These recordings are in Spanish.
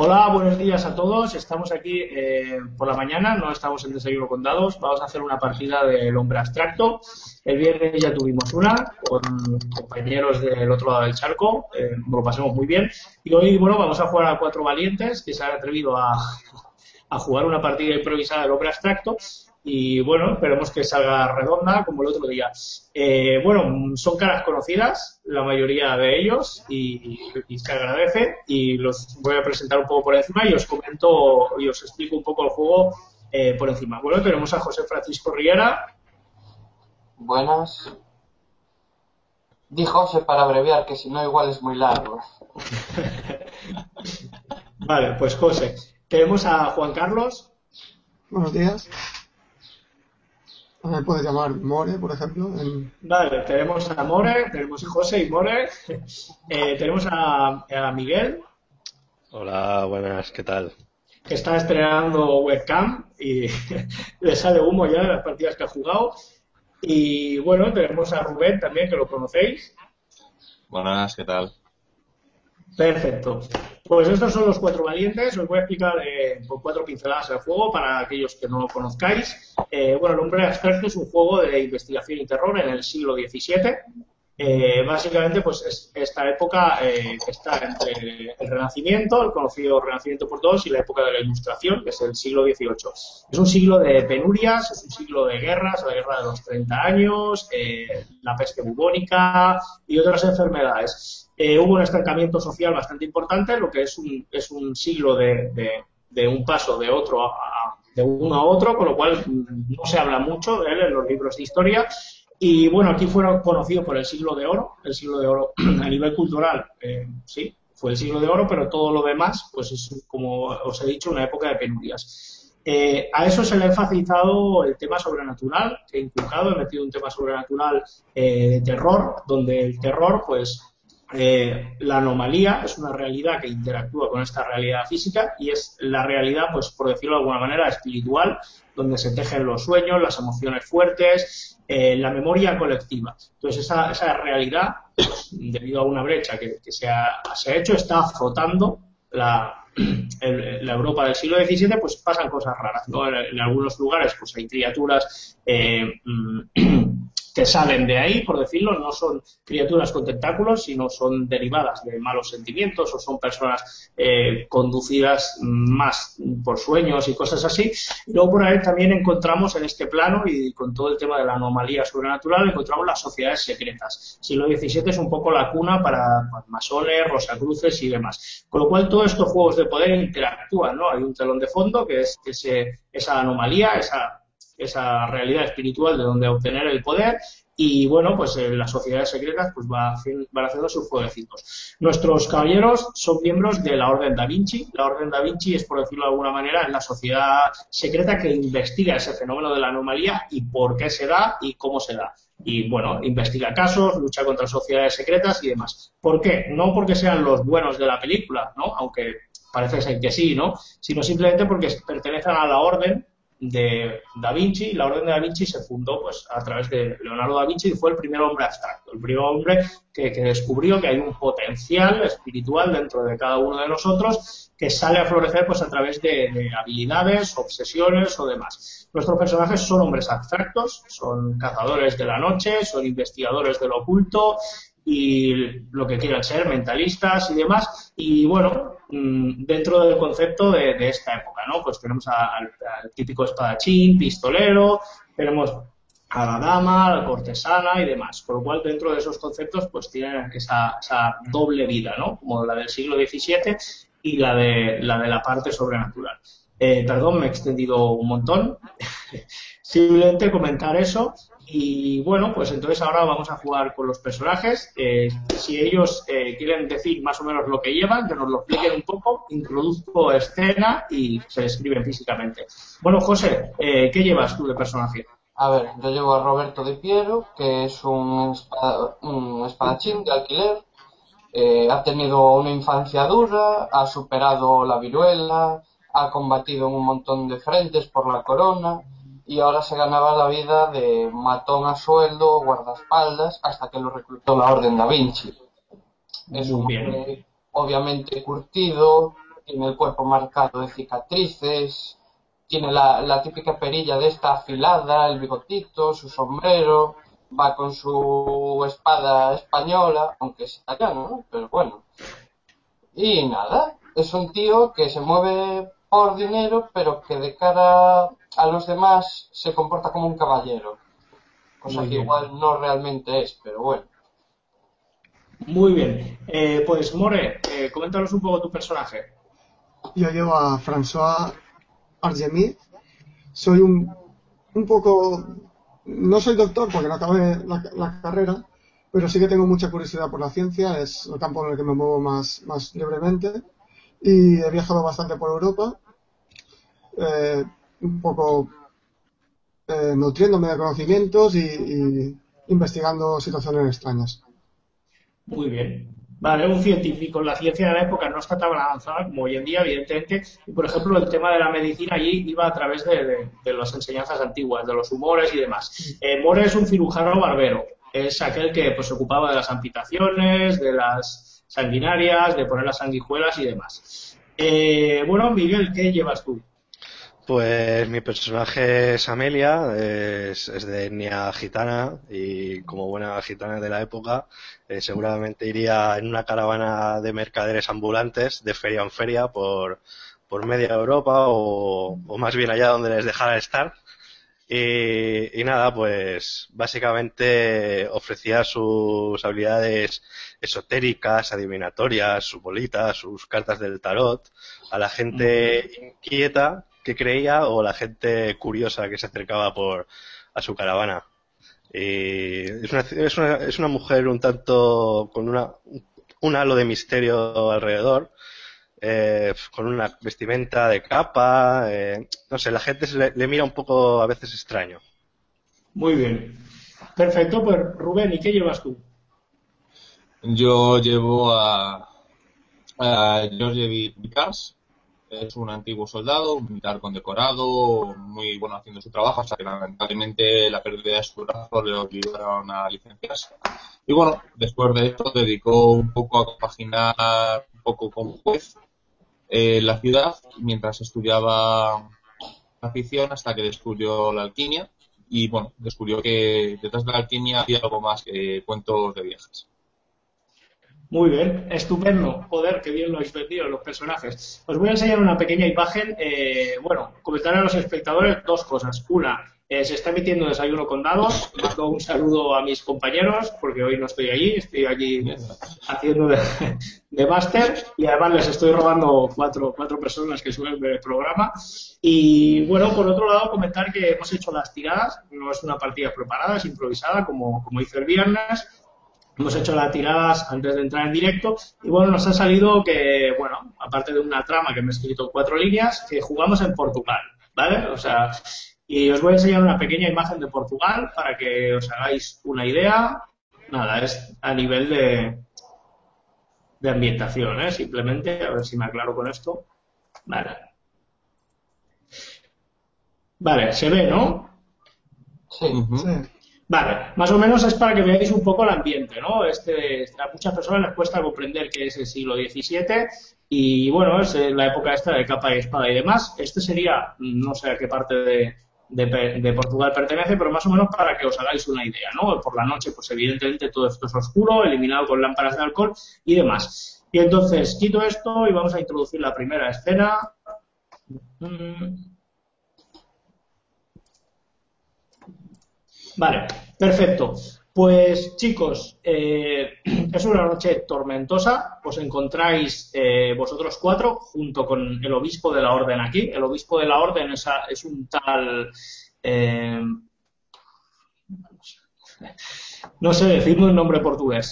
Hola, buenos días a todos. Estamos aquí eh, por la mañana, no estamos en Desayuno con Dados. Vamos a hacer una partida del hombre abstracto. El viernes ya tuvimos una con compañeros del otro lado del charco. Eh, lo pasamos muy bien. Y hoy, bueno, vamos a jugar a cuatro valientes que se han atrevido a, a jugar una partida improvisada del hombre abstracto y bueno, esperemos que salga redonda como el otro día. Eh, bueno, son caras conocidas, la mayoría de ellos, y, se agradece. Y los voy a presentar un poco por encima y os comento y os explico un poco el juego eh, por encima. Bueno, tenemos a José Francisco Riera. Buenas. Di José para abreviar, que si no igual es muy largo. vale, pues José. Tenemos a Juan Carlos. Buenos días. Me puedes llamar More, por ejemplo. Vale, tenemos a More, tenemos a José y More. Eh, tenemos a, Miguel. Hola, buenas, ¿qué tal? Que está estrenando webcam y le sale humo ya de las partidas que ha jugado. Y bueno, tenemos a Rubén también, que lo conocéis. Buenas, ¿qué tal? Perfecto. Pues estos son los cuatro valientes. Os voy a explicar eh, por cuatro pinceladas el juego para aquellos que no lo conozcáis. Eh, bueno, el hombre abstracto es un juego de investigación y terror en el siglo XVII. Eh, básicamente, pues es esta época que está entre el Renacimiento, el conocido Renacimiento por todos, y la época de la Ilustración, que es el siglo XVIII. Es un siglo de penurias, es un siglo de guerras, la guerra de los 30 años, la peste bubónica y otras enfermedades. Eh, hubo un estancamiento social bastante importante, lo que es un, es un siglo de, de, un paso de otro a, de uno a otro, con lo cual no se habla mucho de él en los libros de historia. Y bueno, aquí fue conocido por el siglo de oro, el siglo de oro a nivel cultural, eh, sí, fue el siglo de oro, pero todo lo demás, pues es, como os he dicho, una época de penurias. Eh, a eso se le ha enfatizado el tema sobrenatural, que he inculcado, he metido un tema sobrenatural de terror, donde el terror, pues, eh, la anomalía es una realidad que interactúa con esta realidad física y es la realidad, pues por decirlo de alguna manera, espiritual, donde se tejen los sueños, las emociones fuertes, eh, la memoria colectiva. Entonces esa, esa realidad, pues, debido a una brecha que, se, ha, se, ha, hecho, está azotando la, la Europa del siglo XVII, pues pasan cosas raras. ¿no? En, algunos lugares pues hay criaturas eh, que salen de ahí, por decirlo, no son criaturas con tentáculos, sino son derivadas de malos sentimientos o son personas eh, conducidas más por sueños y cosas así. Luego por ahí también encontramos en este plano y con todo el tema de la anomalía sobrenatural, encontramos las sociedades secretas. Siglo XVII es un poco la cuna para masones, rosacruces y demás. Con lo cual todos estos juegos de poder interactúan, ¿no? Hay un telón de fondo que es esa anomalía, esa esa realidad espiritual de donde obtener el poder y bueno, pues eh, las sociedades secretas pues va van haciendo sus jueguecitos. Nuestros caballeros son miembros de la Orden Da Vinci. La Orden Da Vinci es, por decirlo de alguna manera, la sociedad secreta que investiga ese fenómeno de la anomalía y por qué se da y cómo se da. Y bueno, investiga casos, lucha contra sociedades secretas y demás. ¿Por qué? No porque sean los buenos de la película, ¿no? Aunque parece ser que sí, ¿no? Sino simplemente porque pertenecen a la orden de Da Vinci. La Orden de Da Vinci se fundó pues a través de Leonardo da Vinci y fue el primer hombre abstracto, el primer hombre que, descubrió que hay un potencial espiritual dentro de cada uno de nosotros que sale a florecer pues a través de, habilidades, obsesiones o demás. Nuestros personajes son hombres abstractos, son cazadores de la noche, son investigadores del oculto y lo que quieran ser, mentalistas y demás. Y bueno, dentro del concepto de, esta época, ¿no? Pues tenemos al, típico espadachín, pistolero, tenemos a la dama, a la cortesana y demás. Por lo cual, dentro de esos conceptos, pues tienen esa, doble vida, ¿no? Como la del siglo XVII y la de la, de la parte sobrenatural. Eh, perdón, me he extendido un montón. Simplemente comentar eso y bueno, pues entonces ahora vamos a jugar con los personajes. Eh, si ellos eh, quieren decir más o menos lo que llevan, que nos lo expliquen un poco, introduzco escena y se describen físicamente. Bueno, José, eh, ¿qué llevas tú de personaje? A ver, yo llevo a Roberto de Piero, que es un, un espadachín de alquiler. ha tenido una infancia dura, ha superado la viruela, ha combatido en un montón de frentes por la corona y ahora se ganaba la vida de matón a sueldo, guardaespaldas, hasta que lo reclutó la Orden Da Vinci. Es un hombre obviamente curtido, tiene el cuerpo marcado de cicatrices, tiene la, la típica perilla de esta afilada, el bigotito, su sombrero, va con su espada española, aunque es italiano, ¿no? Pero bueno. Y nada, es un tío que se mueve por dinero, pero que de cara a los demás se comporta como un caballero. Cosa Muy que bien. igual no realmente es, pero bueno. Muy bien. Eh, pues, More, eh, coméntanos un poco tu personaje. Yo llevo a François Argemy. Soy un, un poco. No soy doctor porque no acabé la, la carrera, pero sí que tengo mucha curiosidad por la ciencia. Es el campo en el que me muevo más, más libremente. Y he viajado bastante por Europa, eh, un poco eh, nutriéndome de conocimientos y, investigando situaciones extrañas. Muy bien. Vale, un científico. La ciencia de la época no está tan avanzada como hoy en día, evidentemente. Y, por ejemplo, el tema de la medicina allí iba a través de las enseñanzas antiguas, de los humores y demás. Eh, More es un cirujano barbero. Es aquel que pues, se ocupaba de las amputaciones, de las sanguinarias, de poner las sanguijuelas y demás. Eh, bueno, Miguel, ¿qué llevas tú? Pues mi personaje es Amelia, es, es de etnia gitana y como buena gitana de la época, eh, seguramente iría en una caravana de mercaderes ambulantes de feria en feria por, por media Europa o, o más bien allá donde les dejara estar. Y, y nada, pues básicamente ofrecía sus habilidades esotéricas, adivinatorias, su bolita, sus cartas del tarot a la gente inquieta que creía o la gente curiosa que se acercaba por a su caravana. Y es una, es una, es una mujer un tanto con una, un halo de misterio alrededor, eh, con una vestimenta de capa, eh, no sé, la gente se le, le mira un poco a veces extraño. Muy bien. Perfecto, pues Rubén, ¿y qué llevas tú? Yo llevo a, a George Vicars, es un antiguo soldado, un militar condecorado, muy bueno haciendo su trabajo, hasta que lamentablemente la pérdida de su brazo le obligaron a licenciarse. Y bueno, después de esto dedicó un poco a compaginar un poco como juez eh, la ciudad mientras estudiaba la ficción hasta que descubrió la alquimia y bueno, descubrió que detrás de la alquimia había algo más que cuentos de viajes. Muy bien, estupendo. Joder, qué bien lo habéis vendido los personajes. Os voy a enseñar una pequeña imagen. Eh, bueno, comentar a los espectadores dos cosas. Una, eh, se está emitiendo desayuno con dados. Mando un saludo a mis compañeros, porque hoy no estoy allí, estoy allí haciendo de, de máster y además les estoy robando cuatro, cuatro personas que suelen ver el programa. Y bueno, por otro lado, comentar que hemos hecho las tiradas. No es una partida preparada, es improvisada, como, como hice el viernes. Hemos hecho las tiradas antes de entrar en directo y bueno, nos ha salido que, bueno, aparte de una trama que me he escrito cuatro líneas, que jugamos en Portugal, ¿vale? O sea, y os voy a enseñar una pequeña imagen de Portugal para que os hagáis una idea. Nada, es a nivel de, de ambientación, ¿eh? Simplemente, a ver si me aclaro con esto. Vale. Vale, se ve, ¿no? Sí. Sí. Vale, más o menos es para que veáis un poco el ambiente, ¿no? Este, a muchas personas les cuesta comprender que es el siglo XVII y bueno, es eh, la época esta de capa y espada y demás. Este sería, no sé a qué parte de, de, de Portugal pertenece, pero más o menos para que os hagáis una idea, ¿no? Por la noche, pues evidentemente todo esto es oscuro, eliminado con lámparas de alcohol y demás. Y entonces quito esto y vamos a introducir la primera escena. Mm. Vale, perfecto. Pues chicos, eh, es una noche tormentosa. Os encontráis eh, vosotros cuatro junto con el obispo de la orden aquí. El obispo de la orden es, a- es un tal... eh, no sé, decidme un nombre portugués.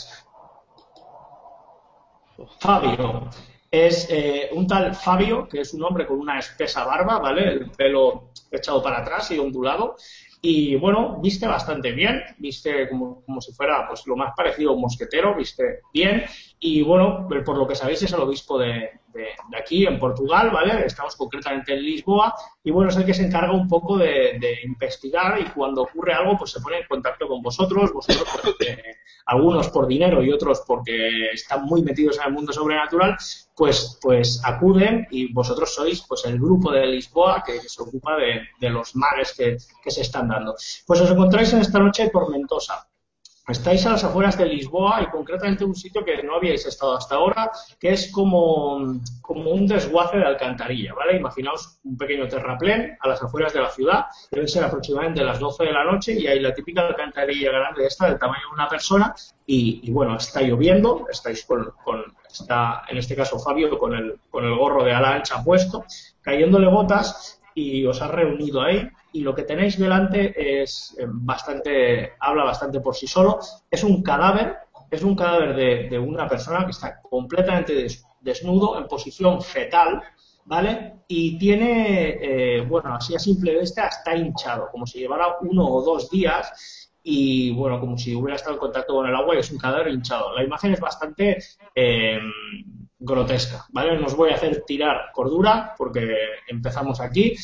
Fabio. Es eh, un tal Fabio, que es un hombre con una espesa barba, ¿vale? El pelo echado para atrás y ondulado. Y bueno, viste bastante bien, viste como, como si fuera pues lo más parecido a un mosquetero, viste bien. Y bueno, por lo que sabéis es el obispo de, de- de aquí, en Portugal, ¿vale? Estamos concretamente en Lisboa. Y bueno, es el que se encarga un poco de, de investigar y cuando ocurre algo, pues se pone en contacto con vosotros, vosotros pues, eh, algunos por dinero y otros porque están muy metidos en el mundo sobrenatural. Pues, pues acuden y vosotros sois pues el grupo de Lisboa que, se ocupa de, de los mares que, que, se están dando. Pues os encontráis en esta noche tormentosa. Estáis a las afueras de Lisboa y concretamente un sitio que no habíais estado hasta ahora, que es como, como un desguace de alcantarilla, ¿vale? Imaginaos un pequeño terraplén a las afueras de la ciudad, deben ser aproximadamente las 12 de la noche y hay la típica alcantarilla grande esta del tamaño de una persona y, bueno, está lloviendo, estáis con, con, está en este caso Fabio con el, con el gorro de ala ancha puesto, cayéndole gotas y os ha reunido ahí y lo que tenéis delante es eh, bastante, habla bastante por sí solo. Es un cadáver, es un cadáver de, una persona que está completamente desnudo, en posición fetal, ¿vale? Y tiene, eh, bueno, así a simple vista, está hinchado, como si llevara uno o dos días y, bueno, como si hubiera estado en contacto con el agua y es un cadáver hinchado. La imagen es bastante eh, grotesca, ¿vale? No os voy a hacer tirar cordura porque empezamos aquí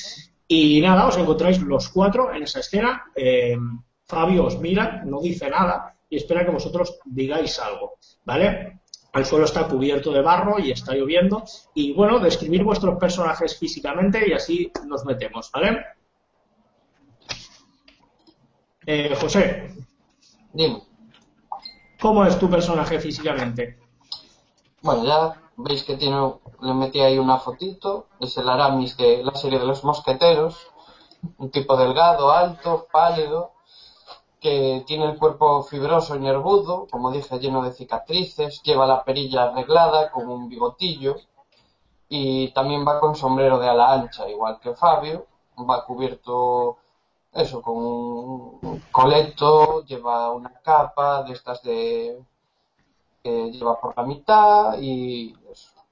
y nada, os encontráis los cuatro en esa escena. Eh, Fabio os mira, no dice nada y espera que vosotros digáis algo, ¿vale? El suelo está cubierto de barro y está lloviendo. Y bueno, describir vuestros personajes físicamente y así nos metemos, ¿vale? Eh, José. Dime. ¿Cómo es tu personaje físicamente? Bueno, ya veis que tiene, le metí ahí una fotito, es el Aramis de la serie de los mosqueteros, un tipo delgado, alto, pálido, que tiene el cuerpo fibroso y nervudo, como dije, lleno de cicatrices, lleva la perilla arreglada como un bigotillo, y también va con sombrero de ala ancha, igual que Fabio, va cubierto eso, con un coleto, lleva una capa de estas de que lleva por la mitad y,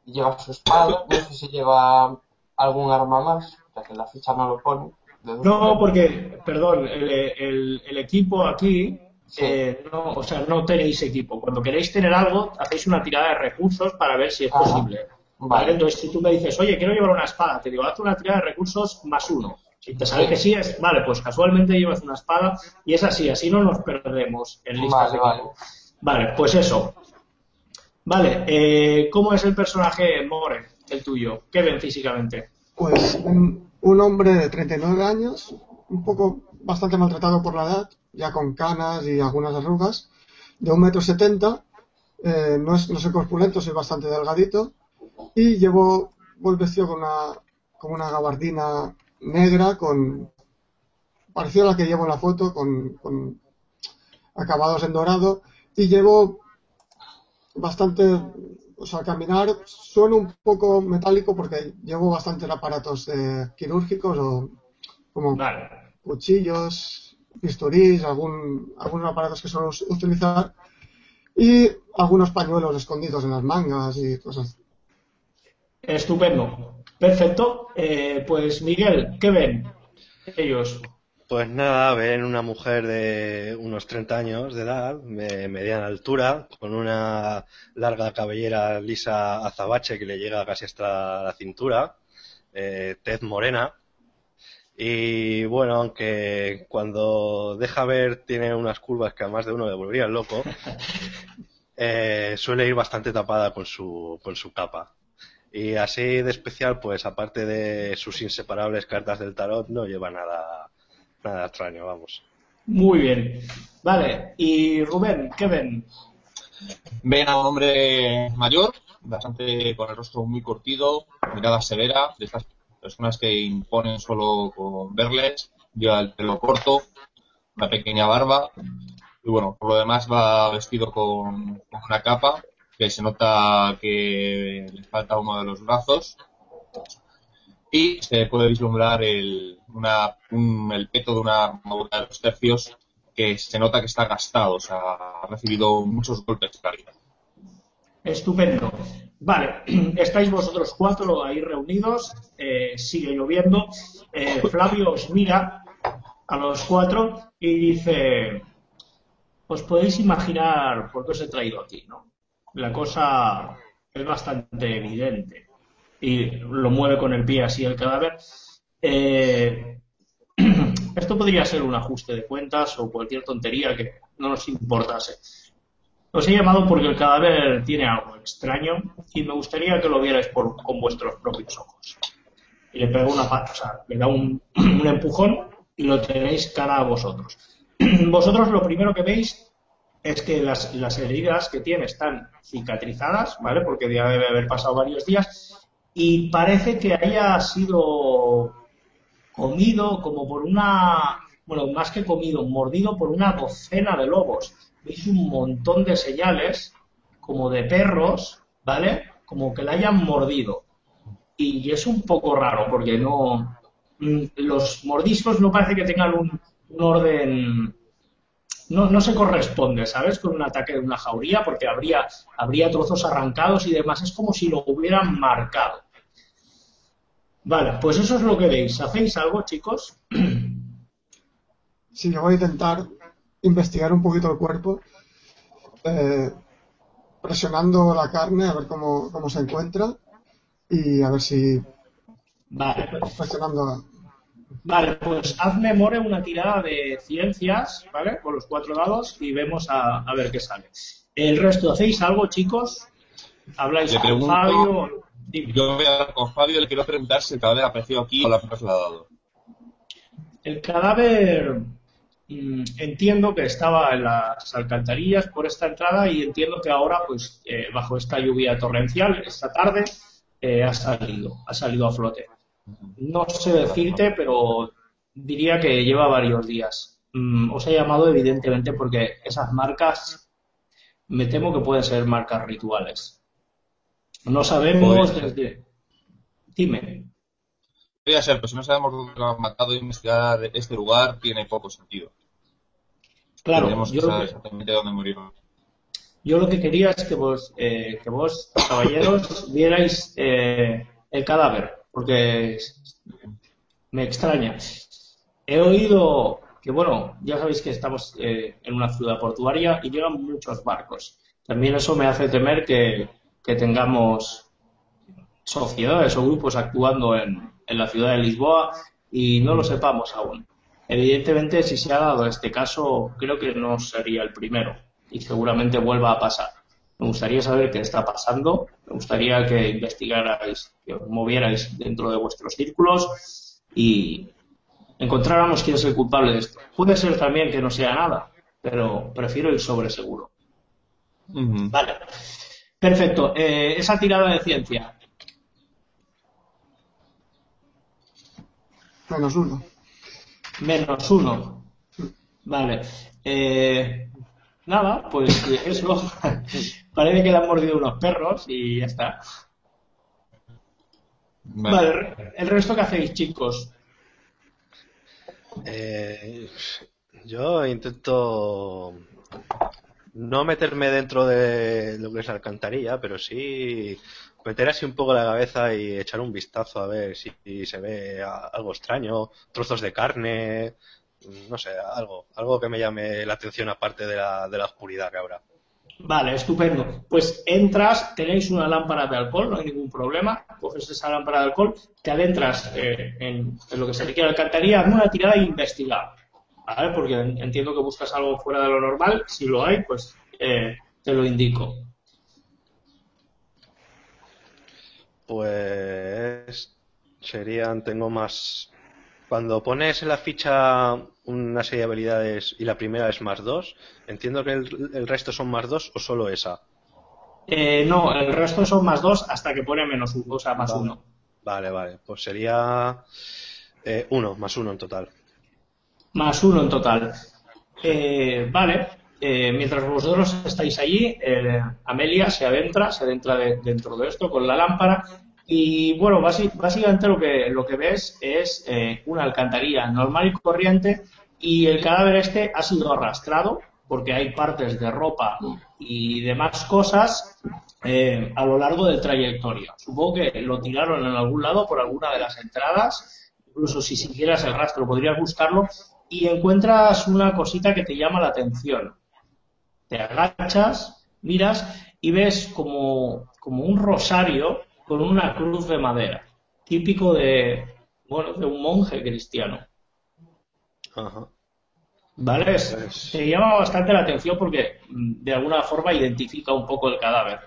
lleva su espada. No sé si lleva algún arma más, ya que la ficha no lo pone. No, porque, perdón, el, el, equipo aquí, eh, no, o sea, no tenéis equipo. Cuando queréis tener algo, hacéis una tirada de recursos para ver si es posible. Vale. Entonces, si tú me dices, oye, quiero llevar una espada, te digo, haz una tirada de recursos más uno. Si te sale que sí, es, vale, pues casualmente llevas una espada y es así, así no nos perdemos en listas de equipo. Vale, pues eso. Vale, eh, ¿cómo es el personaje More, el tuyo? ¿Qué ven físicamente? Pues un, hombre de 39 años, un poco bastante maltratado por la edad, ya con canas y algunas arrugas, de un metro setenta, eh, no, es, no soy corpulento, soy bastante delgadito, y llevo, voy vestido con una, con una gabardina negra, con parecida a la que llevo en la foto, con, con acabados en dorado, y llevo bastante, o sea, caminar suena un poco metálico porque llevo bastantes aparatos eh, quirúrgicos o como cuchillos, bisturís, algún, algunos aparatos que suelo utilizar y algunos pañuelos escondidos en las mangas y cosas. Estupendo. Perfecto. Eh, pues Miguel, ¿qué ven ellos? Pues nada, ven una mujer de unos 30 años de edad, de mediana altura, con una larga cabellera lisa azabache que le llega casi hasta la cintura, eh, tez morena. Y bueno, aunque cuando deja ver tiene unas curvas que a más de uno le volverían loco, eh, suele ir bastante tapada con su, con su capa. Y así de especial, pues aparte de sus inseparables cartas del tarot, no lleva nada Nada extraño, vamos. Muy bien. Vale, y Rubén, ¿qué ven? Ven a un hombre mayor, bastante con el rostro muy cortido, mirada severa, de estas personas que imponen solo con verles, lleva el pelo corto, una pequeña barba, y bueno, por lo demás va vestido con, con una capa, que se nota que le falta uno de los brazos, y se puede vislumbrar el, una, peto de una armadura de los tercios que se nota que está gastado, o sea, ha recibido muchos golpes de. Estupendo. Vale, estáis vosotros cuatro ahí reunidos, eh, sigue lloviendo. Eh, Flavio os mira a los cuatro y dice, os podéis imaginar por qué os he traído aquí, ¿no? La cosa es bastante evidente y lo mueve con el pie así el cadáver. Eh, esto podría ser un ajuste de cuentas o cualquier tontería que no nos importase. Os he llamado porque el cadáver tiene algo extraño y me gustaría que lo vierais por, con vuestros propios ojos. Y le pego una pata, o sea, le da un, un empujón y lo tenéis cara a vosotros. vosotros lo primero que veis es que las, las, heridas que tiene están cicatrizadas, ¿vale? Porque ya debe haber pasado varios días y parece que haya sido comido como por una, bueno, más que comido, mordido por una docena de lobos. Veis un montón de señales como de perros, ¿vale? Como que la hayan mordido. Y es un poco raro porque no, mm, los mordiscos no parece que tengan un, un orden no, no, se corresponde, ¿sabes? Con un ataque de una jauría, porque habría, habría trozos arrancados y demás. Es como si lo hubieran marcado. Vale, pues eso es lo que veis. ¿Hacéis algo, chicos? Sí, yo voy a intentar investigar un poquito el cuerpo, eh, presionando la carne a ver cómo, cómo se encuentra y a ver si. Vale, presionando Vale, pues hazme more una tirada de ciencias, ¿vale? Con los cuatro dados y vemos a, a ver qué sale. El resto, ¿hacéis algo, chicos? ¿Habláis Le con Fabio? Dime. Yo voy a hablar con Fabio y le quiero preguntar si el cadáver apareció aquí o lo ha trasladado. El cadáver mm, entiendo que estaba en las alcantarillas por esta entrada y entiendo que ahora, pues, eh, bajo esta lluvia torrencial, esta tarde, eh, ha salido, ha salido a flote. No sé decirte, pero diría que lleva varios días. Mm, os he llamado evidentemente porque esas marcas me temo que pueden ser marcas rituales. No sabemos desde... Dime. Podría ser, pero si no sabemos dónde lo han matado, investigar este lugar tiene poco sentido. Claro, yo saber exactamente dónde murieron. Yo lo que quería es que vos, eh, que vos caballeros, vierais eh, el cadáver, porque me extraña. He oído que, bueno, ya sabéis que estamos eh, en una ciudad portuaria y llegan muchos barcos. También eso me hace temer que, que tengamos sociedades o grupos actuando en, en la ciudad de Lisboa y no lo sepamos aún. Evidentemente, si se ha dado este caso, creo que no sería el primero y seguramente vuelva a pasar. Me gustaría saber qué está pasando, me gustaría que investigarais, que os movierais dentro de vuestros círculos y encontráramos quién es el culpable de esto. Puede ser también que no sea nada, pero prefiero ir sobre seguro. Vale. Perfecto. Eh, esa tirada de ciencia. menos uno. Menos uno. Vale. Eh, nada, pues eso. Parece que le han mordido unos perros y ya está. Vale. Vale, el resto que hacéis, chicos. Eh, yo intento no meterme dentro de lo que es la alcantarilla, pero sí meter así un poco la cabeza y echar un vistazo a ver si, si se ve algo extraño, trozos de carne, no sé, algo, algo que me llame la atención aparte de la, de la oscuridad que habrá. Vale, estupendo. Pues entras, tenéis una lámpara de alcohol, no hay ningún problema. Coges esa lámpara de alcohol, te adentras eh, en, lo que se requiere la alcantarilla, una tirada investigar. ¿Vale? Porque en- entiendo que buscas algo fuera de lo normal. Si lo hay, pues eh, te lo indico. Pues serían, tengo más. Cuando pones en la ficha una serie de habilidades y la primera es más dos, entiendo que el, el resto son más dos o solo esa. Eh, no, el resto son más dos hasta que pone menos uno, o sea, más Vale. uno. Vale, vale, pues sería eh, uno, más uno en total. Más uno en total. Eh, vale, eh, mientras vosotros estáis allí, eh, Amelia se adentra, se adentra de- dentro de esto con la lámpara y bueno, básicamente lo que, lo que ves es eh, una alcantarilla normal y corriente y el cadáver este ha sido arrastrado porque hay partes de ropa y demás cosas eh, a lo largo del trayectoria. Supongo que lo tiraron en algún lado por alguna de las entradas, incluso si siguieras el rastro podrías buscarlo y encuentras una cosita que te llama la atención. Te agachas, miras y ves como, como un rosario con una cruz de madera, típico de, bueno, de un monje cristiano. Ajá. ¿Vale? Se llama bastante la atención porque mm, de alguna forma identifica un poco el cadáver.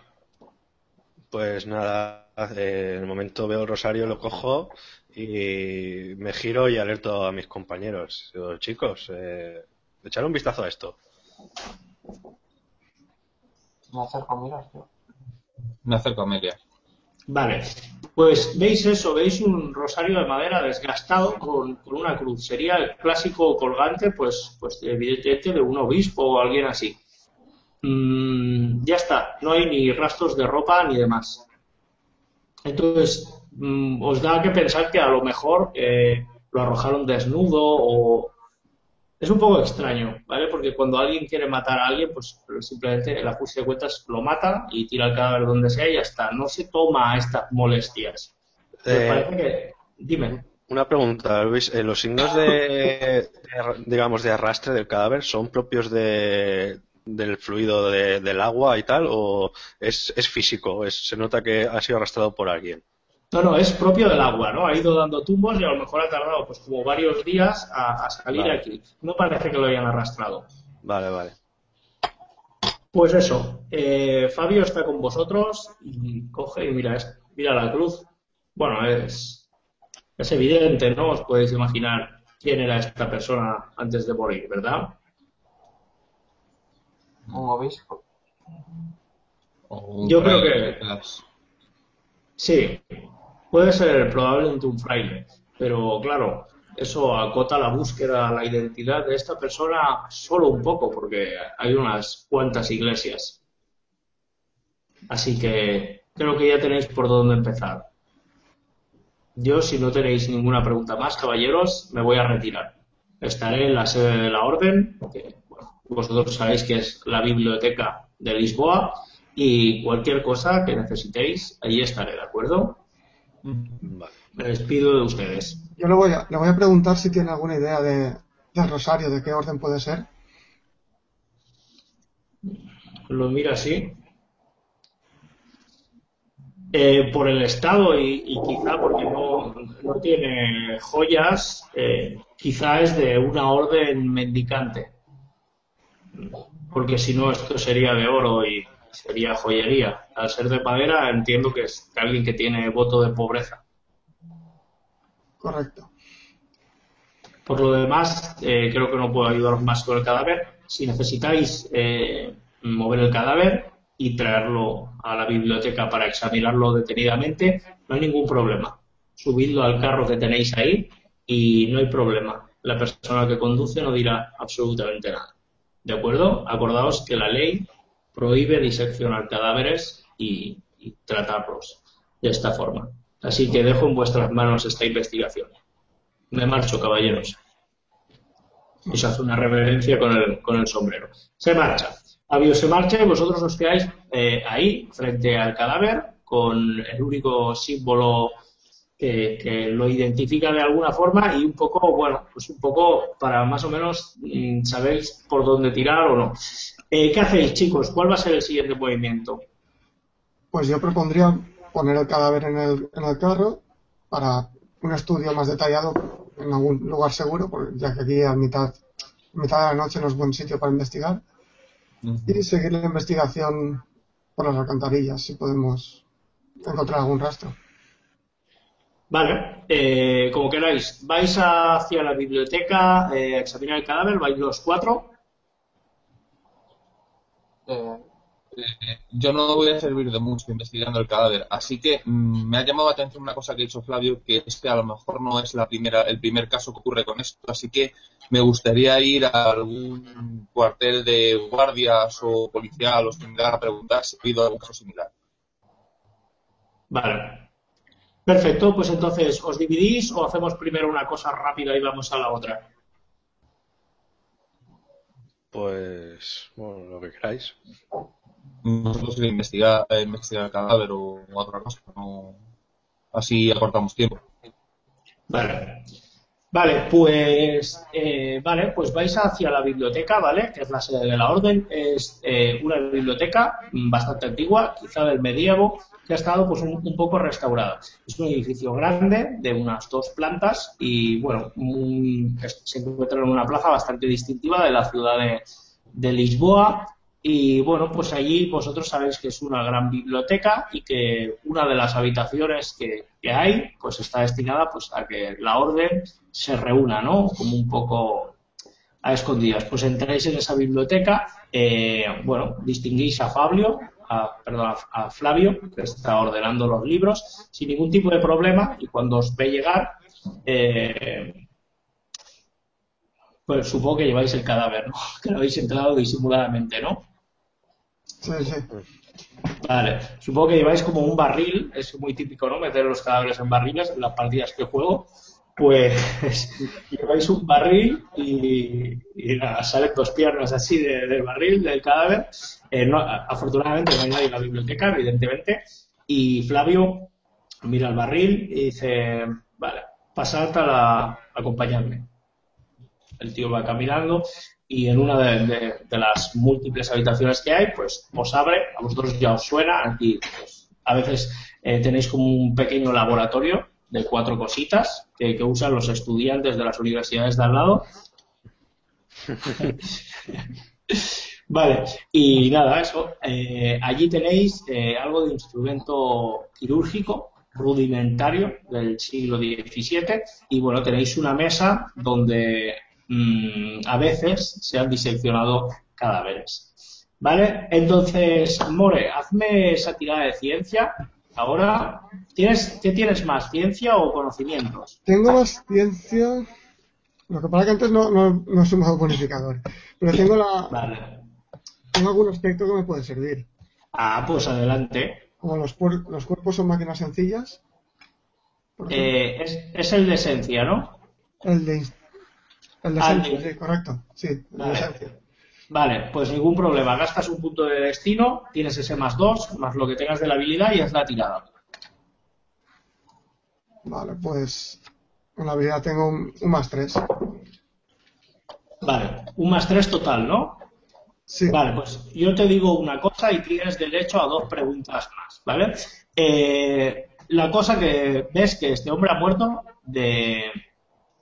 Pues nada, eh, en el momento veo el rosario, lo cojo y me giro y alerto a mis compañeros. Digo, chicos, eh, echar un vistazo a esto. Me acerco a mirar, tío. Me acerco a Amelia. Vale, pues veis eso, veis un rosario de madera desgastado con, una cruz. Sería el clásico colgante, pues, pues evidentemente de un obispo o alguien así. Mm, ya está, no hay ni rastros de ropa ni demás. Entonces, mm, os da que pensar que a lo mejor eh, lo arrojaron desnudo o... Es un poco extraño, ¿vale? Porque cuando alguien quiere matar a alguien, pues simplemente el ajuste de cuentas lo mata y tira el cadáver donde sea y ya está. No se toma estas molestias. Me Eh, parece que... Dime. Una pregunta, Luis. eh, ¿Los signos de, de, digamos, de arrastre del cadáver son propios de, del fluido de- del agua y tal? ¿O es, es físico? Es, ¿Se nota que ha sido arrastrado por alguien? No, no, es propio del agua, ¿no? Ha ido dando tumbos y a lo mejor ha tardado pues como varios días a, a salir Vale. aquí. No parece que lo hayan arrastrado. Vale, vale. Pues eso, eh, Fabio está con vosotros y coge y mira, es- mira la cruz. Bueno, es, es evidente, ¿no? Os podéis imaginar quién era esta persona antes de morir, ¿verdad? Un obispo. Un Yo creo que-. Sí, puede ser probablemente un fraile, pero claro, eso acota la búsqueda, la identidad de esta persona solo un poco, porque hay unas cuantas iglesias. Así que creo que ya tenéis por dónde empezar. Yo, si no tenéis ninguna pregunta más, caballeros, me voy a retirar. Estaré en la sede de la orden, que vosotros sabéis que es la biblioteca de Lisboa, y cualquier cosa que necesitéis, allí estaré, ¿de acuerdo? Vale. Me despido de ustedes. Yo le voy a, le voy a preguntar si tiene alguna idea de, del rosario, de qué orden puede ser. Lo mira así. Eh, por el estado y, y quizá porque no, no tiene joyas, eh, quizá es de una orden mendicante. Porque si no, esto sería de oro y sería joyería. Al ser de madera, entiendo que es alguien que tiene voto de pobreza. Correcto. Por lo demás, eh, creo que no puedo ayudaros más con el cadáver. Si necesitáis eh, mover el cadáver y traerlo a la biblioteca para examinarlo detenidamente, no hay ningún problema. Subidlo al carro que tenéis ahí y no hay problema. La persona que conduce no dirá absolutamente nada. ¿De acuerdo? Acordaos que la ley prohíbe diseccionar cadáveres y, tratarlos de esta forma. Así que dejo en vuestras manos esta investigación. Me marcho, caballeros. Y se hace una reverencia con el, con el sombrero. Se marcha. Fabio se marcha y vosotros os quedáis eh, ahí, frente al cadáver, con el único símbolo que, que lo identifica de alguna forma y un poco, bueno, pues un poco para más o menos mm, sabéis por dónde tirar o no. Eh, ¿Qué hacéis, chicos? ¿Cuál va a ser el siguiente movimiento? Pues yo propondría poner el cadáver en el, en el carro para un estudio más detallado en algún lugar seguro, porque ya que aquí a mitad, a mitad de la noche no es buen sitio para investigar, y seguir la investigación por las alcantarillas, si podemos encontrar algún rastro. Vale, eh, como queráis. ¿Vais hacia la biblioteca eh, a examinar el cadáver? ¿Vais los cuatro? Eh, Eh, yo no voy a servir de mucho investigando el cadáver, así que mm, me ha llamado la atención una cosa que ha dicho Flavio, que es que a lo mejor no es la primera, el primer caso que ocurre con esto, así que me gustaría ir a algún cuartel de guardias o policial o similar a preguntar si ha habido algún caso similar. Vale. Perfecto, pues entonces, ¿os dividís o hacemos primero una cosa rápida y vamos a la otra? Pues, bueno, lo que queráis. Nosotros investigar, el cadáver o, otra cosa, no, así acortamos tiempo. Vale. Vale, pues eh, vale, pues vais hacia la biblioteca, ¿vale? Que es la sede de la orden. Es eh, una biblioteca bastante antigua, quizá del medievo, que ha estado pues un, un, poco restaurada. Es un edificio grande de unas dos plantas y bueno, se encuentra en una plaza bastante distintiva de la ciudad de Lisboa y bueno, pues allí vosotros sabéis que es una gran biblioteca y que una de las habitaciones que, hay, pues está destinada pues a que la orden se reúna, ¿no? Como un poco a escondidas. Pues entráis en esa biblioteca, eh, bueno, distinguís a Fabio, a, perdón, a Flavio, que está ordenando los libros, sin ningún tipo de problema, y cuando os ve llegar, eh, pues supongo que lleváis el cadáver, ¿no? Que lo habéis entrado disimuladamente, ¿no? Vale, supongo que lleváis como un barril, es muy típico, ¿no? Meter los cadáveres en barriles en las partidas que juego. Pues lleváis un barril y, salen dos piernas así del barril, del cadáver. Eh, afortunadamente no hay nadie en la biblioteca, evidentemente. Y Flavio mira el barril y dice, vale, pasad a la, acompañarme. El tío va caminando y en una de, las múltiples habitaciones que hay, pues os abre, a vosotros ya os suena, aquí pues, a veces eh, tenéis como un pequeño laboratorio de cuatro cositas que, usan los estudiantes de las universidades de al lado. vale, y nada, eso. Eh, allí tenéis eh, algo de instrumento quirúrgico rudimentario del siglo XVII y bueno, tenéis una mesa donde Mm, a veces se han diseccionado cadáveres. ¿Vale? Entonces, More, hazme esa tirada de ciencia. Ahora, ¿tienes, ¿qué tienes más, ciencia o conocimientos? Tengo más ciencia. Lo que pasa que antes no, no, no he sumado bonificador. Pero tengo la. Vale. Tengo algún aspecto que me puede servir. Ah, pues adelante. Como los, los cuerpos son máquinas sencillas. Eh, es, es, el de esencia, ¿no? El de el de ah, sí, correcto. Sí, vale. pues ningún problema. Gastas un punto de destino, tienes ese más dos, más lo que tengas de la habilidad y es la tirada. Vale, pues en la habilidad tengo un, más tres. Vale, un más tres total, ¿no? Sí. Vale, pues yo te digo una cosa y tienes derecho a dos preguntas más, ¿vale? Eh, la cosa que ves que este hombre ha muerto de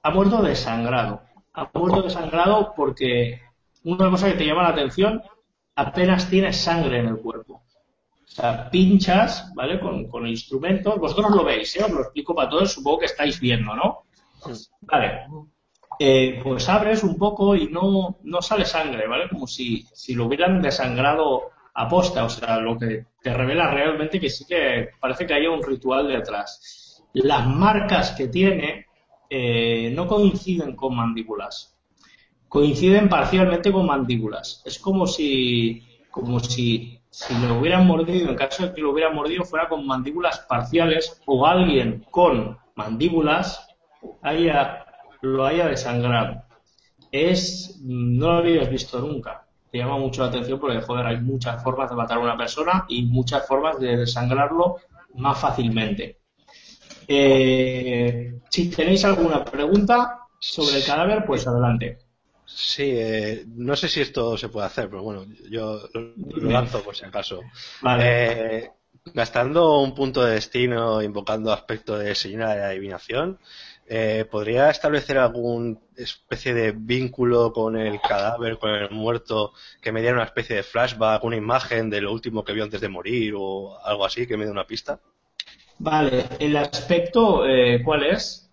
ha muerto desangrado ha muerto desangrado porque una cosa que te llama la atención, apenas tienes sangre en el cuerpo. O sea, pinchas, ¿vale? Con, con instrumentos. Vosotros lo veis, ¿eh? Os lo explico para todos, supongo que estáis viendo, ¿no? Vale. Eh, pues abres un poco y no, no sale sangre, ¿vale? Como si, si lo hubieran desangrado a posta. O sea, lo que te revela realmente que sí que parece que haya un ritual detrás. Las marcas que tiene eh, no coinciden con mandíbulas. Coinciden parcialmente con mandíbulas. Es como si, como si, si lo hubieran mordido, en caso de que lo hubieran mordido, fuera con mandíbulas parciales o alguien con mandíbulas haya, lo haya desangrado. Es, no lo habías visto nunca. Te llama mucho la atención porque, joder, hay muchas formas de matar a una persona y muchas formas de desangrarlo más fácilmente. Eh, si tenéis alguna pregunta sobre el cadáver, pues adelante. Sí, eh, no sé si esto se puede hacer, pero bueno, yo lo, lanzo por si acaso. Eh, gastando un punto de destino, invocando aspecto de señora de adivinación, eh, ¿podría establecer alguna especie de vínculo con el cadáver, con el muerto, que me diera una especie de flashback, una imagen de lo último que vio antes de morir o algo así, que me dé una pista? Vale, el aspecto, eh, ¿cuál es?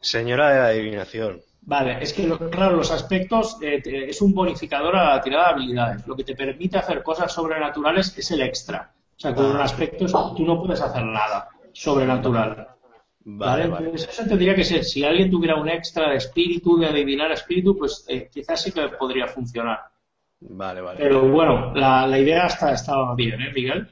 Señora de la adivinación. Vale, es que claro, los aspectos eh, es un bonificador a la tirada de habilidades. Lo que te permite hacer cosas sobrenaturales es el extra. O sea, con un aspecto tú no puedes hacer nada sobrenatural. Vale, vale. Entonces, eso tendría que ser, si alguien tuviera un extra de espíritu, de adivinar espíritu, pues eh, quizás sí que podría funcionar. Vale, vale. Pero bueno, la, la idea está, estaba bien, ¿eh, Miguel?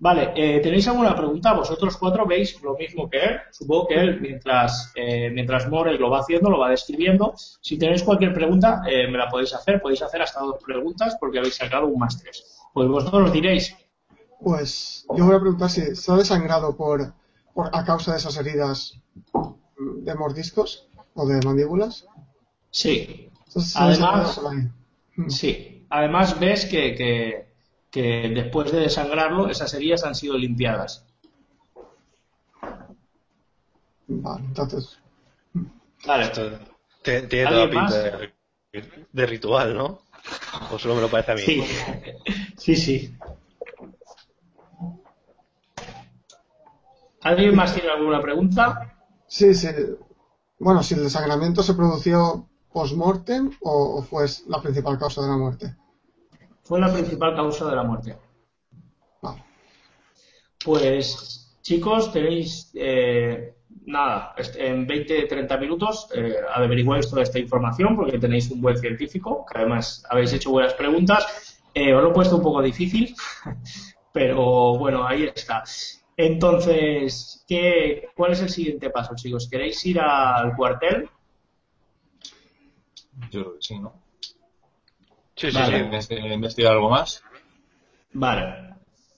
Vale, eh, ¿tenéis alguna pregunta? Vosotros cuatro veis lo mismo que él. Supongo que él, mientras, eh, mientras More lo va haciendo, lo va describiendo. Si tenéis cualquier pregunta, eh, me la podéis hacer. Podéis hacer hasta dos preguntas porque habéis sacado un más tres. Pues vosotros diréis. Pues yo voy a preguntar si se ha desangrado por, por a causa de esas heridas de mordiscos o de mandíbulas. Sí. Entonces, Además-. Sí. Además ves que, que, que después de desangrarlo, esas heridas han sido limpiadas. Vale, entonces. Vale. Esto tiene toda ¿Alguien pinta de, de ritual, ¿no? O solo me lo parece a mí. Sí. Sí, sí. ¿Alguien más tiene alguna pregunta? Sí, sí. Bueno, si el desangramiento se produjo post-mortem o, o fue la principal causa de la muerte. Fue la principal causa de la muerte. Vale. Pues, chicos, tenéis eh, nada, en 20-30 minutos eh, averiguáis toda esta información porque tenéis un buen científico, que además habéis hecho buenas preguntas. Eh, os lo he puesto un poco difícil, pero bueno, ahí está. Entonces, ¿qué, ¿cuál es el siguiente paso, chicos? ¿Queréis ir al cuartel? Yo creo que sí, ¿no? Sí, sí, Vale. sí. Investi- investigar algo más. Vale,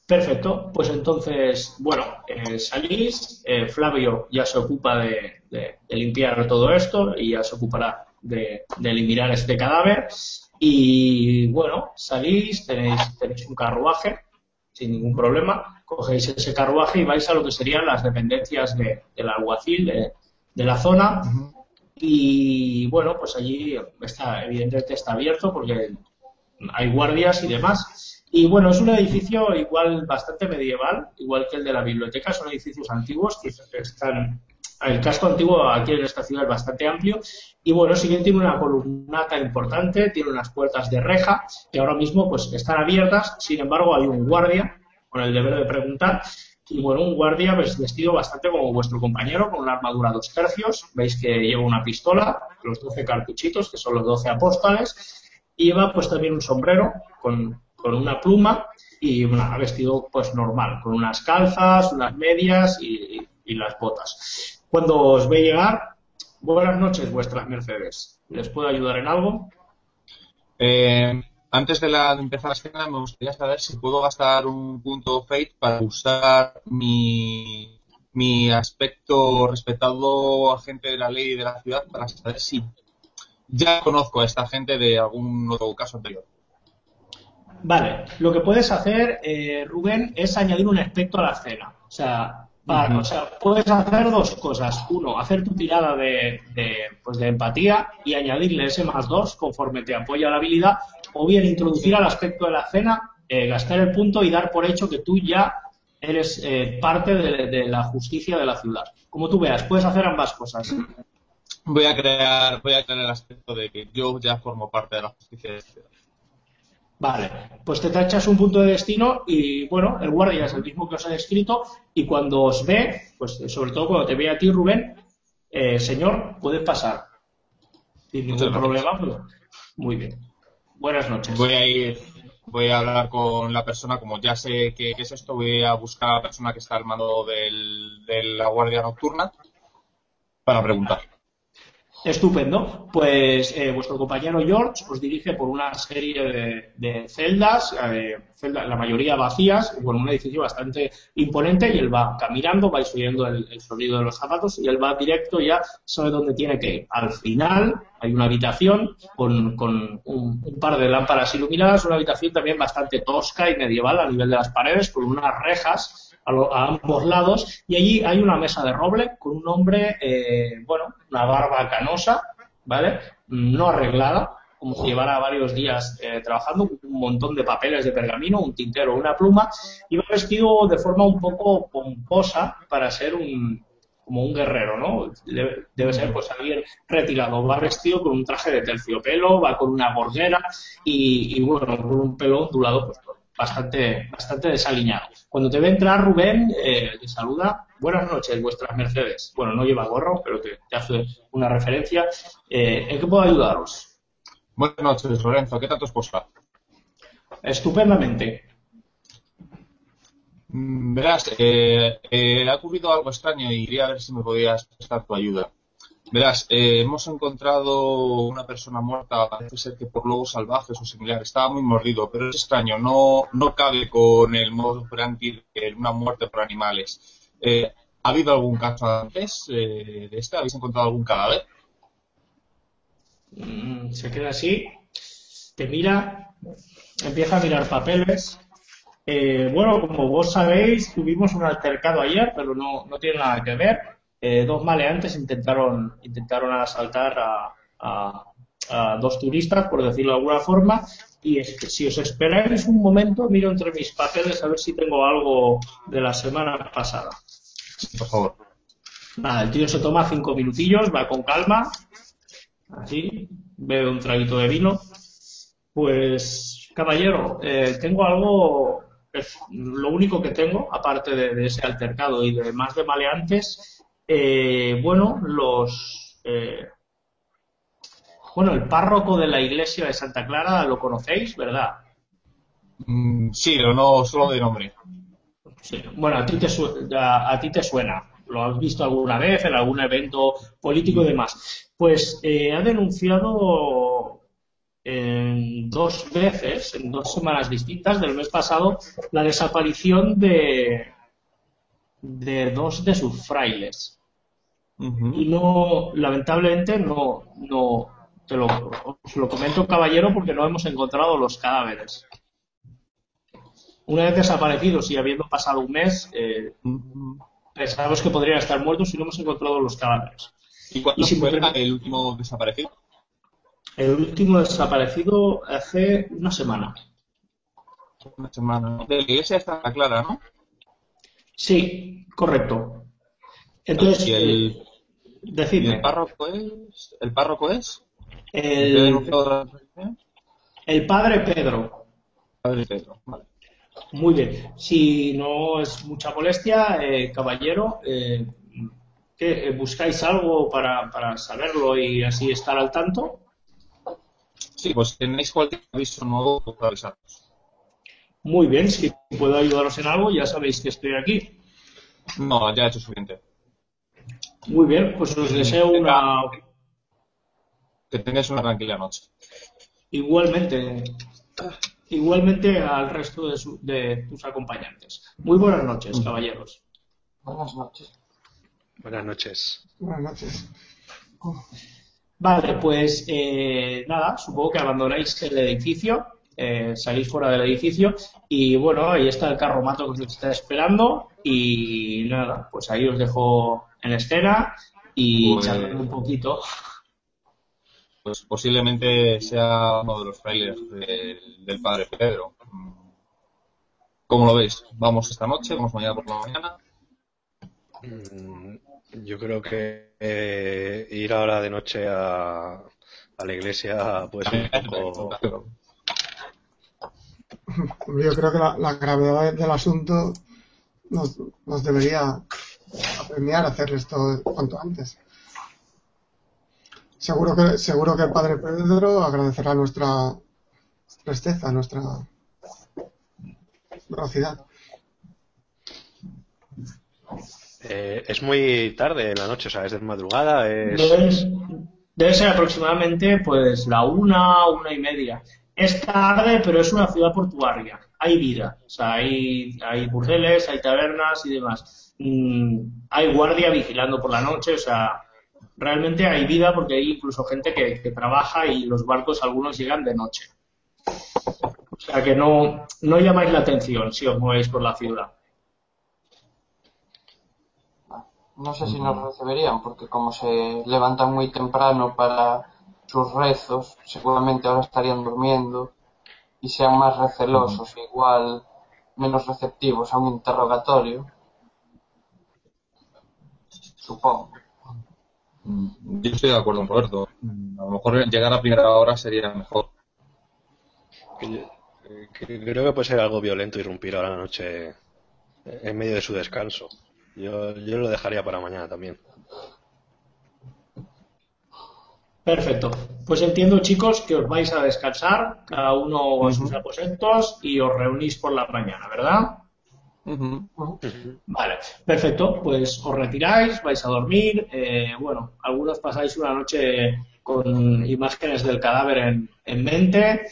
perfecto. Pues entonces, bueno, eh, salís, eh, Flavio ya se ocupa de, de- de limpiar todo esto y ya se ocupará de, de eliminar este cadáver. Y bueno, salís, tenéis, tenéis un carruaje sin ningún problema, cogéis ese carruaje y vais a lo que serían las dependencias de- del alguacil de, de la zona. Y bueno, pues allí está, evidentemente está abierto porque hay guardias y demás. Y bueno, es un edificio igual bastante medieval, igual que el de la biblioteca, son edificios antiguos que están. El casco antiguo aquí en esta ciudad es bastante amplio. Y bueno, si bien tiene una columnata importante, tiene unas puertas de reja que ahora mismo pues están abiertas, sin embargo hay un guardia con el deber de preguntar. Y bueno, un guardia pues, vestido bastante como vuestro compañero, con una armadura dos tercios, veis que lleva una pistola, los 12 cartuchitos, que son los 12 apóstoles, lleva pues también un sombrero con, con una pluma y una, vestido pues normal, con unas calzas, unas medias y, y las botas. Cuando os ve llegar, buenas noches vuestras Mercedes. ¿Les puedo ayudar en algo? Eh, antes de, la, de empezar la escena, me gustaría saber si puedo gastar un punto Fate para usar mi, mi aspecto respetado agente de la ley de la ciudad para saber si ya conozco a esta gente de algún otro caso anterior. Vale, lo que puedes hacer, eh, Rubén, es añadir un aspecto a la escena. O sea, para- Ujú. o sea, puedes hacer dos cosas. Uno, hacer tu tirada de, de, pues de empatía y añadirle ese más dos conforme te apoya la habilidad, o bien introducir al aspecto de la escena, eh, gastar el punto y dar por hecho que tú ya eres eh, parte de, de la justicia de la ciudad. Como tú veas, puedes hacer ambas cosas. Voy a crear, voy a crear el aspecto de que yo ya formo parte de la justicia de ciudad. Vale, pues te tachas un punto de destino y bueno, el guardia es el mismo que os he descrito y cuando os ve, pues sobre todo cuando te ve a ti, Rubén, eh, señor, puede pasar. Sin ningún problema. pues, muy bien. Buenas noches. Voy a ir, voy a hablar con la persona, como ya sé qué qué es esto, voy a buscar a la persona que está al mando del- de la guardia nocturna para preguntar. Estupendo. Pues eh, vuestro compañero George os dirige por una serie de, de celdas, eh, celda- la mayoría vacías, con un edificio bastante imponente y él va caminando, vais oyendo el, sonido de los zapatos y él va directo ya, sabe dónde tiene que ir. Al final hay una habitación con, con un, un par de lámparas iluminadas, una habitación también bastante tosca y medieval a nivel de las paredes, con unas rejas a, lo- a ambos lados y allí hay una mesa de roble con un hombre, eh, bueno, una barba canosa, ¿vale? No arreglada, como si llevara varios días eh, trabajando, un montón de papeles de pergamino, un tintero, una pluma, y va vestido de forma un poco pomposa para ser un como un guerrero, ¿no? Debe, debe ser pues alguien retirado, va vestido con un traje de terciopelo, va con una gorguera y, bueno, con un pelo ondulado pues bastante, bastante desaliñado. Cuando te ve entrar Rubén, eh, te saluda, buenas noches, vuestras Mercedes. Bueno, no lleva gorro, pero te, te hace una referencia. Eh, ¿En qué puedo ayudaros? Buenas noches, Lorenzo. ¿Qué tal tu esposa? Estupendamente. Mm, Verás, eh, eh, ha ocurrido algo extraño y quería ver si me podías prestar tu ayuda. Verás, eh, hemos encontrado una persona muerta, parece ser que por lobos salvajes o similar. Estaba muy mordido, pero es extraño, no, no cabe con el modo operandi de una muerte por animales. Eh, ¿Ha habido algún caso antes eh, de este? ¿Habéis encontrado algún cadáver? Mm, se queda así, te mira, empieza a mirar papeles. Bueno, como vos sabéis, tuvimos un altercado ayer, pero no, no tiene nada que ver. Eh, dos maleantes intentaron, intentaron asaltar a, a- a dos turistas, por decirlo de alguna forma, y es que si os esperáis un momento, miro entre mis papeles a ver si tengo algo de la semana pasada. Por favor. Nada, el tío se toma cinco minutillos, va con calma, así, bebe un traguito de vino. Pues, caballero, eh, tengo algo, es lo único que tengo, aparte de, de ese altercado y de más de maleantes, eh, bueno, los, eh, bueno, el párroco de la iglesia de Santa Clara lo conocéis, ¿verdad? Mm, sí, pero no solo de nombre. Sí. Bueno, a ti, te a ti te suena. Lo has visto alguna vez en algún evento político y demás. Pues eh, ha denunciado en dos veces, en dos semanas distintas del mes pasado, la desaparición de, de dos de sus frailes. Y no, lamentablemente, no, no, te lo, os lo comento, caballero, porque no hemos encontrado los cadáveres. Una vez desaparecidos y habiendo pasado un mes, eh, pensamos que podrían estar muertos y no hemos encontrado los cadáveres. ¿Y cuándo si fue me el último desaparecido? El último desaparecido hace una semana. Una semana. De la iglesia está clara, ¿no? Sí, correcto. Entonces, ¿Y el, eh, decidme, el párroco es? ¿El párroco es? ¿El padre Pedro. Padre Pedro. Vale. Muy bien. Si no es mucha molestia, eh, caballero, eh, ¿qué, eh, ¿buscáis algo para, para saberlo y así estar al tanto? Sí, pues tenéis cualquier aviso nuevo, pues avisaros. Muy bien, si puedo ayudaros en algo, ya sabéis que estoy aquí. No, ya he hecho suficiente. Muy bien, pues os deseo una Que tengáis una tranquila noche. igualmente igualmente al resto de, su- de tus acompañantes. Muy buenas noches, caballeros. Buenas noches. Buenas noches. Buenas noches. Vale, pues eh, nada, supongo que abandonáis el edificio, eh, salís fuera del edificio y bueno, ahí está el carromato que os está esperando y nada, pues ahí os dejo en escena y Pues- charlando un poquito. Pues posiblemente sea uno de los frailes del- del padre Pedro. ¿Cómo lo veis? ¿Vamos esta noche? ¿Vamos mañana por la mañana? Mm, Yo creo que eh, ir ahora de noche a, a la iglesia puede ser un poco... Yo creo que la, la gravedad del asunto nos, nos debería apremiar a hacer esto cuanto antes. Seguro que, seguro que el padre Pedro agradecerá nuestra presteza, nuestra velocidad. Eh, es muy tarde en la noche, o sea, es de madrugada, es... Debe, debe ser aproximadamente pues la una, una y media. Es tarde, pero es una ciudad portuaria. Hay vida. O sea, hay, hay burdeles, hay tabernas y demás. Mm, hay guardia vigilando por la noche. O sea, realmente hay vida porque hay incluso gente que, trabaja y los barcos algunos llegan de noche. O sea, que no, no llamáis la atención si os movéis por la ciudad. No sé si nos recibirían, porque como se levantan muy temprano para sus rezos, seguramente ahora estarían durmiendo y sean más recelosos, igual menos receptivos a un interrogatorio. Supongo. Mm, Yo estoy de acuerdo con Roberto. A lo mejor llegar a primera hora sería mejor. Creo que puede ser algo violento irrumpir ahora en la noche en medio de su descanso. Yo, yo lo dejaría para mañana también. Perfecto. Pues entiendo, chicos, que os vais a descansar, cada uno a sus aposentos y os reunís por la mañana, ¿verdad? Vale, perfecto. Pues os retiráis, vais a dormir. eh, bueno, algunos pasáis una noche con imágenes del cadáver en, en mente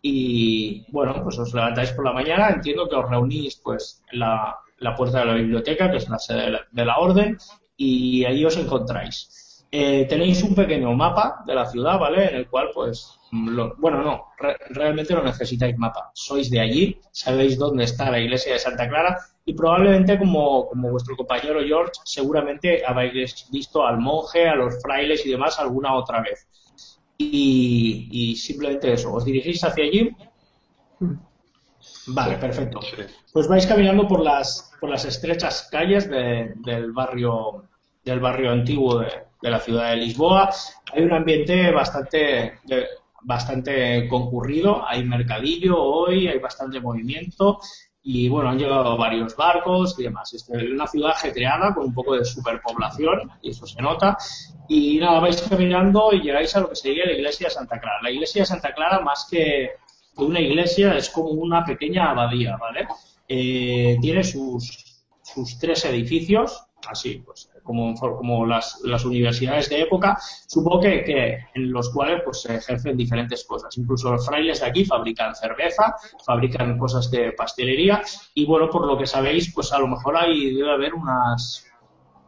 y bueno, pues os levantáis por la mañana. Entiendo que os reunís pues en la, la puerta de la biblioteca, que es la sede de la, de la orden, y ahí os encontráis. Eh, tenéis un pequeño mapa de la ciudad, ¿vale? En el cual, pues, lo- bueno, no, re- realmente no necesitáis mapa. Sois de allí, sabéis dónde está la iglesia de Santa Clara y probablemente, como, como vuestro compañero George, seguramente habéis visto al monje, a los frailes y demás alguna otra vez. Y, y simplemente eso, os dirigís hacia allí. Vale, perfecto. Sí. Pues vais caminando por las, por las estrechas calles de- del barrio del barrio antiguo de, de la ciudad de Lisboa. Hay un ambiente bastante de- bastante concurrido, hay mercadillo hoy, hay bastante movimiento y bueno, han llegado varios barcos y demás. Es una ciudad ajetreada con un poco de superpoblación y eso se nota. Y nada, vais caminando y llegáis a lo que sería la iglesia de Santa Clara. La iglesia de Santa Clara, más que una iglesia, es como una pequeña abadía, ¿vale? Eh, tiene sus, sus tres edificios, así, pues, como, como las, las universidades de época, supongo que, que en los cuales pues, se ejercen diferentes cosas. Incluso los frailes de aquí fabrican cerveza, fabrican cosas de pastelería y, bueno, por lo que sabéis, pues a lo mejor ahí debe haber unas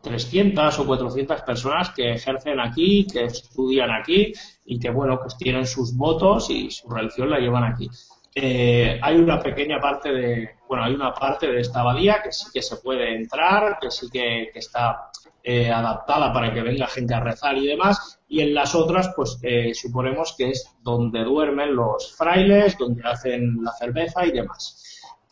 300 o 400 personas que ejercen aquí, que estudian aquí y que, bueno, pues tienen sus votos y su religión la llevan aquí. Eh, hay una pequeña parte de, bueno, hay una parte de esta abadía que sí que se puede entrar, que sí que, que está eh, adaptada para que venga gente a rezar y demás, y en las otras, pues eh, suponemos que es donde duermen los frailes, donde hacen la cerveza y demás.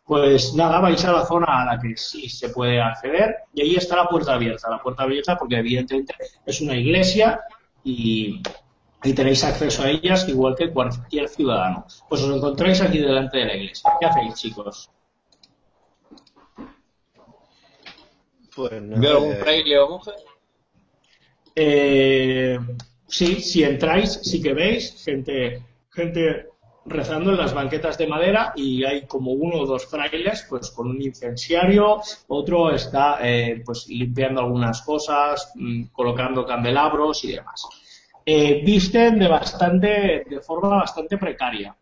Pues nada, vais a la zona a la que sí se puede acceder y ahí está la puerta abierta. La puerta abierta porque evidentemente es una iglesia y, y tenéis acceso a ellas igual que cualquier ciudadano. Pues os encontráis aquí delante de la iglesia. ¿Qué hacéis, chicos? Pues ¿Veo algún eh, fraile o monje? Eh, sí, si entráis, sí que veis gente, gente rezando en las banquetas de madera y hay como uno o dos frailes pues con un incensiario, otro está eh, pues limpiando algunas cosas, mm, colocando candelabros y demás. Eh, visten de bastante, de forma bastante precaria.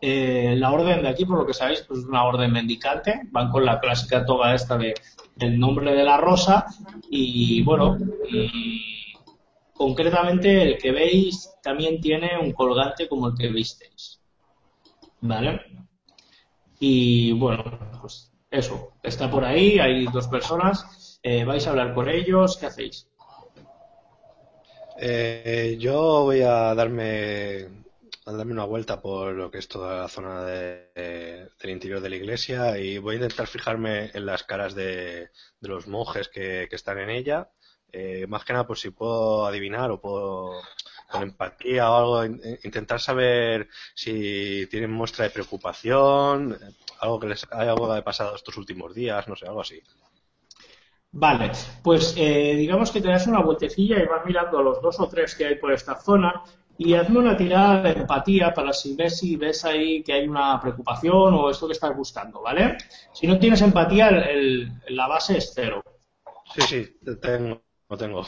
Eh, la orden de aquí, por lo que sabéis, pues es una orden mendicante, van con la clásica toga esta de, del nombre de la rosa y bueno, mm, concretamente el que veis también tiene un colgante como el que visteis. ¿Vale? Y bueno, pues eso, está por ahí, hay dos personas, eh, vais a hablar con ellos, ¿qué hacéis? Eh, yo voy a darme darme una vuelta por lo que es toda la zona de- de- del interior de la iglesia y voy a intentar fijarme en las caras de, los monjes que, están en ella. Eh, más que nada, por si puedo adivinar o puedo con empatía o algo, in- intentar saber si tienen muestra de preocupación, eh, algo que les haya pasado estos últimos días, no sé, algo así. Vale, pues eh, digamos que te das una vueltecilla y vas mirando los dos o tres que hay por esta zona y hazme una tirada de empatía para si ves si ves ahí que hay una preocupación o esto que estás buscando, ¿vale? Si no tienes empatía, el- el- la base es cero. Sí, sí, te- tengo, lo tengo.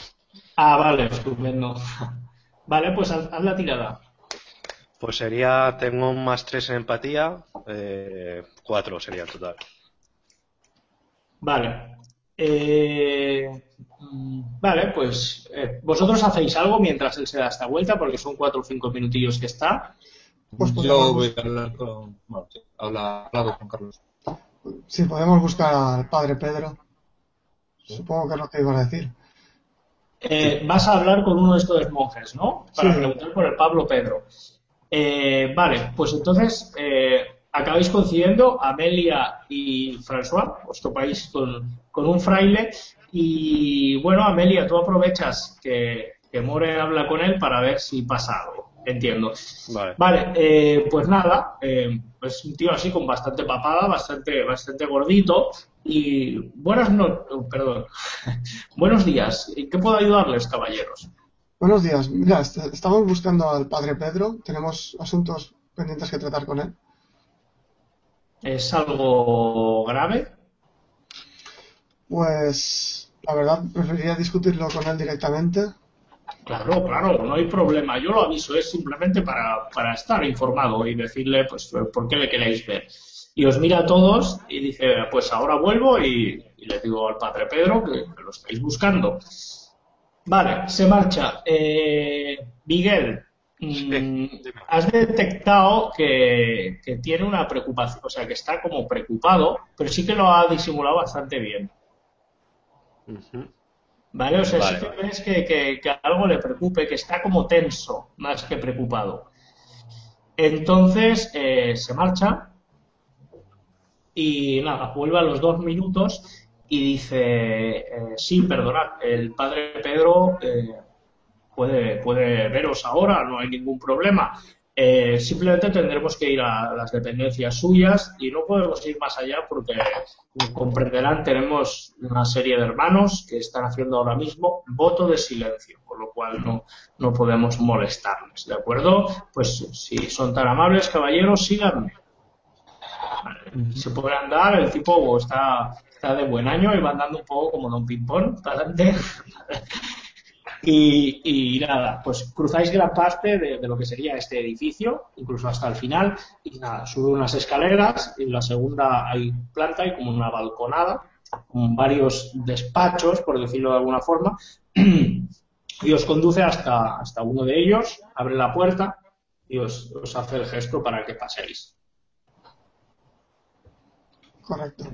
Ah, vale, estupendo. Vale, pues haz, haz la tirada. Pues sería, tengo un más 3 en empatía, eh, 4 sería el total. Vale. Eh, vale, pues eh, vosotros hacéis algo mientras él se da esta vuelta, porque son cuatro o cinco minutillos que está. Pues Yo voy a hablar con. Bueno, sí, habla, habla con Carlos. Si podemos buscar al padre Pedro. Supongo que es lo que ibas a decir. Eh, vas a hablar con uno de estos monjes, ¿no? Para Sí. preguntar por el Pablo Pedro. Eh, vale, pues entonces eh, acabáis coincidiendo, Amelia y François, os topáis con, con un fraile y bueno, Amelia, tú aprovechas que, que More habla con él para ver si pasa algo, entiendo. Vale. Vale, eh, pues nada, eh, es un tío así con bastante papada, bastante, bastante gordito y buenas no, perdón, buenos días. ¿En qué puedo ayudarles, caballeros? Buenos días. Mira, est- estamos buscando al padre Pedro. Tenemos asuntos pendientes que tratar con él. ¿Es algo grave? Pues la verdad preferiría discutirlo con él directamente. Claro, claro, no hay problema. Yo lo aviso, es simplemente para, para estar informado y decirle, pues, por qué le queréis ver. Y os mira a todos y dice, pues ahora vuelvo y, y le digo al padre Pedro que, que lo estáis buscando. Vale, se marcha. Eh, Miguel, mm, has detectado que, que tiene una preocupación, o sea, que está como preocupado, pero sí que lo ha disimulado bastante bien. ¿Vale? O sea, Vale, que vale. ves que, que- que algo le preocupe, que está como tenso, más que preocupado. Entonces, eh, se marcha y nada, vuelve a los dos minutos y dice, eh, sí, perdonad, el padre Pedro eh, puede, puede veros ahora, no hay ningún problema. Eh, simplemente tendremos que ir a las dependencias suyas y no podemos ir más allá porque, comprenderán, tenemos una serie de hermanos que están haciendo ahora mismo voto de silencio, con lo cual no, no podemos molestarles, ¿de acuerdo? Pues si son tan amables, caballeros, síganme. Se puede andar, el tipo está, está de buen año y va andando un poco como Don Pimpón, para adelante. Y, nada, pues cruzáis gran parte de, de lo que sería este edificio, incluso hasta el final, y nada, sube unas escaleras, y en la segunda hay planta y como una balconada, con varios despachos, por decirlo de alguna forma, y os conduce hasta, hasta uno de ellos, abre la puerta y os, os hace el gesto para que paséis. Correcto.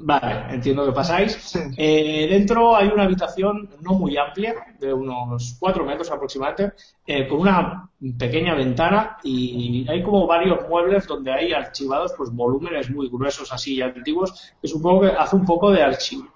Vale, entiendo que pasáis. Sí. Eh, dentro hay una habitación no muy amplia, de unos 4 metros aproximadamente, eh, con una pequeña ventana y hay como varios muebles donde hay archivados pues volúmenes muy gruesos así y antiguos, que supongo que hace un poco de archivo.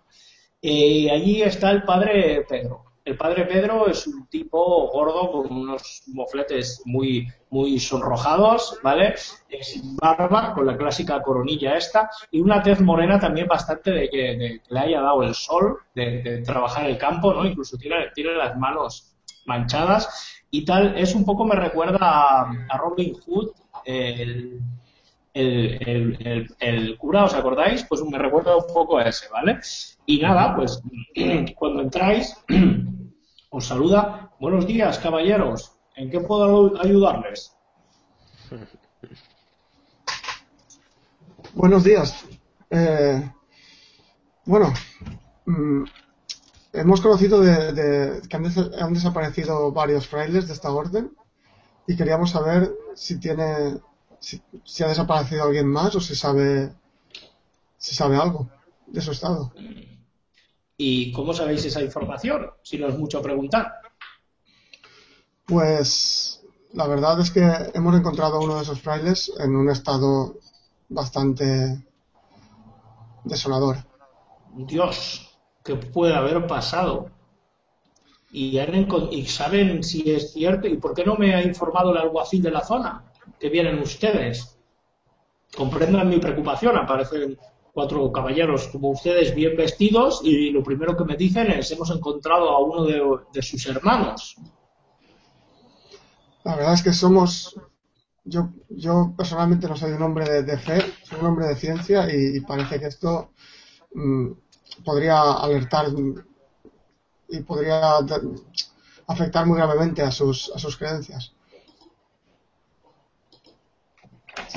Eh, allí está el padre Pedro. El padre Pedro es un tipo gordo con unos mofletes muy, muy sonrojados, ¿vale? Es barba con la clásica coronilla esta y una tez morena también bastante de que, de que le haya dado el sol, de, de trabajar el campo, ¿no? Incluso tiene, tiene las manos manchadas y tal. Es un poco, me recuerda a, a Robin Hood, el, el, el- el cura, ¿os acordáis? Pues me recuerda un poco a ese, ¿vale? Y nada, pues cuando entráis, os saluda. Buenos días, caballeros. ¿En qué puedo ayudarles? Buenos días. Eh, bueno, mm, hemos conocido de, que han desaparecido varios frailes de esta orden y queríamos saber si tiene si, si ha desaparecido alguien más o si sabe si sabe algo de su estado. ¿Y cómo sabéis esa información? Si no es mucho preguntar. Pues la verdad es que hemos encontrado a uno de esos frailes en un estado bastante desolador. Dios, ¿qué puede haber pasado? Y, y saben si es cierto. ¿Y por qué no me ha informado el alguacil de la zona? Que vienen ustedes. Comprendan mi preocupación. Aparecen cuatro caballeros como ustedes bien vestidos y lo primero que me dicen es hemos encontrado a uno de, de sus hermanos. La verdad es que somos, yo, yo personalmente no soy un hombre de, de fe, soy un hombre de ciencia y, y parece que esto mm, podría alertar y podría afectar muy gravemente a sus, a sus creencias.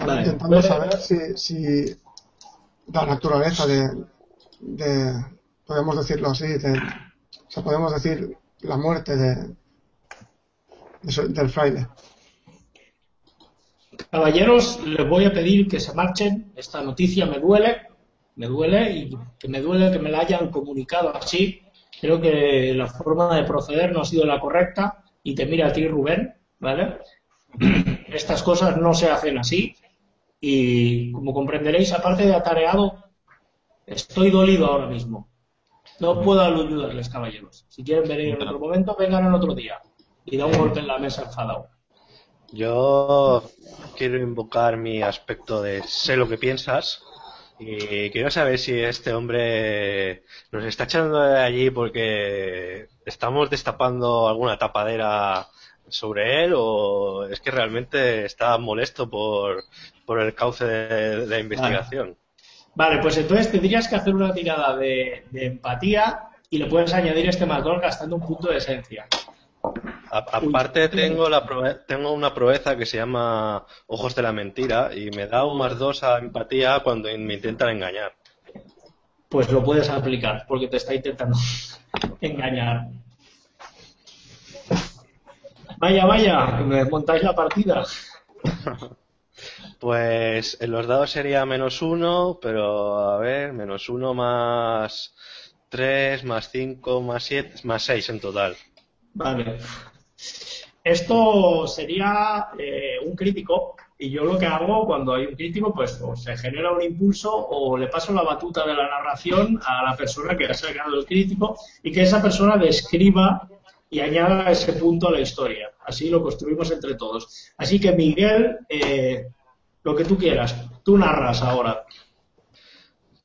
Vale, intentando puede- saber si, si la naturaleza de, de, podemos decirlo así, de, o sea, podemos decir la muerte de, de del fraile. Caballeros, les voy a pedir que se marchen. Esta noticia me duele, me duele y que me duele que me la hayan comunicado así. Creo que la forma de proceder no ha sido la correcta y te mira a ti, Rubén, ¿vale? Estas cosas no se hacen así y como comprenderéis, aparte de atareado, estoy dolido ahora mismo. No puedo ayudarles, caballeros. Si quieren venir en otro momento, vengan en otro día. Y da un golpe en la mesa enfadado. Yo quiero invocar mi aspecto de sé lo que piensas y quiero saber si este hombre nos está echando de allí porque estamos destapando alguna tapadera sobre él o es que realmente está molesto por, por el cauce de, de la investigación. Vale, pues entonces tendrías que hacer una tirada de, de empatía y le puedes añadir este más dos gastando un punto de esencia. A- aparte tengo la proe- tengo una proeza que se llama Ojos de la Mentira y me da un más dos a empatía cuando me intentan engañar. Pues lo puedes aplicar porque te está intentando engañar. Vaya, vaya, me montáis la partida. Pues en los dados sería menos uno, pero a ver, menos uno más tres, más cinco, más siete, más seis en total. Vale. Esto sería eh, un crítico y yo lo que hago cuando hay un crítico, pues o se genera un impulso o le paso la batuta de la narración a la persona que ha sacado el crítico y que esa persona describa y añada ese punto a la historia. Así lo construimos entre todos. Así que Miguel, eh, lo que tú quieras, tú narras ahora.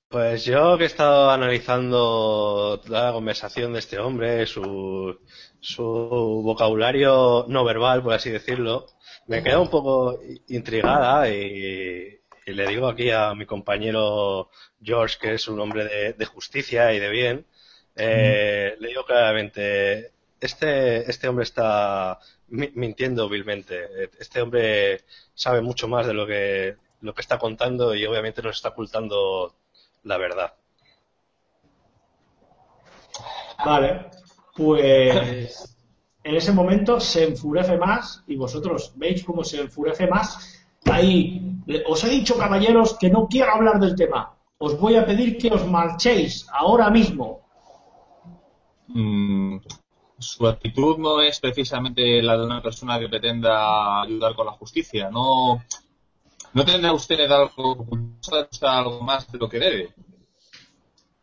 Pues yo que he estado analizando toda la conversación de este hombre, su, su vocabulario no verbal, por así decirlo, me queda un poco intrigada y, y le digo aquí a mi compañero George, que es un hombre de, de justicia y de bien, eh, le digo claramente, este, este hombre está mi- mintiendo vilmente. Este hombre sabe mucho más de lo que, lo que está contando y obviamente nos está ocultando la verdad. Vale, pues en ese momento se enfurece más y vosotros veis cómo se enfurece más. Ahí, le- os he dicho, caballeros, que no quiero hablar del tema. Os voy a pedir que os marchéis ahora mismo. Mm, su actitud no es precisamente la de una persona que pretenda ayudar con la justicia. No, no tendrá usted algo, algo más de lo que debe.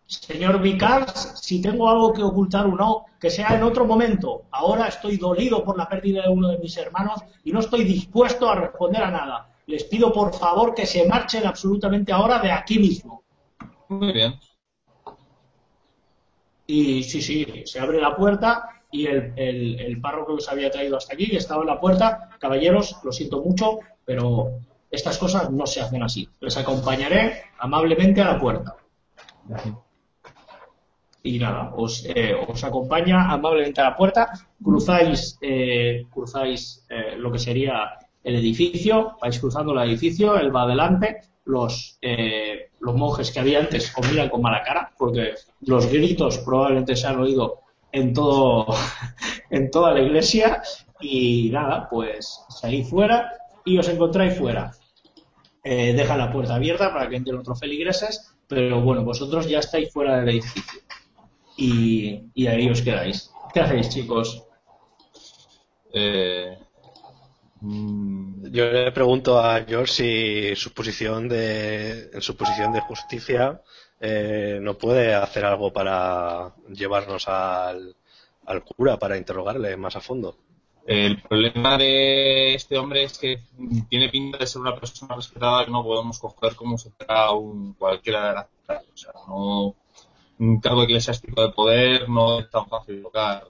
Señor Vicars, si tengo algo que ocultar o no, que sea en otro momento. Ahora estoy dolido por la pérdida de uno de mis hermanos y no estoy dispuesto a responder a nada. Les pido por favor que se marchen absolutamente ahora de aquí mismo. Muy bien. Y sí, sí, se abre la puerta y el, el, el párroco que os había traído hasta aquí, que estaba en la puerta, caballeros, lo siento mucho, pero estas cosas no se hacen así. Les acompañaré amablemente a la puerta. Y nada, os, eh, os acompaña amablemente a la puerta, cruzáis, eh, cruzáis eh, lo que sería el edificio, vais cruzando el edificio, él va adelante, los, eh, los monjes que había antes os miran con mala cara, porque los gritos probablemente se han oído en todo en toda la iglesia y nada, pues salís fuera y os encontráis fuera. Eh, dejan la puerta abierta para que entren otros feligreses, pero bueno, vosotros ya estáis fuera del edificio y, y ahí os quedáis. ¿Qué hacéis, chicos? Eh, mm, Yo le pregunto a George si su posición de, en su posición de justicia eh, no puede hacer algo para llevarnos al, al cura para interrogarle más a fondo. el problema de este hombre es que tiene pinta de ser una persona respetada que no podemos coger como si fuera un cualquiera de las O sea, no, un cargo eclesiástico de poder no es tan fácil de tocar.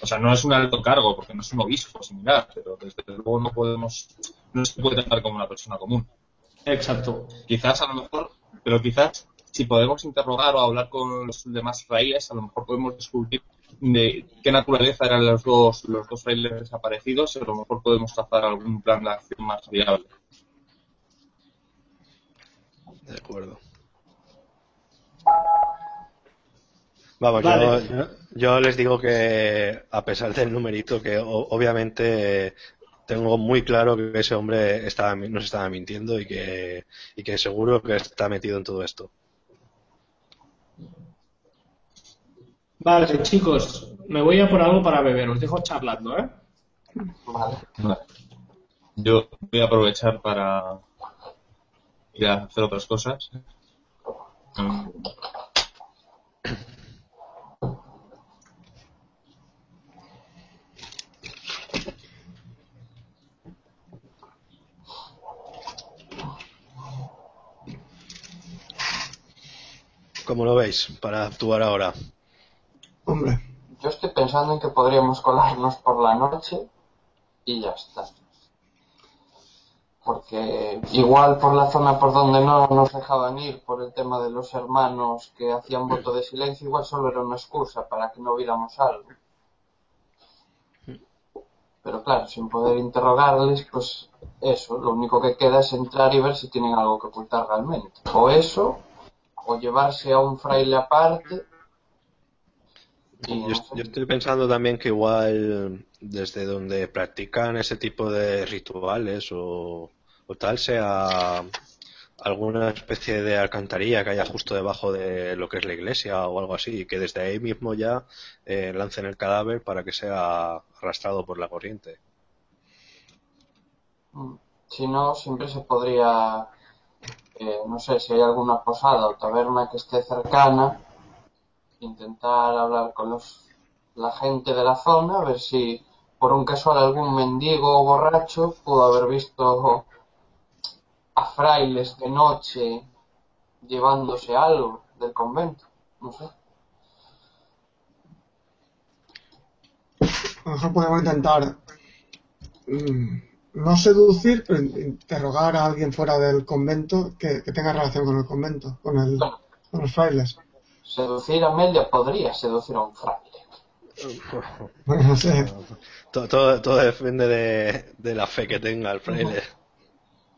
O sea, no es un alto cargo porque no es un obispo similar, pero desde luego no podemos, no se puede tratar como una persona común. Exacto. Quizás a lo mejor, pero quizás si podemos interrogar o hablar con los demás frailes, a lo mejor podemos descubrir de qué naturaleza eran los dos, los dos frailes desaparecidos y a lo mejor podemos trazar algún plan de acción más viable. De acuerdo. Vamos, Vale. yo, les digo que a pesar del numerito, que o- obviamente tengo muy claro que ese hombre estaba, nos estaba mintiendo y que, y que seguro que está metido en todo esto. Vale, chicos, me voy a por algo para beber. Os dejo charlando, ¿eh? Vale. Vale. Yo voy a aprovechar para ir a hacer otras cosas. ¿Cómo lo veis para actuar ahora? Hombre, Yo estoy pensando en que podríamos colarnos por la noche y ya está. Porque igual por la zona por donde no nos dejaban ir, por el tema de los hermanos que hacían voto de silencio, igual solo era una excusa para que no viéramos algo. Pero claro, sin poder interrogarles, pues eso, lo único que queda es entrar y ver si tienen algo que ocultar realmente. O eso, o llevarse a un fraile aparte Y Yo, estoy pensando también que igual desde donde practican ese tipo de rituales o, o tal sea alguna especie de alcantarilla que haya justo debajo de lo que es la iglesia o algo así y que desde ahí mismo ya eh, lancen el cadáver para que sea arrastrado por la corriente. Mm. Si no, siempre se podría, eh, no sé, si hay alguna posada o taberna que esté cercana, intentar hablar con los, la gente de la zona, a ver si por un casual algún mendigo o borracho pudo haber visto a frailes de noche llevándose algo del convento. No sé. Mejor podemos intentar mm, no seducir, pero in- interrogar a alguien fuera del convento que, que tenga relación con el convento, con, el, con los frailes. Seducir a Amelia podría seducir a un fraile. Bueno, no sé. Todo, todo, todo depende de, de la fe que tenga el fraile.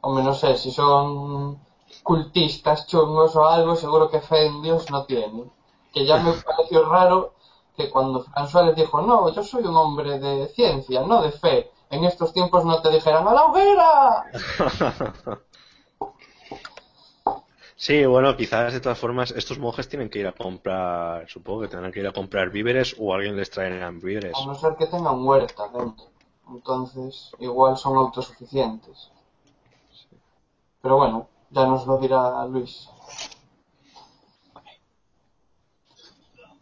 Hombre, no sé, si son cultistas chungos o algo, seguro que fe en Dios no tienen. Que ya me pareció raro que cuando François les dijo, no, yo soy un hombre de ciencia, no de fe, en estos tiempos no te dijeran, ¡a la hoguera! Sí, bueno, quizás de todas formas estos monjes tienen que ir a comprar, supongo que tendrán que ir a comprar víveres o alguien les traerán víveres. A no ser que tengan huerta dentro. Entonces, igual son autosuficientes. Pero bueno, ya nos lo dirá Luis.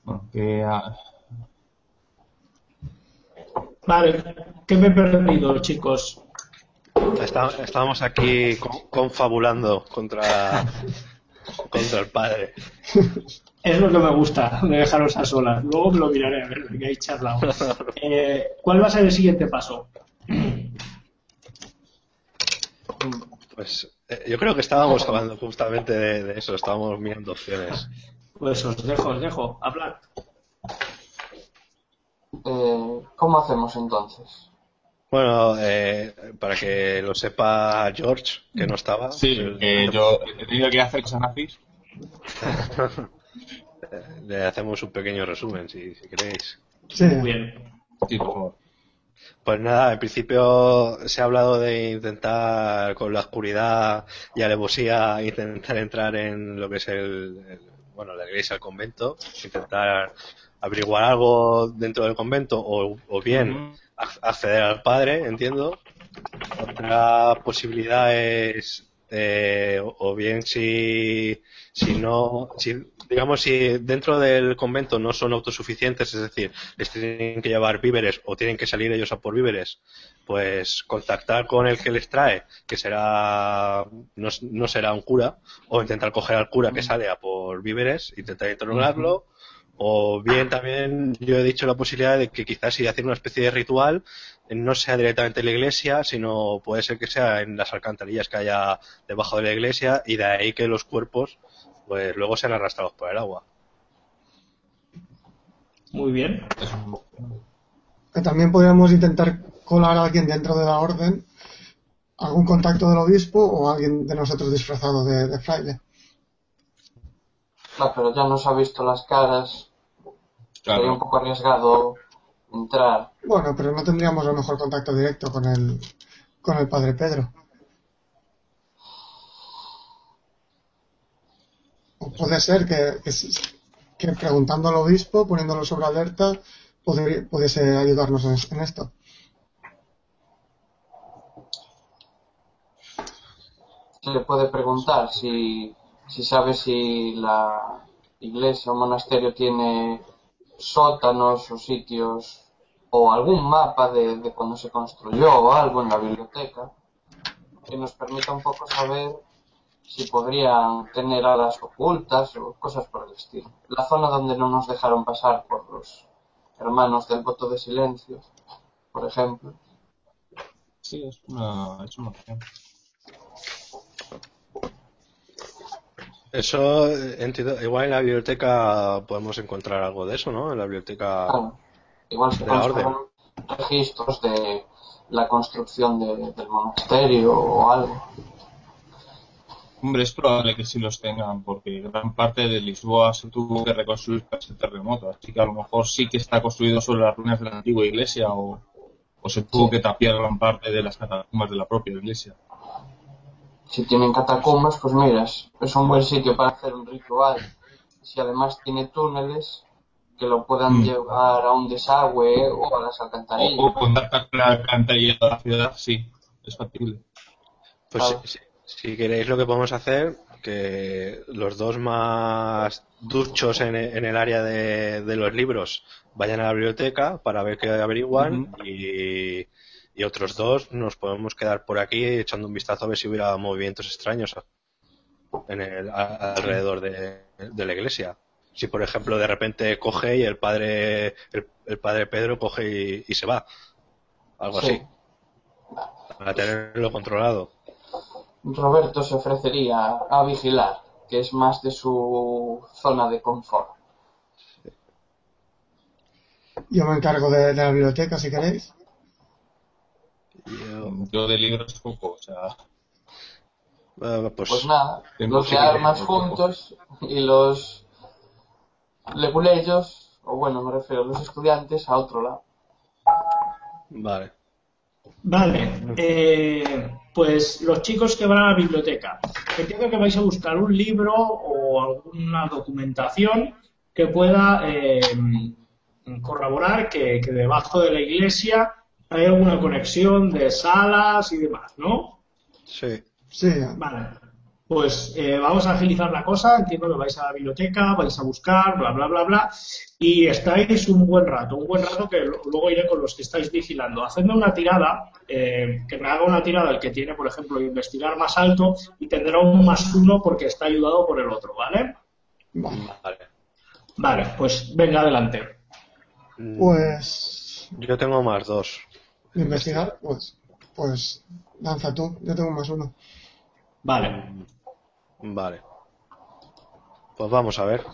Bueno, que ah, Vale, ¿qué me he perdido, chicos? Está- estábamos aquí con- confabulando contra, contra el padre. Es lo que me gusta, de dejaros a solas. Luego me lo miraré a ver qué hay charlado. Eh, ¿Cuál va a ser el siguiente paso? Pues eh, yo creo que estábamos hablando justamente de, de eso, estábamos mirando opciones. Pues os dejo, os dejo. Hablad. Eh, ¿Cómo hacemos entonces? Bueno, eh, para que lo sepa George, que no estaba. sí, eh, que yo he tenido que hacer cosas nazis. le hacemos un pequeño resumen, si, si queréis. Sí, Muy bien. Sí, por favor. Pues nada, en principio se ha hablado de intentar con la oscuridad y alevosía intentar entrar en lo que es el, el- bueno, la iglesia, el convento, intentar averiguar algo dentro del convento o, o bien acceder al padre, entiendo. Otra posibilidad es eh, o- o bien si si no si digamos si dentro del convento no son autosuficientes, es decir, les tienen que llevar víveres o tienen que salir ellos a por víveres, pues contactar con el que les trae, que será no, no será un cura, o intentar coger al cura que sale a por víveres, intentar interrogarlo, o bien también yo he dicho la posibilidad de que quizás si hacer una especie de ritual no sea directamente en la iglesia, sino puede ser que sea en las alcantarillas que haya debajo de la iglesia y de ahí que los cuerpos pues luego sean arrastrados por el agua. Muy bien. También podríamos intentar colar a alguien dentro de la orden, algún contacto del obispo o alguien de nosotros disfrazado de, de fraile. Ah, pero ya nos ha visto las caras. Sería un Claro. poco arriesgado entrar. Bueno, pero no tendríamos el mejor contacto directo con el, con el padre Pedro. O puede ser que, que, que preguntando al obispo, poniéndolo sobre alerta, podri- pudiese ayudarnos en, en esto. Se le puede preguntar si, si sabe si la iglesia o monasterio tiene sótanos o sitios o algún mapa de, de cuando se construyó o algo en la biblioteca que nos permita un poco saber si podrían tener alas ocultas o cosas por el estilo. La zona donde no nos dejaron pasar por los hermanos del voto de silencio, por ejemplo. Sí, es una. Eso entiendo, igual en la biblioteca podemos encontrar algo de eso, ¿no? En la biblioteca Claro, igual se de la conservan registros de la construcción de- del monasterio o algo. Hombre, es probable que sí los tengan, porque gran parte de Lisboa se tuvo que reconstruir tras el terremoto, así que a lo mejor sí que está construido sobre las ruinas de la antigua iglesia o, o se tuvo que tapiar gran parte de las catacumbas de la propia iglesia. Si tienen catacumbas, pues miras, es un buen sitio para hacer un ritual. Si además tiene túneles que lo puedan Mm. llevar a un desagüe o a las O, alcantarillas. o contactar con la alcantarilla de la ciudad, sí, es factible. Pues Claro. si, queréis lo que podemos hacer, que los dos más duchos en, en el área de, de los libros vayan a la biblioteca para ver qué averiguan y, y otros dos nos podemos quedar por aquí echando un vistazo a ver si hubiera movimientos extraños en el, a- alrededor de, de la iglesia. Si por ejemplo de repente coge y el padre el, el padre Pedro coge y, y se va, algo Sí. así, para tenerlo controlado. Roberto se ofrecería a vigilar, que es más de su zona de confort. Yo me encargo de, de la biblioteca si queréis. Yo- Yo de libros poco, o sea, pues, Pues nada, los de armas juntos y los leguleyos, o bueno, me refiero a los estudiantes, a otro lado. vale. Vale, eh, pues los chicos que van a la biblioteca, entiendo que vais a buscar un libro o alguna documentación que pueda eh, corroborar que, que debajo de la iglesia hay alguna conexión de salas y demás, ¿no? Sí. Sí, Vale, pues eh, vamos a agilizar la cosa. Entiendo que vais a la biblioteca, vais a buscar, bla, bla, bla, bla. Y estáis un buen rato, un buen rato que luego iré con los que estáis vigilando. Hacedme una tirada, eh, que me haga una tirada el que tiene, por ejemplo, investigar más alto y tendrá un más uno porque está ayudado por el otro, ¿vale? vale. Vale. Pues venga adelante. Pues, Yo tengo más dos. Investigar, pues, pues, lanza tú, yo tengo más uno. Vale. Vale. Pues vamos a ver.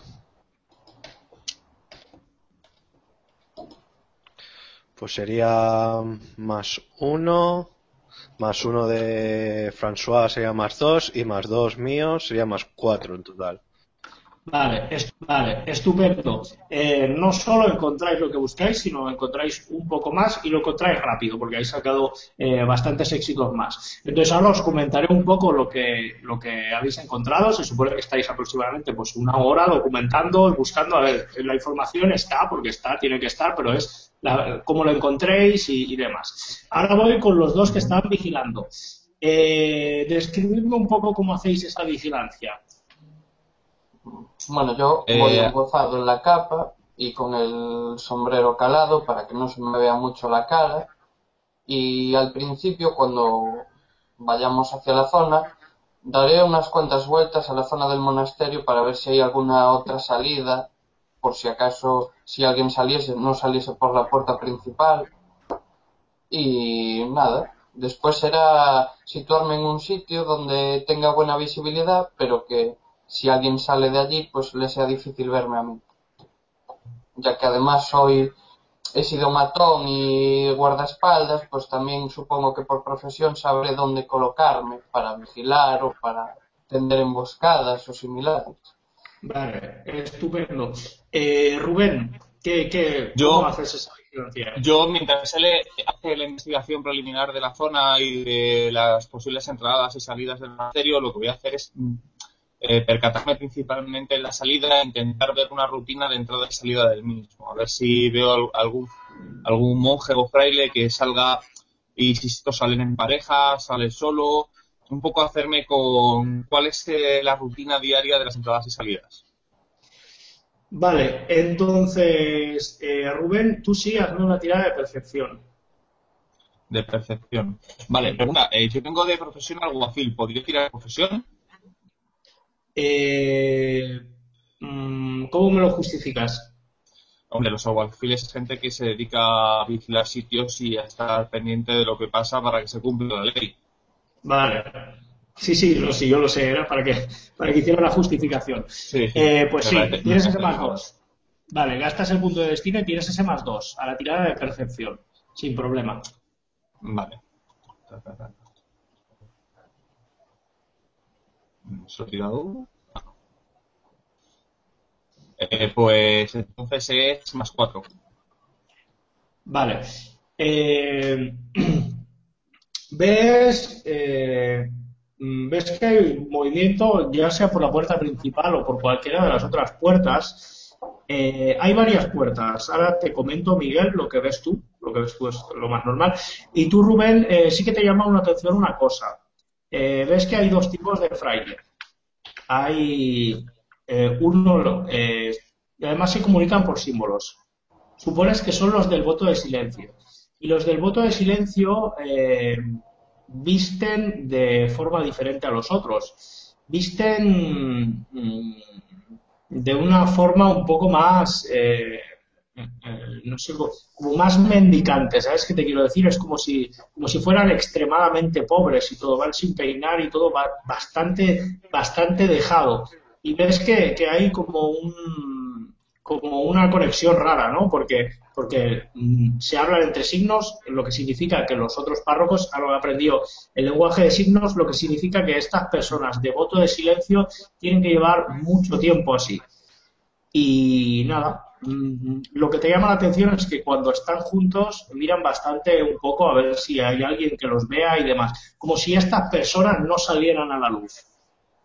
Pues sería más uno, más uno de François sería más dos y más dos míos sería más cuatro en total. Vale, vale, estupendo. Eh, no solo encontráis lo que buscáis, sino encontráis un poco más y lo encontráis rápido, porque habéis sacado eh, bastantes éxitos más. Entonces ahora os comentaré un poco lo que, lo que habéis encontrado. Se supone que estáis aproximadamente pues una hora documentando, buscando. A ver, la información está, porque está, tiene que estar, pero es la- cómo lo encontréis y, y demás. Ahora voy con los dos que están vigilando. Eh, describidme un poco cómo hacéis esa vigilancia. Bueno, yo Eh, voy embozado en la capa y con el sombrero calado para que no se me vea mucho la cara. Y al principio, cuando vayamos hacia la zona, daré unas cuantas vueltas a la zona del monasterio para ver si hay alguna otra salida, por si acaso, si alguien saliese, no saliese por la puerta principal. Y nada, después será situarme en un sitio donde tenga buena visibilidad, pero que si alguien sale de allí, pues le sea difícil verme a mí. Ya que además soy, he sido matón y guardaespaldas, pues también supongo que por profesión sabré dónde colocarme para vigilar o para tender emboscadas o similares. Vale, estupendo. Eh, Rubén, ¿qué, qué, Yo- ¿cómo haces esa vigilancia? Yo, mientras él hace la investigación preliminar de la zona y de las posibles entradas y salidas del monasterio, lo que voy a hacer es eh, percatarme principalmente en la salida e intentar ver una rutina de entrada y salida del mismo. A ver si veo al- algún, algún monje o fraile que salga y si estos salen en pareja, sale solo. Un poco hacerme con cuál es eh, la rutina diaria de las entradas y salidas. Vale, entonces, eh, Rubén, tú sí hazme una tirada de percepción. De percepción. Vale, pregunta. eh, yo tengo de profesión alguacil. ¿Podría tirar de profesión? Eh, mm, ¿Cómo me lo justificas? Hombre, los alguaciles es gente que se dedica a vigilar sitios y a estar pendiente de lo que pasa para que se cumpla la ley. Vale. Sí, sí, lo, sí, yo lo sé, era para que, para que hiciera la justificación. Sí. Eh, pues sí, parece- tienes ese más dos. Vale, gastas el punto de destino y tienes ese más dos a la tirada de percepción, sin problema. Vale. Se. Eh, pues entonces es más 4. Vale. Eh, ves, eh, ves que hay movimiento, ya sea por la puerta principal o por cualquiera de las otras puertas. Hay varias puertas. Ahora te comento, Miguel, lo que ves tú, lo que ves tú es lo más normal. Y tú, Rubén, sí que te llama una atención una cosa. Eh, ves que hay dos tipos de fraile. Hay eh, uno, eh, además se comunican por símbolos. Supones que son los del voto de silencio. Y los del voto de silencio eh, visten de forma diferente a los otros. Visten mm, de una forma un poco más, no sé, como más mendicante, ¿sabes qué te quiero decir? Es como si, como si fueran extremadamente pobres y todo, van sin peinar y todo va bastante, bastante dejado. Y ves que, que hay como un, como una conexión rara, ¿no? Porque, porque mm, se hablan entre signos, lo que significa que los otros párrocos han aprendido el lenguaje de signos, lo que significa que estas personas de voto de silencio tienen que llevar mucho tiempo así. Y nada, lo que te llama la atención es que cuando están juntos miran bastante un poco a ver si hay alguien que los vea y demás, como si estas personas no salieran a la luz.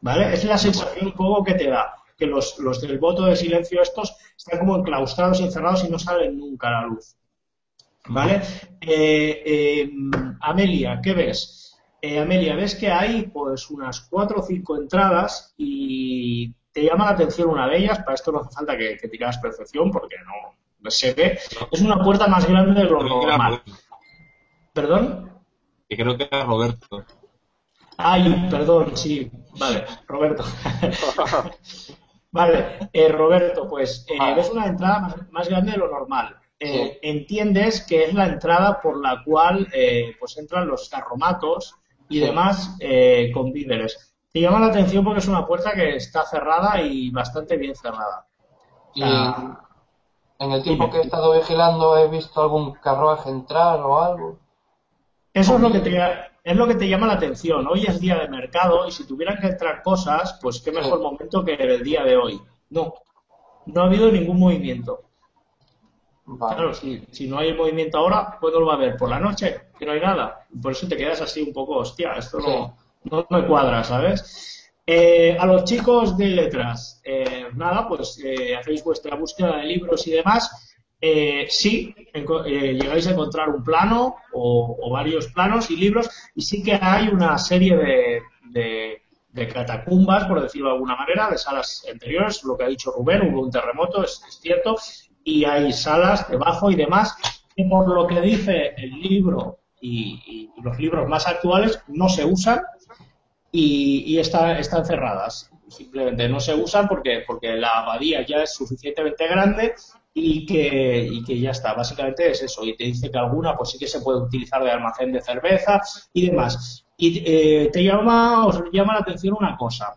¿Vale? Es la sensación un poco que te da, que los, los del voto de silencio estos están como enclaustrados encerrados y no salen nunca a la luz. ¿Vale? Eh, eh, Amelia, ¿qué ves? Eh, Amelia, ves que hay pues unas cuatro o cinco entradas y te llama la atención una de ellas, para esto no hace falta que, que tiras percepción porque no se ve. Es una puerta más grande de lo normal. ¿Perdón? Que creo que era Roberto. Ay, perdón, sí, vale, Roberto. vale, eh, Roberto, pues eh, Ah. ves una entrada más, más grande de lo normal. Eh, Sí. Entiendes que es la entrada por la cual eh, pues entran los carromatos y demás eh, con víveres. Te llama la atención porque es una puerta que está cerrada y bastante bien cerrada. Y Ah. en el tiempo que he estado vigilando he visto algún carruaje entrar o algo. Eso es lo que te, es lo que te llama la atención. Hoy es día de mercado y si tuvieran que entrar cosas, pues qué mejor Sí. momento que el día de hoy. No, no ha habido ningún movimiento. Vale. Claro, si, si no hay movimiento ahora, ¿cuándo lo va a haber? ¿Por la noche? Que no hay nada. Por eso te quedas así un poco, hostia, esto no, no me cuadra, ¿sabes? Eh, a los chicos de letras, eh, nada, pues eh, hacéis vuestra búsqueda de libros y demás. Eh, sí, eh, llegáis a encontrar un plano o, varios planos y libros, y sí que hay una serie de, de- catacumbas, por decirlo de alguna manera, de salas anteriores, lo que ha dicho Rubén, hubo un terremoto, es, cierto, y hay salas debajo y demás, que por lo que dice el libro y los libros más actuales no se usan y, y está- están cerradas. Simplemente no se usan porque, porque la abadía ya es suficientemente grande y que, y que ya está. Básicamente es eso. Y te dice que alguna pues sí que se puede utilizar de almacén de cerveza y demás. Y eh, te llama, os llama la atención una cosa.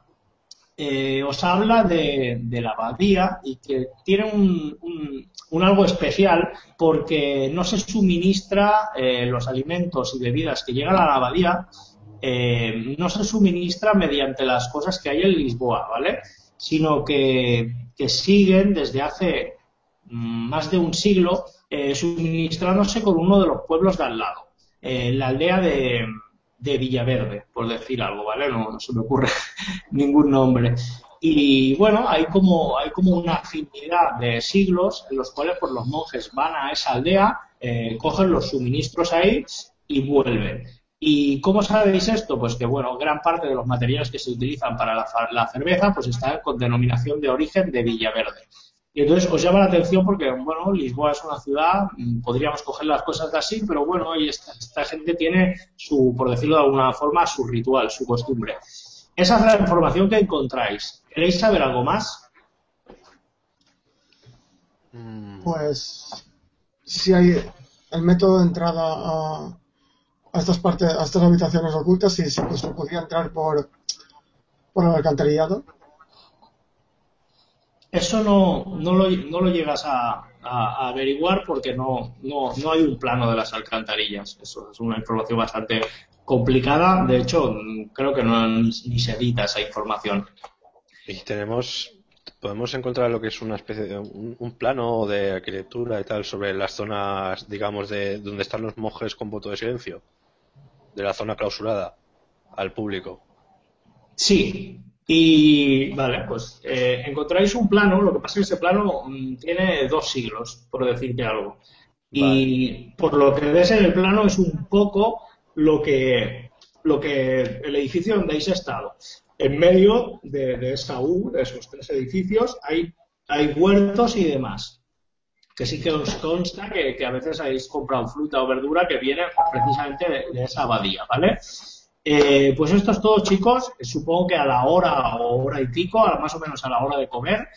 Eh, os habla de, de la abadía y que tiene un, un- un algo especial porque no se suministra eh, los alimentos y bebidas que llegan a la abadía eh, no se suministra mediante las cosas que hay en Lisboa, ¿vale? Sino que, siguen desde hace mm, más de un siglo eh, suministrándose con uno de los pueblos de al lado, eh, la aldea de, de Villaverde, por decir algo, ¿vale? No, no se me ocurre ningún nombre. Y bueno, hay como, hay como una afinidad de siglos en los cuales pues, los monjes van a esa aldea, eh, cogen los suministros ahí y vuelven. ¿Y cómo sabéis esto? Pues que, bueno, gran parte de los materiales que se utilizan para la, cerveza pues está con denominación de origen de Villaverde. Y entonces os llama la atención porque, bueno, Lisboa es una ciudad, mm, podríamos coger las cosas de así, pero bueno, y esta, esta gente tiene su, por decirlo de alguna forma, su ritual, su costumbre. Esa es la información que encontráis. ¿Queréis saber algo más? Mm, Pues si hay el método de entrada a, a estas partes, a estas habitaciones ocultas, si se pues, se podría entrar por por el alcantarillado. Eso no, no, lo, no lo llegas a, a- a averiguar porque no, no, no hay un plano de las alcantarillas. Eso es una información bastante complicada. De hecho, creo que no ni, se edita esa información. Y tenemos, podemos encontrar lo que es una especie de un, plano de arquitectura y tal sobre las zonas, digamos, de donde están los monjes con voto de silencio, de la zona clausurada al público. Sí, y vale, pues eh, encontráis un plano, lo que pasa es que ese plano mm, tiene dos siglos, por decirte algo. Y por lo que ves en el plano es un poco lo que, lo que el edificio donde habéis estado. En medio de, esa U, de esos tres edificios, hay, hay huertos y demás. Que sí que os consta que, a veces habéis comprado fruta o verdura que viene precisamente de, esa abadía, ¿vale? Eh, pues esto es todo, chicos. Supongo que a la hora o hora y pico, más o menos a la hora de comer,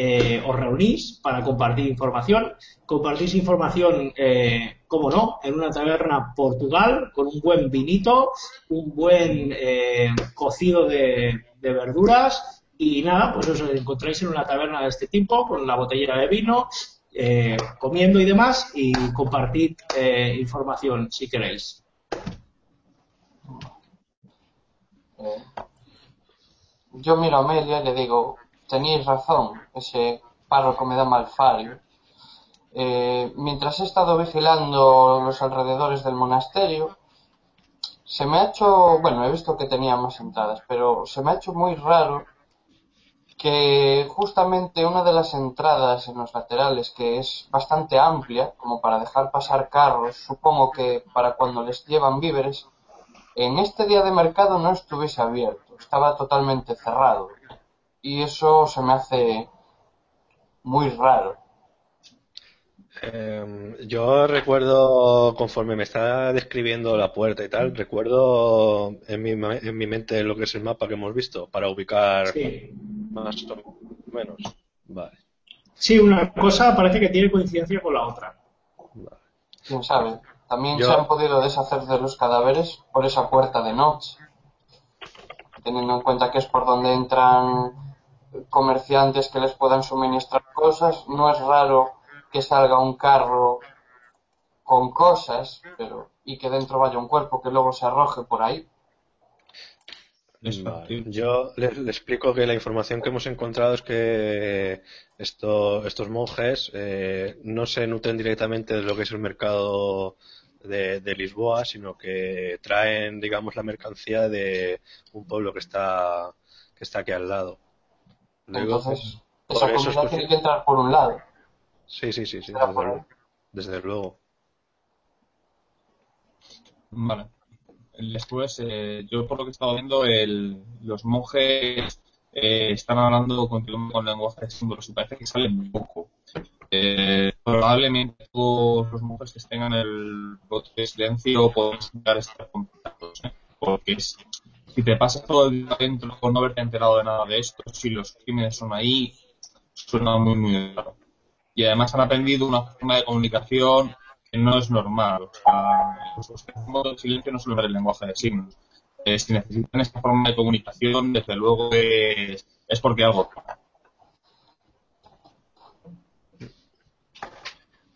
eh, os reunís para compartir información. Compartís información, eh, como no, en una taberna Portugal, con un buen vinito, un buen eh, cocido de, verduras y nada, pues os encontráis en una taberna de este tipo, con la botellera de vino, comiendo y demás, y compartid información si queréis. Yo miro a Amelia y le digo, tenéis razón, ese párroco me da mal fallo. Eh, mientras he estado vigilando los alrededores del monasterio, se me ha hecho, bueno, he visto que tenía más entradas, pero se me ha hecho muy raro que justamente una de las entradas en los laterales, que es bastante amplia, como para dejar pasar carros, supongo que para cuando les llevan víveres, en este día de mercado no estuviese abierto, estaba totalmente cerrado y eso se me hace muy raro. Em, yo recuerdo, conforme me está describiendo la puerta y tal, recuerdo en mi, en mi mente lo que es el mapa que hemos visto para ubicar más o menos. Vale. Sí, una cosa parece que tiene coincidencia con la otra. Quién sabe. También se han podido deshacer de los cadáveres por esa puerta de noche. Teniendo en cuenta que es por donde entran comerciantes que les puedan suministrar cosas. No es raro que salga un carro con cosas, pero y que dentro vaya un cuerpo que luego se arroje por ahí. Yo le, explico que la información que hemos encontrado es que esto, estos monjes eh, no se nutren directamente de lo que es el mercado de, de, Lisboa, sino que traen, digamos, la mercancía de un pueblo que está, que está aquí al lado. Entonces, esa comida tiene que entrar por un lado. Sí, sí, sí, sí desde, luego. Vale. Después, eh, yo por lo que he estado viendo, el, los monjes eh, están hablando continuamente con lenguaje de símbolos y parece que salen poco. Eh, probablemente todos los monjes que en el voto de silencio a estar contactos, porque si te pasas todo el día adentro por no haberte enterado de nada de esto, si los crímenes son ahí, suena muy, muy raro. Y además han aprendido una forma de comunicación que no es normal. O sea, los que modo de silencio no ver el lenguaje de signos. Eh, si necesitan esta forma de comunicación, desde luego es, es porque algo.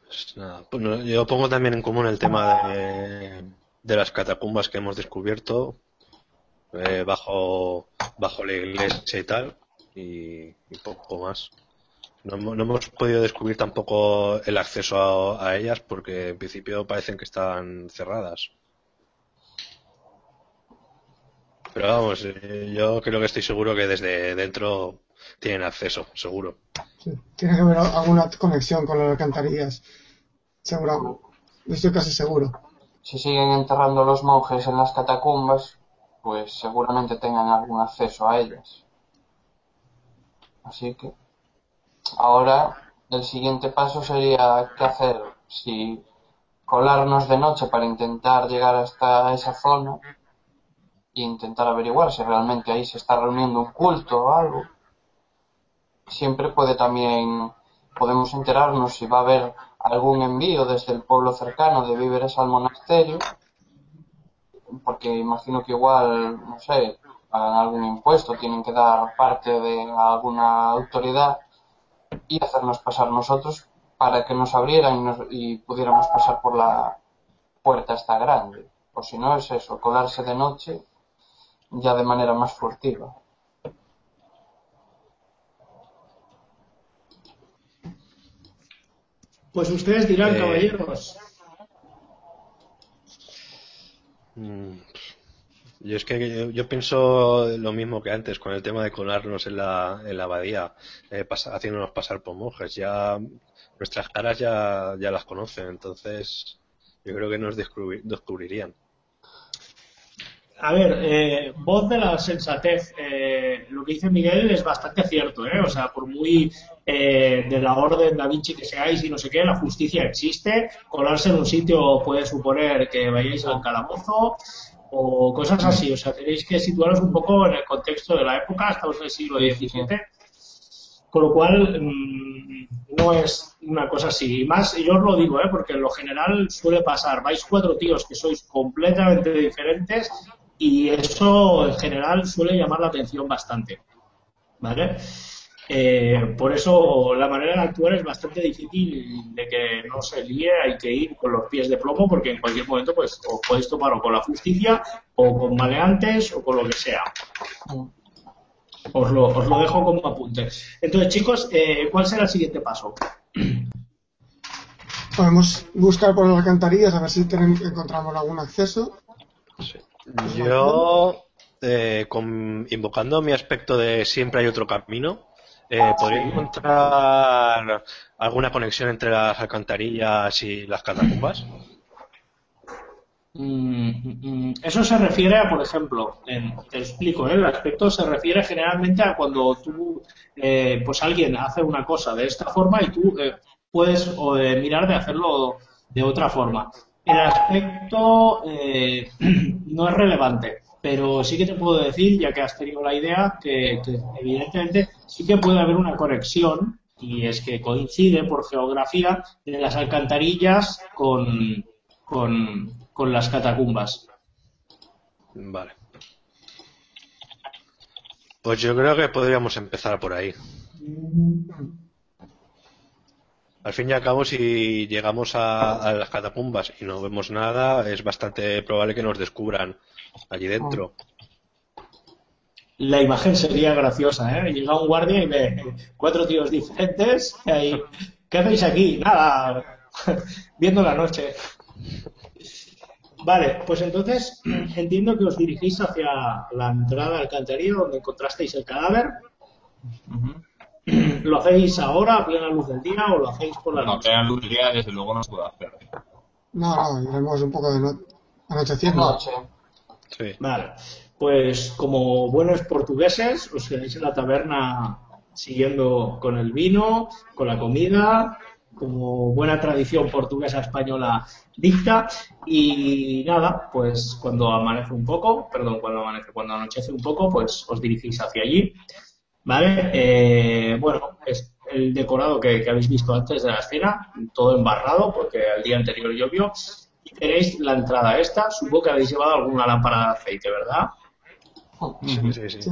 Pues pues yo pongo también en común el tema de, de las catacumbas que hemos descubierto, eh, bajo, bajo la iglesia y tal, y, poco más. No, hemos podido descubrir tampoco el acceso a, ellas porque en principio parecen que están cerradas. Pero vamos, eh, yo creo que estoy seguro que desde dentro tienen acceso, seguro. tiene que haber alguna conexión con las alcantarillas. Seguro. Estoy casi seguro. Si siguen enterrando los monjes en las catacumbas, pues seguramente tengan algún acceso a ellas. Así que ahora el siguiente paso sería qué hacer, si colarnos de noche para intentar llegar hasta esa zona e intentar averiguar si realmente ahí se está reuniendo un culto o algo. Siempre puede también podemos enterarnos si va a haber algún envío desde el pueblo cercano de víveres al monasterio porque imagino que igual, no sé, pagan algún impuesto, tienen que dar parte de alguna autoridad y hacernos pasar nosotros para que nos abrieran y, pudiéramos pasar por la puerta esta grande. O si no, es eso, colarse de noche ya de manera más furtiva. Pues ustedes dirán, Eh, caballeros. Mm, Yo es que yo, pienso lo mismo que antes con el tema de colarnos en la, en la abadía, eh, pasa- haciéndonos pasar por monjes. Ya nuestras caras ya, ya las conocen, entonces yo creo que nos descubri- descubrirían. A ver, eh, voz de la sensatez. eh, lo que dice Miguel es bastante cierto, ¿eh? O sea, por muy eh, de la orden Da Vinci que seáis y no sé qué, la justicia existe. Colarse en un sitio puede suponer que vayáis al calabozo o cosas así. O sea, tenéis que situaros un poco en el contexto de la época, estamos en el siglo XVII. Con lo cual, mm, no es una cosa así. Y más, yo os lo digo, ¿eh? porque en lo general suele pasar. Vais cuatro tíos que sois completamente diferentes y eso en general suele llamar la atención bastante. ¿Vale? Eh, por eso la manera de actuar es bastante difícil de que no se líe, hay que ir con los pies de plomo porque en cualquier momento pues os podéis topar o con la justicia o con maleantes o con lo que sea. Os lo, os lo dejo como apunte. Entonces, chicos, eh, ¿cuál será el siguiente paso? Podemos buscar por las alcantarillas a ver si tenemos- encontramos algún acceso. Yo, eh, con- invocando mi aspecto de siempre hay otro camino, eh, ¿podría encontrar alguna conexión entre las alcantarillas y las catacumbas? Mm, mm, Eso se refiere a, por ejemplo, en- te explico, ¿eh? el aspecto se refiere generalmente a cuando tú, eh, pues alguien hace una cosa de esta forma y tú eh, puedes o, eh, mirar de hacerlo de otra forma. El aspecto no es relevante, pero sí que te puedo decir, ya que has tenido la idea, que, evidentemente sí que puede haber una conexión y es que coincide por geografía de las alcantarillas con, con, con las catacumbas. Vale. Pues yo creo que podríamos empezar por ahí. Al fin y al cabo, si llegamos a las catacumbas y no vemos nada, es bastante probable que nos descubran allí dentro. La imagen sería graciosa, ¿eh? Llega un guardia y ve cuatro tíos diferentes y ahí, ¿qué hacéis aquí? Nada, viendo la noche. Vale, pues entonces entiendo que os dirigís hacia la entrada al alcantarilla donde encontrasteis el cadáver. ¿Lo hacéis ahora, a plena luz del día, o lo hacéis por la No, noche? que la luz del día, desde luego, no se puede hacer. No, no, iremos un poco de no- anocheciendo. Noche. Vale, pues como buenos portugueses, os quedáis en la taberna siguiendo con el vino, con la comida, como buena tradición portuguesa española dicta. Y nada, pues cuando amanece un poco, perdón, cuando amanece, cuando anochece un poco, pues os dirigís hacia allí. ¿Vale? Eh, bueno, es el decorado que, habéis visto antes de la escena, todo embarrado porque el día anterior llovió. Y tenéis la entrada esta. Supongo que habéis llevado alguna lámpara de aceite, ¿verdad? Sí, sí, sí. Sí.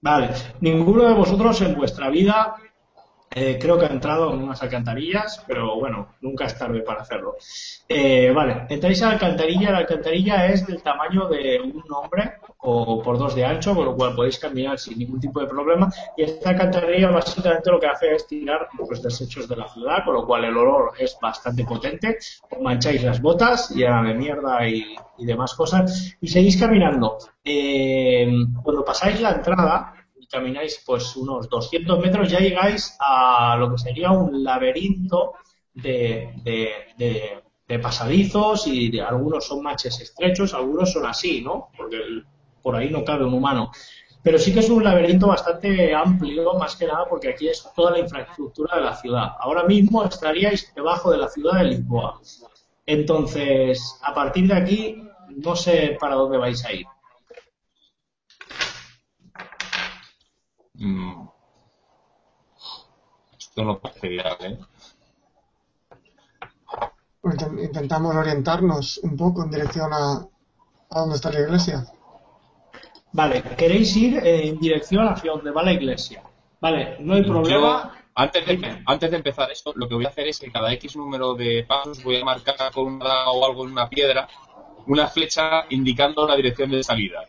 Vale. Ninguno de vosotros en vuestra vida eh, creo que ha entrado en unas alcantarillas, pero bueno, nunca es tarde para hacerlo. Eh, vale, entráis a la alcantarilla. La alcantarilla es del tamaño de un hombre o por dos de ancho, con lo cual podéis caminar sin ningún tipo de problema. Y esta alcantarilla básicamente lo que hace es tirar los desechos de la ciudad, con lo cual el olor es bastante potente. Os mancháis las botas llena de mierda y, demás cosas y seguís caminando. Eh, cuando pasáis la entrada camináis pues unos 200 metros ya llegáis a lo que sería un laberinto de, de, pasadizos y de- algunos son maches estrechos, algunos son así, ¿no? Porque por ahí no cabe un humano. Pero sí que es un laberinto bastante amplio, más que nada porque aquí es toda la infraestructura de la ciudad. Ahora mismo estaríais debajo de la ciudad de Lisboa. Entonces, a partir de aquí, no sé para dónde vais a ir. Mm. Esto no parece viable. ¿eh? Pues inten- intentamos orientarnos un poco en dirección a, a donde está la iglesia. Vale, queréis ir eh, en dirección hacia donde va la iglesia. Vale, no hay problema. Yo, antes de, antes de empezar esto, lo que voy a hacer es que cada X número de pasos voy a marcar con una o algo en una piedra una flecha indicando la dirección de salida.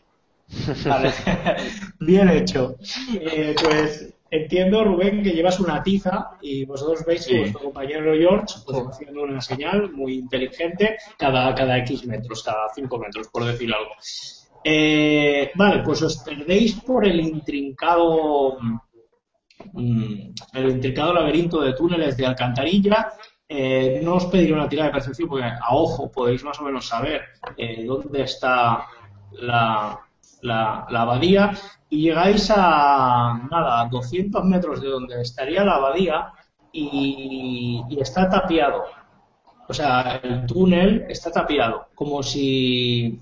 Vale. Bien hecho. Eh, pues entiendo, Rubén, que llevas una tiza y vosotros veis que Sí. vuestro compañero George pues, va haciendo una señal muy inteligente cada, cada X metros, cada 5 metros, por decir algo. Eh, vale, pues os perdéis por el intrincado mm, el intrincado laberinto de túneles de alcantarilla. Eh, no os pediré una tirada de percepción porque a ojo podéis más o menos saber eh, dónde está la, la, la abadía y llegáis a nada, a 200 metros de donde estaría la abadía y, está tapiado. O sea, el túnel está tapiado, como si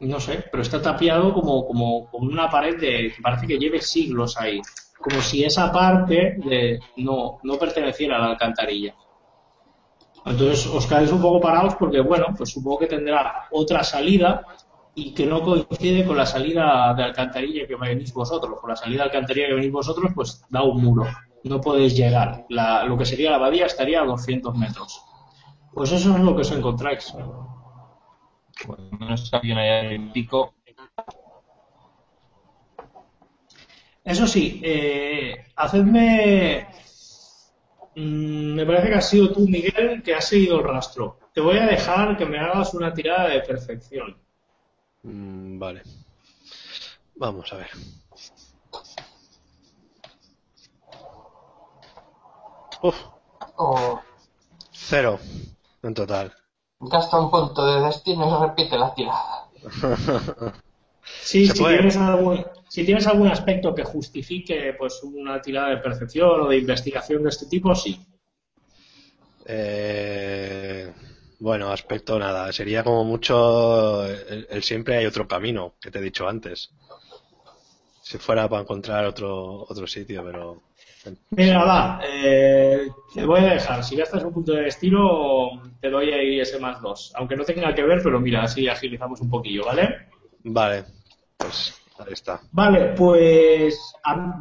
no sé, pero está tapiado como, como, como una pared de, que parece que lleve siglos ahí. Como si esa parte de, no, no perteneciera a la alcantarilla. Entonces os quedáis un poco parados porque, bueno, pues supongo que tendrá otra salida y que no coincide con la salida de alcantarilla que venís vosotros. Con la salida de alcantarilla que venís vosotros, pues da un muro. No podéis llegar. La- lo que sería la abadía estaría a 200 metros. Pues eso es lo que os encontráis. Si alguien allá en el pico. Eso sí, eh, hacedme. mm, me parece que has sido tú, Miguel, que has seguido el rastro. Te voy a dejar que me hagas una tirada de perfección. Mm, vale. Vamos a ver. Uf, O cero en total. gasta un punto de destino y repite la tirada. Sí, si puede. tienes, algún, si tienes algún aspecto que justifique pues una tirada de percepción o de investigación de este tipo, sí. Eh, bueno, aspecto nada. Sería como mucho el, el siempre hay otro camino que te he dicho antes. Si fuera para encontrar otro otro sitio, pero Mira, va, eh, te voy a dejar. Si gastas un punto de destino, te doy ahí ese más dos. Aunque no tenga que ver, pero mira, así agilizamos un poquillo, ¿vale? vale, pues ahí está. Vale, pues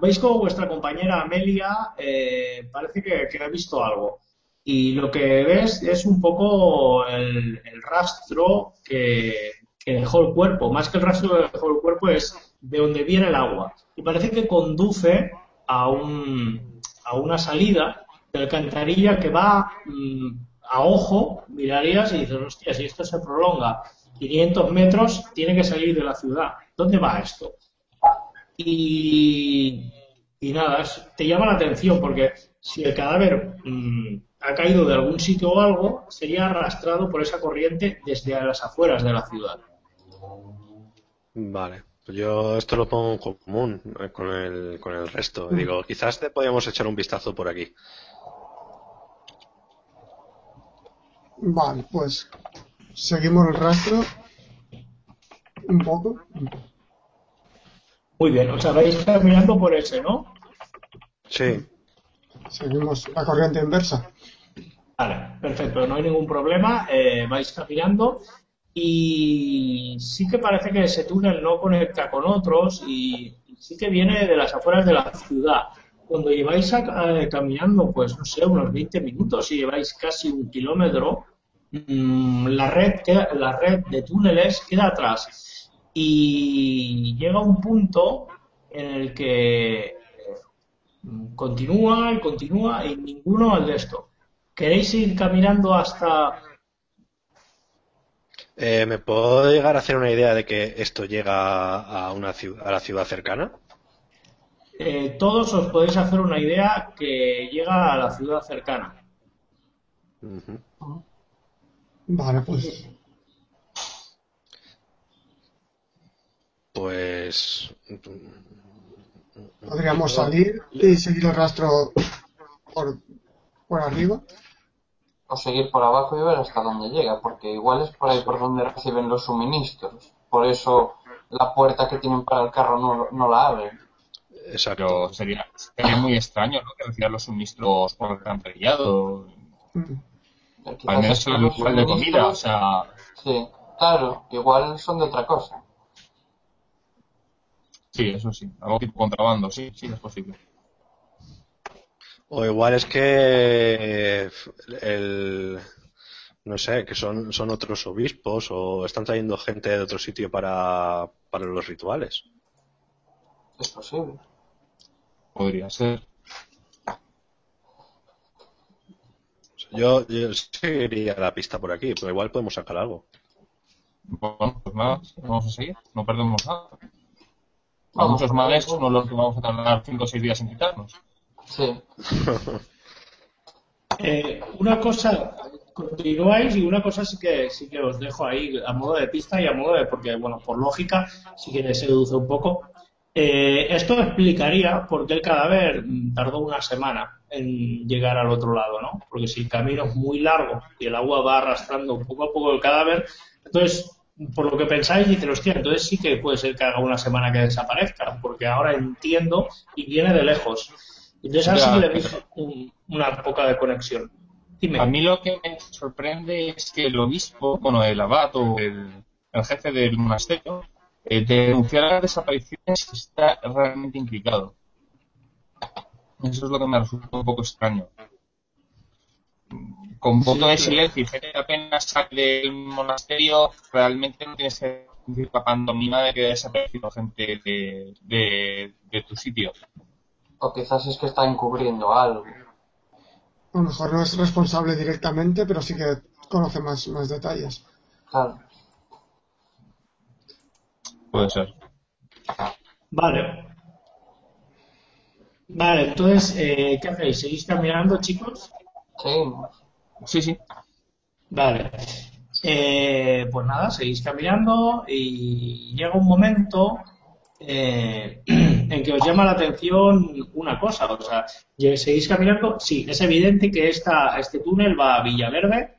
veis como vuestra compañera Amelia eh, parece que, que ha visto algo. Y lo que ves es un poco el, rastro que, dejó el cuerpo. Más que el rastro que dejó el cuerpo es de donde viene el agua. Y parece que conduce a, un, a una salida de alcantarilla que va mm, a ojo, mirarías y dices, hostia, si esto se prolonga 500 metros, tiene que salir de la ciudad. ¿Dónde va esto? Y, y nada, te llama la atención porque si el cadáver mm, ha caído de algún sitio o algo, sería arrastrado por esa corriente desde a las afueras de la ciudad. Vale. Pues yo esto lo pongo en común eh, con el, con el resto. Digo, quizás te podíamos echar un vistazo por aquí. Vale, pues seguimos el rastro un poco. Muy bien, o sea, vais caminando por ese, ¿no? Sí. Seguimos la corriente inversa. Vale, perfecto, no hay ningún problema, eh, vais caminando y sí que parece que ese túnel no conecta con otros y, sí que viene de las afueras de la ciudad. Cuando lleváis a- caminando, pues no sé, unos 20 minutos y lleváis casi un kilómetro, mm, la, red queda- la red de túneles queda atrás y llega un punto en el que continúa y continúa y ninguno al de esto. ¿Queréis ir caminando hasta... Eh, ¿me puedo llegar a hacer una idea de que esto llega a una ciudad, a la ciudad cercana? eh, todos os podéis hacer una idea que llega a la ciudad cercana. Ujú. Vale, pues Pues podríamos salir y seguir el rastro por, por arriba. O seguir por abajo y ver hasta dónde llega, porque igual es por ahí por donde reciben los suministros. Por eso la puerta que tienen para el carro no, no la abren. exacto. Pero sería, sería muy extraño, ¿no? Que reciban los suministros por alcantarillado. Mm. Quizás Al menos igual de comida, o sea, Sí, claro, igual son de otra cosa. Sí, eso sí. Algo tipo contrabando, sí, sí, es posible. O igual es que el, no sé, que son, son otros obispos o están trayendo gente de otro sitio para, para los rituales. Es posible. Podría ser. Yo, yo seguiría la pista por aquí, pero igual podemos sacar algo. Bueno, pues nada, vamos a seguir. No perdemos nada. A muchos males no los que vamos a tardar 5 o 6 días en quitarnos. Sí. Eh, una cosa, continuáis y una cosa sí que sí que os dejo ahí a modo de pista y a modo de, porque bueno, por lógica, si quieres se deduce un poco. Eh, esto explicaría por qué el cadáver mm, tardó una semana en llegar al otro lado, ¿no? Porque si el camino es muy largo y el agua va arrastrando poco a poco el cadáver, entonces, por lo que pensáis, dices, hostia, entonces sí que puede ser que haga una semana que desaparezca, porque ahora entiendo y viene de lejos. Entonces, ahora sí Ya. que le veis un- una poca de conexión. Dime. A mí lo que me sorprende es que el obispo, bueno, el abad o el, el jefe del monasterio, eh, de denunciar las desapariciones está realmente implicado. Eso es lo que me resulta un poco extraño. Con voto de silencio y gente que apenas sale del monasterio, realmente no tienes que decir la pantomima de que ha desaparecido gente de, de, de tu sitio. O quizás es que está encubriendo algo. A lo mejor no es responsable directamente, pero sí que conoce más, más detalles. Claro. Puede ser. Vale. Vale, entonces, eh, ¿qué hacéis? ¿Seguís caminando, chicos? Seguimos. Sí, sí. Vale. Eh, pues nada, seguís caminando y llega un momento eh, en que os llama la atención una cosa. O sea, seguís caminando, sí, es evidente que esta, este túnel va a Villaverde,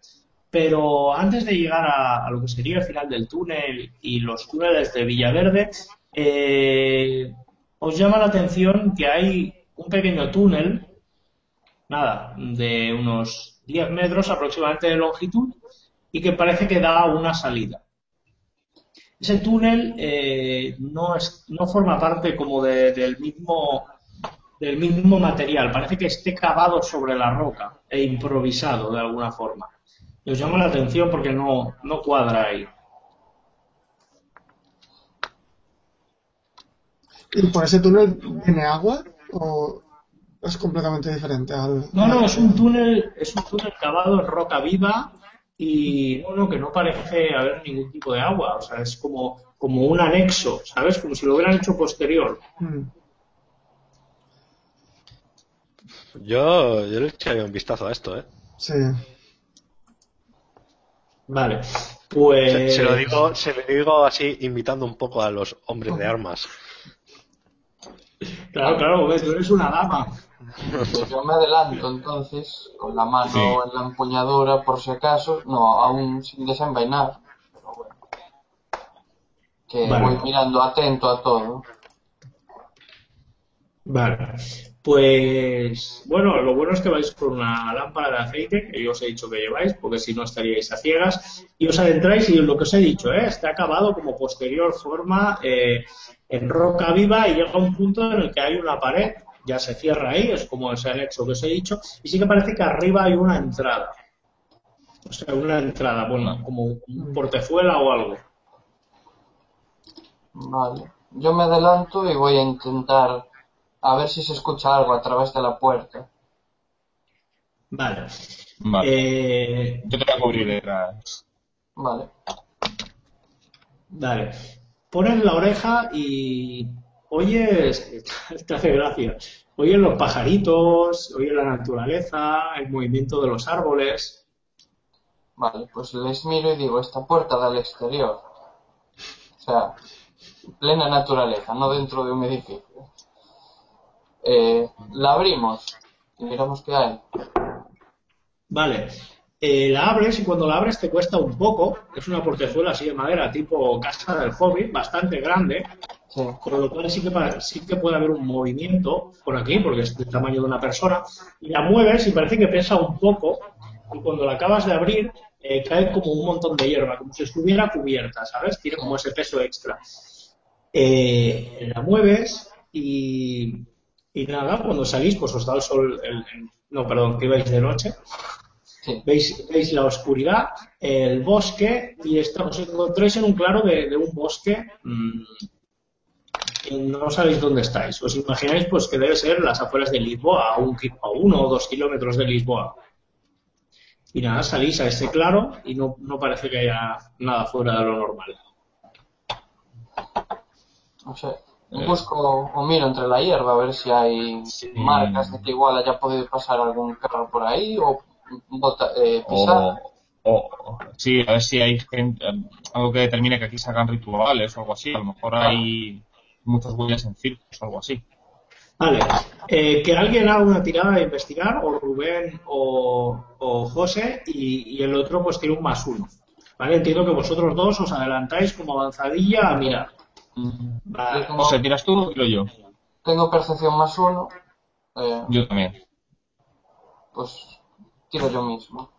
pero antes de llegar a, a lo que sería el final del túnel y los túneles de Villaverde, eh, os llama la atención que hay un pequeño túnel nada, de unos 10 metros aproximadamente de longitud y que parece que da una salida. Ese túnel eh, no, es, no forma parte como de- del, mismo, del mismo material, parece que esté cavado sobre la roca e improvisado de alguna forma. Y os llama la atención porque no, no cuadra ahí. ¿Y por ese túnel viene agua? ¿O es completamente diferente al.? No, no, es un túnel, es un túnel cavado en roca viva y no, no, que no parece haber ningún tipo de agua, o sea, es como, como un anexo, ¿sabes? Como si lo hubieran hecho posterior. Mm. Yo, yo le echaría un vistazo a esto, ¿eh? Sí. Vale, Se, pues... se lo digo, se lo digo así, invitando un poco a los hombres de armas. Claro, claro, tú eres una dama. Pues yo me adelanto entonces, con la mano Sí. en la empuñadura por si acaso, no, aún sin desenvainar, pero bueno. Que Vale. voy mirando atento a todo. Vale, pues bueno, lo bueno es que vais con una lámpara de aceite, que yo os he dicho que lleváis, porque si no estaríais a ciegas, y os adentráis y lo que os he dicho, ¿eh? está acabado como posterior forma eh, en roca viva y llega un punto en el que hay una pared, ya se cierra ahí, es como ese anexo que os he dicho, y sí que parece que arriba hay una entrada. O sea, una entrada, bueno, como un portezuela o algo. Vale. Yo me adelanto y voy a intentar a ver si se escucha algo a través de la puerta. Vale. Vale. Eh, Yo te voy a cubrir detrás. Vale. Vale. Pones la oreja y oyes, te hace gracia, oyes los pajaritos, oyes la naturaleza, el movimiento de los árboles. Vale, pues les miro y digo, esta puerta da al exterior. O sea, plena naturaleza, no dentro de un edificio. Eh, la abrimos y miramos qué hay. Vale. Eh, la abres y cuando la abres te cuesta un poco. Es una portezuela así de madera, tipo casa del hobbit, bastante grande. Sí. Con lo cual sí que, sí que puede haber un movimiento por aquí, porque es del tamaño de una persona, y la mueves y parece que pesa un poco, y cuando la acabas de abrir, eh, cae como un montón de hierba, como si estuviera cubierta, ¿sabes? Tiene como ese peso extra. Eh, la mueves y, y nada, cuando salís, pues os da el sol, el- el- no, perdón, que ibais de noche, Sí. Veis, veis la oscuridad, el bosque y esto, os encontráis en un claro de, de un bosque mm, y no sabéis dónde estáis. Os imagináis pues que debe ser las afueras de Lisboa, a, un, a uno o dos kilómetros de Lisboa. Y nada, salís a ese claro y no, no parece que haya nada fuera de lo normal. No sé. Eh. Busco o miro entre la hierba a ver si hay Sí. marcas de que igual haya podido pasar algún carro por ahí o bota- eh, pisar. O, o- sí, a ver si hay gente, algo que determine que aquí se hagan rituales o algo así. A lo mejor hay muchas huellas en circos o algo así. Vale, eh, que alguien haga una tirada de investigar, o Rubén o, o José, y, y el otro pues tiene un más uno. Vale, entiendo que vosotros dos os adelantáis como avanzadilla a mirar. Vale. Yo tengo, José, ¿tiras tú o tiro yo? tengo percepción más uno. eh, Yo también. pues tiro yo mismo.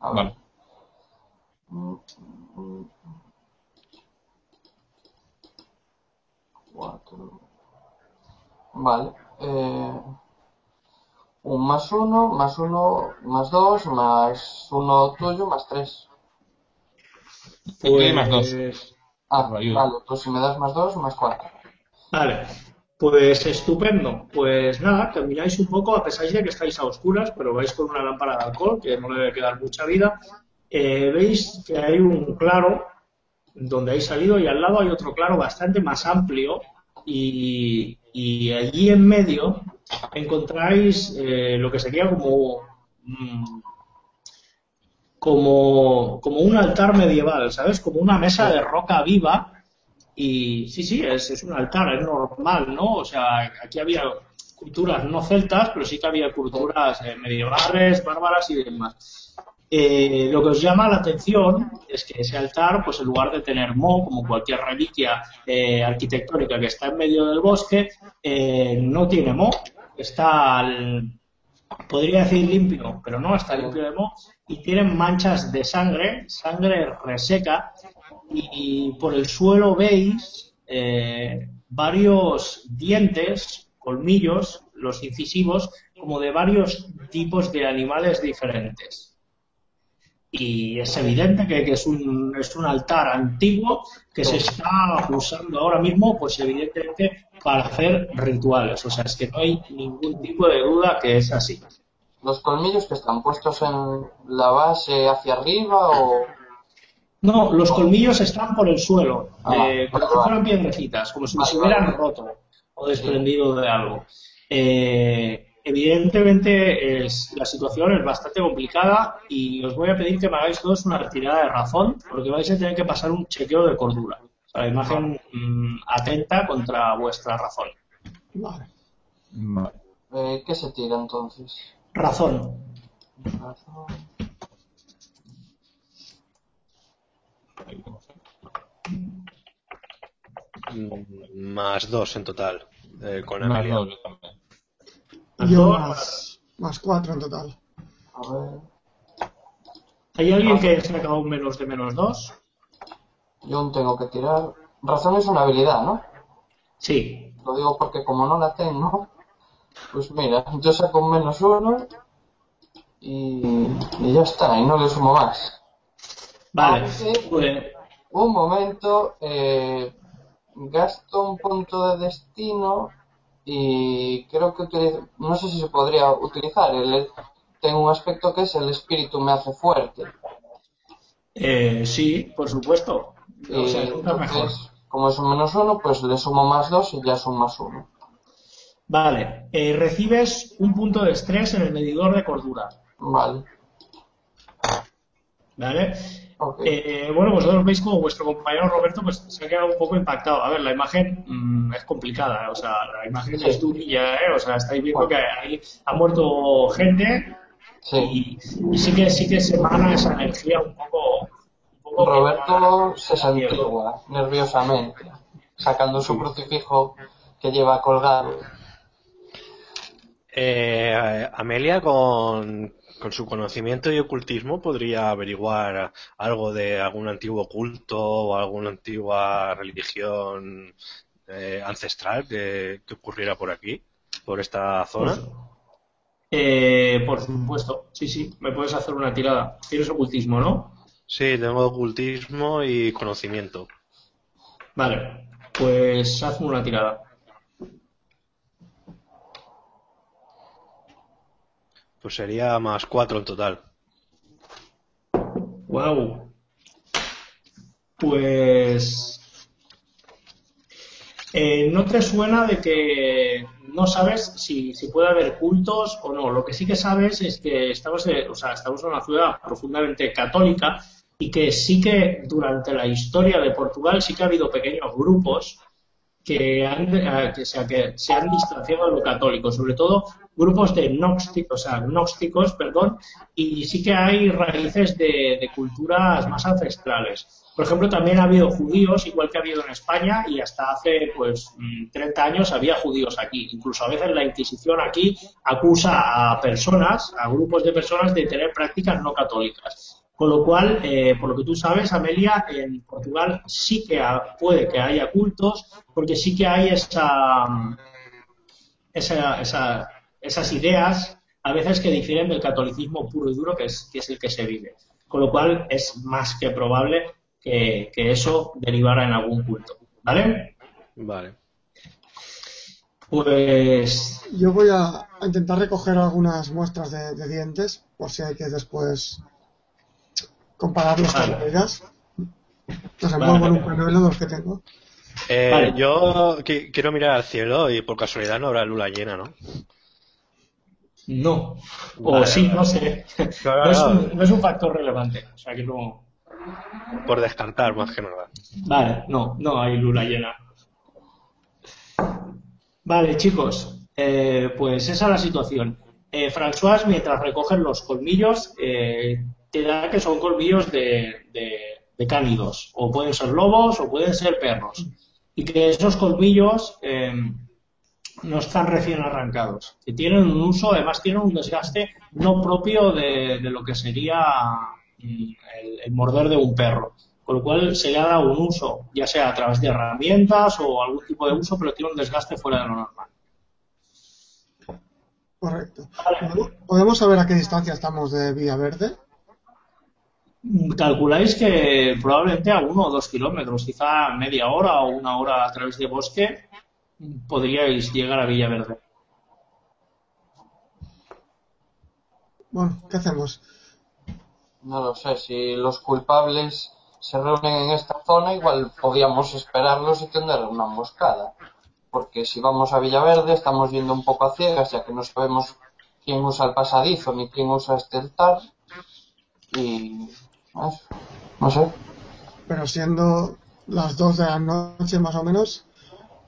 A ver. Vale. Cuatro. Vale. Eh, un más uno, más uno, más dos, más uno tuyo, más tres. Yo doy más dos. Ah, Me ayuda. vale, pues si me das más dos, más cuatro. Vale, pues estupendo. Pues nada, camináis un poco, a pesar de que estáis a oscuras, pero vais con una lámpara de alcohol, que no le debe quedar mucha vida. Eh, veis que hay un claro donde habéis salido y al lado hay otro claro bastante más amplio y, y allí en medio encontráis eh, lo que sería como mm, como como un altar medieval, ¿sabes? Como una mesa de roca viva y sí, sí, es, es un altar, es normal, ¿no? O sea, aquí había culturas no celtas, pero sí que había culturas eh, medievales, bárbaras y demás. Eh, lo que os llama la atención es que ese altar, pues en lugar de tener mo, como cualquier reliquia eh, arquitectónica que está en medio del bosque, eh, no tiene mo, está, podría decir limpio, pero no está limpio de mo, y tienen manchas de sangre, sangre reseca, y por el suelo veis varios dientes, colmillos, los incisivos, como de varios tipos de animales diferentes. Y es evidente que, que es, un, es un altar antiguo que se está usando ahora mismo, pues evidentemente para hacer rituales. O sea, es que no hay ningún tipo de duda que es así. Los colmillos que están puestos en la base hacia arriba o... No, los colmillos están por el suelo, Ah, eh, como si fueran piedrecitas, como si se hubieran roto o desprendido de algo. Eh, evidentemente es- la situación es bastante complicada y os voy a pedir que me hagáis todos una retirada de razón porque vais a tener que pasar un chequeo de cordura. O sea, la imagen mm, atenta contra vuestra razón. Vale. Vale. Eh, ¿Qué se tira entonces? Razón. Mm, Más dos en total, eh, con Más dos, yo Y yo más, más cuatro en total. A ver. ¿Hay alguien que se ha acabado un menos de menos dos? Yo aún tengo que tirar. Razón es una habilidad, ¿no? Sí. Lo digo porque como no la tengo, pues mira, yo saco un menos uno y, y ya está, y no le sumo más. Vale. Aunque, un momento, eh, gasto un punto de destino y creo que utilizo, no sé si se podría utilizar. El, tengo un aspecto que es el espíritu me hace fuerte. eh, sí, por supuesto. O Y sea, nunca mejor. entonces, como es un menos uno, pues le sumo más dos y ya es un más uno. Vale, eh, recibes un punto de estrés en el medidor de cordura. Vale. ¿Vale? Eh, bueno, vosotros veis como vuestro compañero Roberto pues, se ha quedado un poco impactado. A ver, la imagen mm, es complicada, o sea, la imagen Sí. es durilla, ¿eh? O sea, estáis viendo que ahí ha muerto gente Sí. y, y sí que sí que se emana esa energía un poco. Un poco Roberto se santigua nerviosamente, sacando su crucifijo que lleva colgado. Eh, Amelia, con, con su conocimiento y ocultismo, podría averiguar algo de algún antiguo culto o alguna antigua religión eh, ancestral que, que ocurriera por aquí, por esta zona. Pues, Eh, por supuesto, sí, sí, me puedes hacer una tirada. Tienes ocultismo, ¿no? Sí, tengo ocultismo y conocimiento. Vale, pues hazme una tirada. Pues sería más cuatro en total. Wow. Pues. eh, ¿No te suena de que no sabes si, si puede haber cultos o no? Lo que sí que sabes es que estamos, o sea, estamos en una ciudad profundamente católica y que sí que durante la historia de Portugal sí que ha habido pequeños grupos que, han, eh, que, se, han distanciado de lo católico, sobre todo grupos de gnósticos, o sea, gnósticos, perdón, y sí que hay raíces de, de culturas más ancestrales. Por ejemplo, también ha habido judíos, igual que ha habido en España, y hasta hace pues mm, 30 años había judíos aquí. Incluso a veces la Inquisición aquí acusa a personas, a grupos de personas, de tener prácticas no católicas. Con lo cual, eh, por lo que tú sabes, Amelia, en Portugal sí que ha- puede que haya cultos, porque sí que hay esa, esa- esa- esas ideas, a veces que difieren del catolicismo puro y duro, que es, que es el que se vive. Con lo cual, es más que probable que, que eso derivara en algún culto. ¿Vale? Vale. Pues Yo voy a, intentar recoger algunas muestras de, de dientes, por si hay que después Vale. ellas. Los Vale. envuelvo en un de los que tengo. Eh, Vale. Yo qui- quiero mirar al cielo y por casualidad no habrá luna llena, ¿no? no. O Vale, sí, vale. no sé. Claro, No es, un, no es un factor relevante. O sea que no. Por descartar, más que nada. Vale, no, no hay luna llena. Vale, chicos, eh, pues esa es la situación. Eh, François, mientras recogen los colmillos, eh, te da que son colmillos de, de, de cánidos, o pueden ser lobos o pueden ser perros, y que esos colmillos eh, no están recién arrancados, que tienen un uso, además tienen un desgaste no propio de, de lo que sería mm, el, el morder de un perro. Con lo cual se le ha dado un uso, ya sea a través de herramientas o algún tipo de uso, pero tiene un desgaste fuera de lo normal. Correcto. ¿Podemos- ¿Podemos saber a qué distancia estamos de Vía Verde? Mm, Calculáis que probablemente a uno o dos kilómetros, quizá media hora o una hora a través de bosque, podríais llegar a Villaverde. Bueno, ¿qué hacemos? No lo sé, si los culpables se reúnen en esta zona, igual podíamos esperarlos y tener una emboscada. Porque si vamos a Villaverde, estamos yendo un poco a ciegas, ya que no sabemos quién usa el pasadizo ni quién usa este altar. Y. eso, No sé. Pero siendo las 2 de la noche más o menos,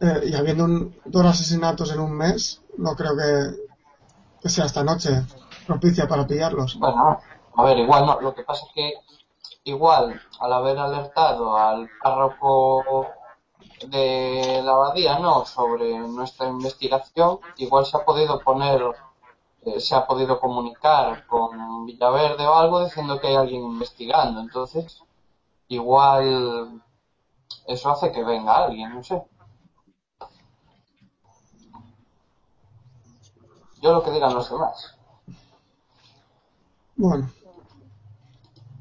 eh, y habiendo un- dos asesinatos en un mes, no creo que, que sea esta noche propicia para pillarlos. Bueno, a ver, igual no. Lo que pasa es que, igual, al haber alertado al párroco de la abadía, ¿no? Sobre nuestra investigación, igual se ha podido poner, eh, se ha podido comunicar con Villaverde o algo diciendo que hay alguien investigando. Entonces, igual eso hace que venga alguien, no sé. Yo lo que digan los demás. Bueno,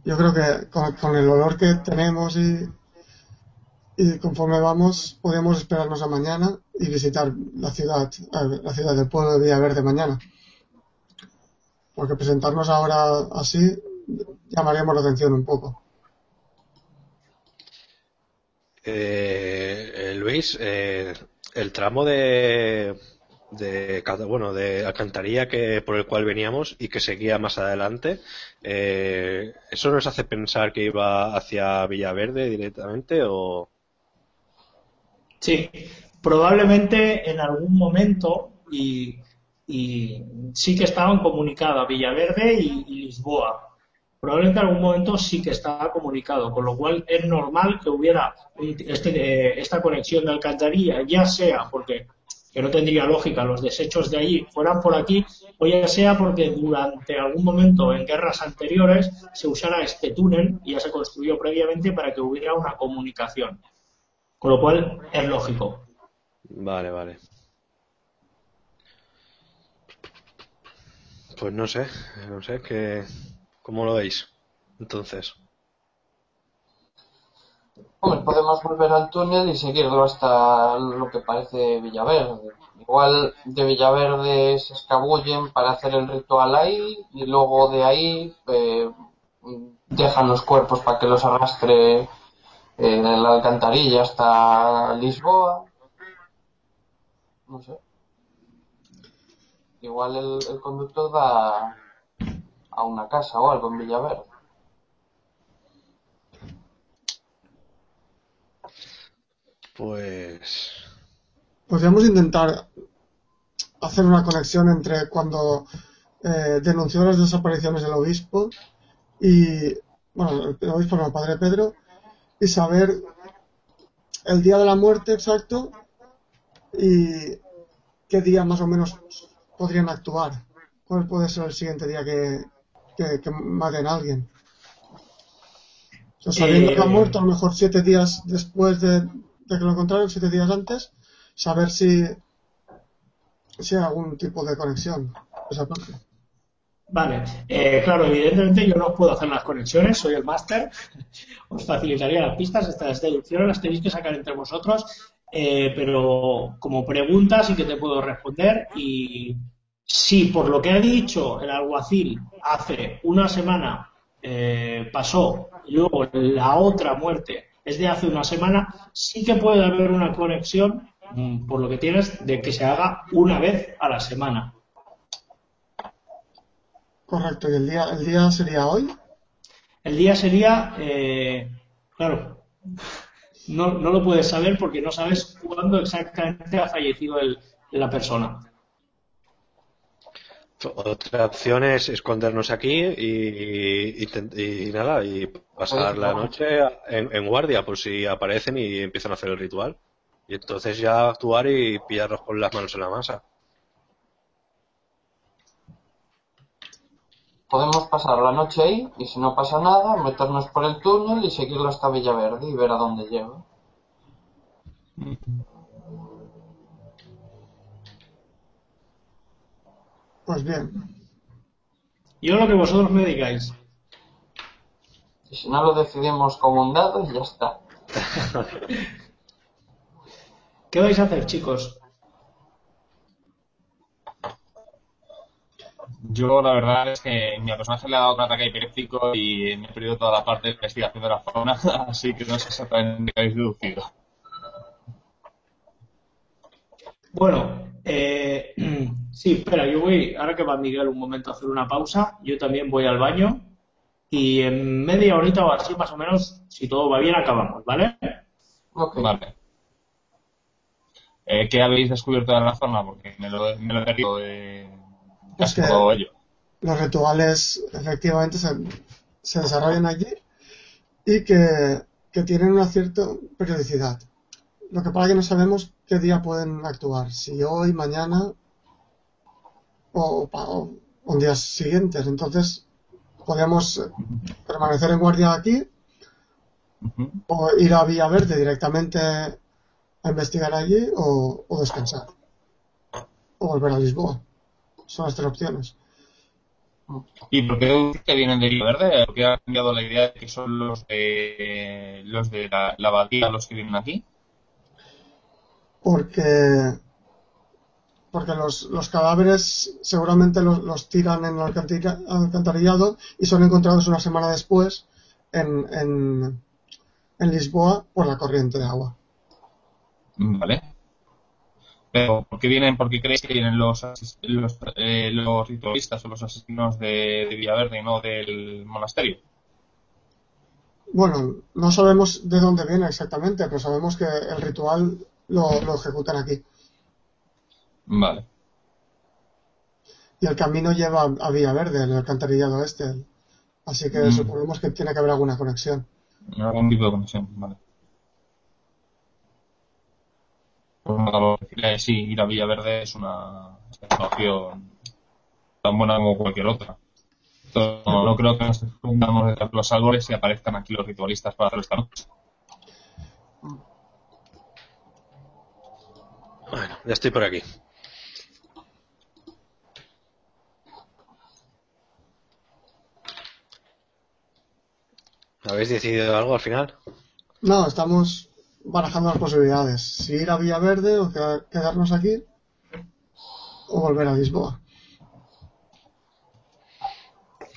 yo creo que con, el olor que tenemos y, y conforme vamos, podemos esperarnos a mañana y visitar la ciudad, la ciudad del pueblo de Villaverde mañana. Porque presentarnos ahora así llamaríamos la atención un poco. Eh, eh, Luis, eh, el tramo de, de bueno de alcantarilla que por el cual veníamos y que seguía más adelante, eh, ¿eso nos hace pensar que iba hacia Villaverde directamente o Sí, probablemente en algún momento y, y sí que estaban comunicados Villaverde y, Lisboa. Probablemente en algún momento sí que estaba comunicado, con lo cual es normal que hubiera este, eh, esta conexión de alcantarilla, ya sea porque que no tendría lógica los desechos de allí fueran por aquí, o ya sea porque durante algún momento en guerras anteriores se usara este túnel y ya se construyó previamente para que hubiera una comunicación. Con lo cual es lógico. Vale, vale. Pues no sé, no sé, que, ¿cómo lo veis? Entonces. Podemos volver al túnel y seguirlo hasta lo que parece Villaverde. Igual de Villaverde se escabullen para hacer el ritual ahí y luego de ahí eh, dejan los cuerpos para que los arrastre eh, en la alcantarilla hasta Lisboa. No sé. Igual el, el conductor da a una casa o algo en Villaverde. Pues. Podríamos intentar hacer una conexión entre cuando eh, denunció las desapariciones del obispo y, bueno, el obispo no, el padre Pedro, y saber el día de la muerte exacto y qué día más o menos podrían actuar. ¿Cuál puede ser el siguiente día que, que, que maten a alguien? O sea, sabiendo Eh, que ha muerto a lo mejor siete días después de, de que lo encontraron, siete días antes, saber si, si hay algún tipo de conexión. Esa parte. Vale, eh, claro, evidentemente yo no puedo hacer las conexiones, soy el máster, os facilitaría las pistas, estas deducciones las tenéis que sacar entre vosotros, eh, pero como pregunta sí que te puedo responder y si por lo que ha dicho el alguacil hace una semana eh, pasó y luego la otra muerte es de hace una semana, sí que puede haber una conexión, mm, por lo que tienes, de que se haga una vez a la semana. Correcto, y el día, el día sería hoy. El día sería, eh, claro, no, no lo puedes saber porque no sabes cuándo exactamente ha fallecido el- la persona. Otra opción es escondernos aquí y, y, nada, y pasar la noche en, en guardia por si aparecen y empiezan a hacer el ritual. Y entonces ya actuar y pillarlos con las manos en la masa. Podemos pasar la noche ahí y si no pasa nada, meternos por el túnel y seguirlo hasta Villaverde y ver a dónde lleva. Pues bien, Yo lo que vosotros me digáis. Y si no lo decidimos como un dado, ya está. ¿Qué vais a hacer, chicos? Yo la verdad es que mi personaje le ha dado un ataque epiléptico y me he perdido toda la parte de investigación de la fauna, así que no sé exactamente qué habéis deducido. Bueno, eh, sí, espera, yo voy, ahora que va Miguel un momento a hacer una pausa, yo también voy al baño y en media horita o así más o menos, si todo va bien, acabamos, ¿vale? Ok. Vale. Eh, ¿Qué habéis descubierto de la zona? Porque me lo, me lo he perdido Es casi que- todo ello. los rituales efectivamente se, se desarrollan allí y que, que tienen una cierta periodicidad. Lo que pasa es que no sabemos qué día pueden actuar, si hoy, mañana o, o- o en días siguientes. Entonces, podemos permanecer en guardia aquí o ir a Vía Verde directamente a investigar allí o, o descansar o volver a Lisboa. Son las tres opciones. ¿Y por qué que vienen de Villaverde? ¿Por qué ha cambiado la idea de que son los de, los de la, la abadía los que vienen aquí? porque porque los, los cadáveres seguramente los, los tiran en el alcantarillado y son encontrados una semana después en, en, en Lisboa por la corriente de agua. Vale. Pero, ¿por qué vienen, por qué creéis que vienen los, eh, los ritualistas o los asesinos de, de Villaverde y no del monasterio? Bueno, no sabemos de dónde viene exactamente, pero sabemos que el ritual lo, lo ejecutan aquí. Vale. Y el camino lleva a, a Vía Verde, el alcantarillado este. Así que Mm. suponemos que tiene que haber alguna conexión. Algún tipo de conexión, vale. acabamos de sí, ir a Villaverde es una situación tan buena como cualquier otra. Entonces, no, no, creo que nos fundamos desde los árboles y aparezcan aquí los ritualistas para hacer esta noche. Bueno, ya estoy por aquí. ¿Habéis decidido algo al final? No, estamos barajando las posibilidades. Si ir a Villaverde o queda- quedarnos aquí o volver a Lisboa.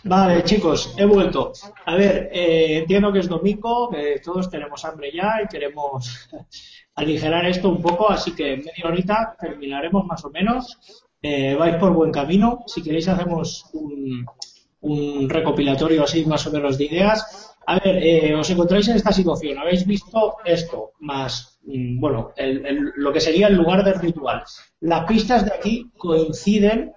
Vale, chicos, he vuelto. A ver, eh, entiendo que es domingo, que todos tenemos hambre ya y queremos aligerar esto un poco, así que en media horita terminaremos más o menos. Eh, vais por buen camino. Si queréis hacemos un, un recopilatorio así más o menos de ideas. A ver, eh, os encontráis en esta situación. Habéis visto esto, más, mm, bueno, el- el- lo que sería el lugar del ritual. Las pistas de aquí coinciden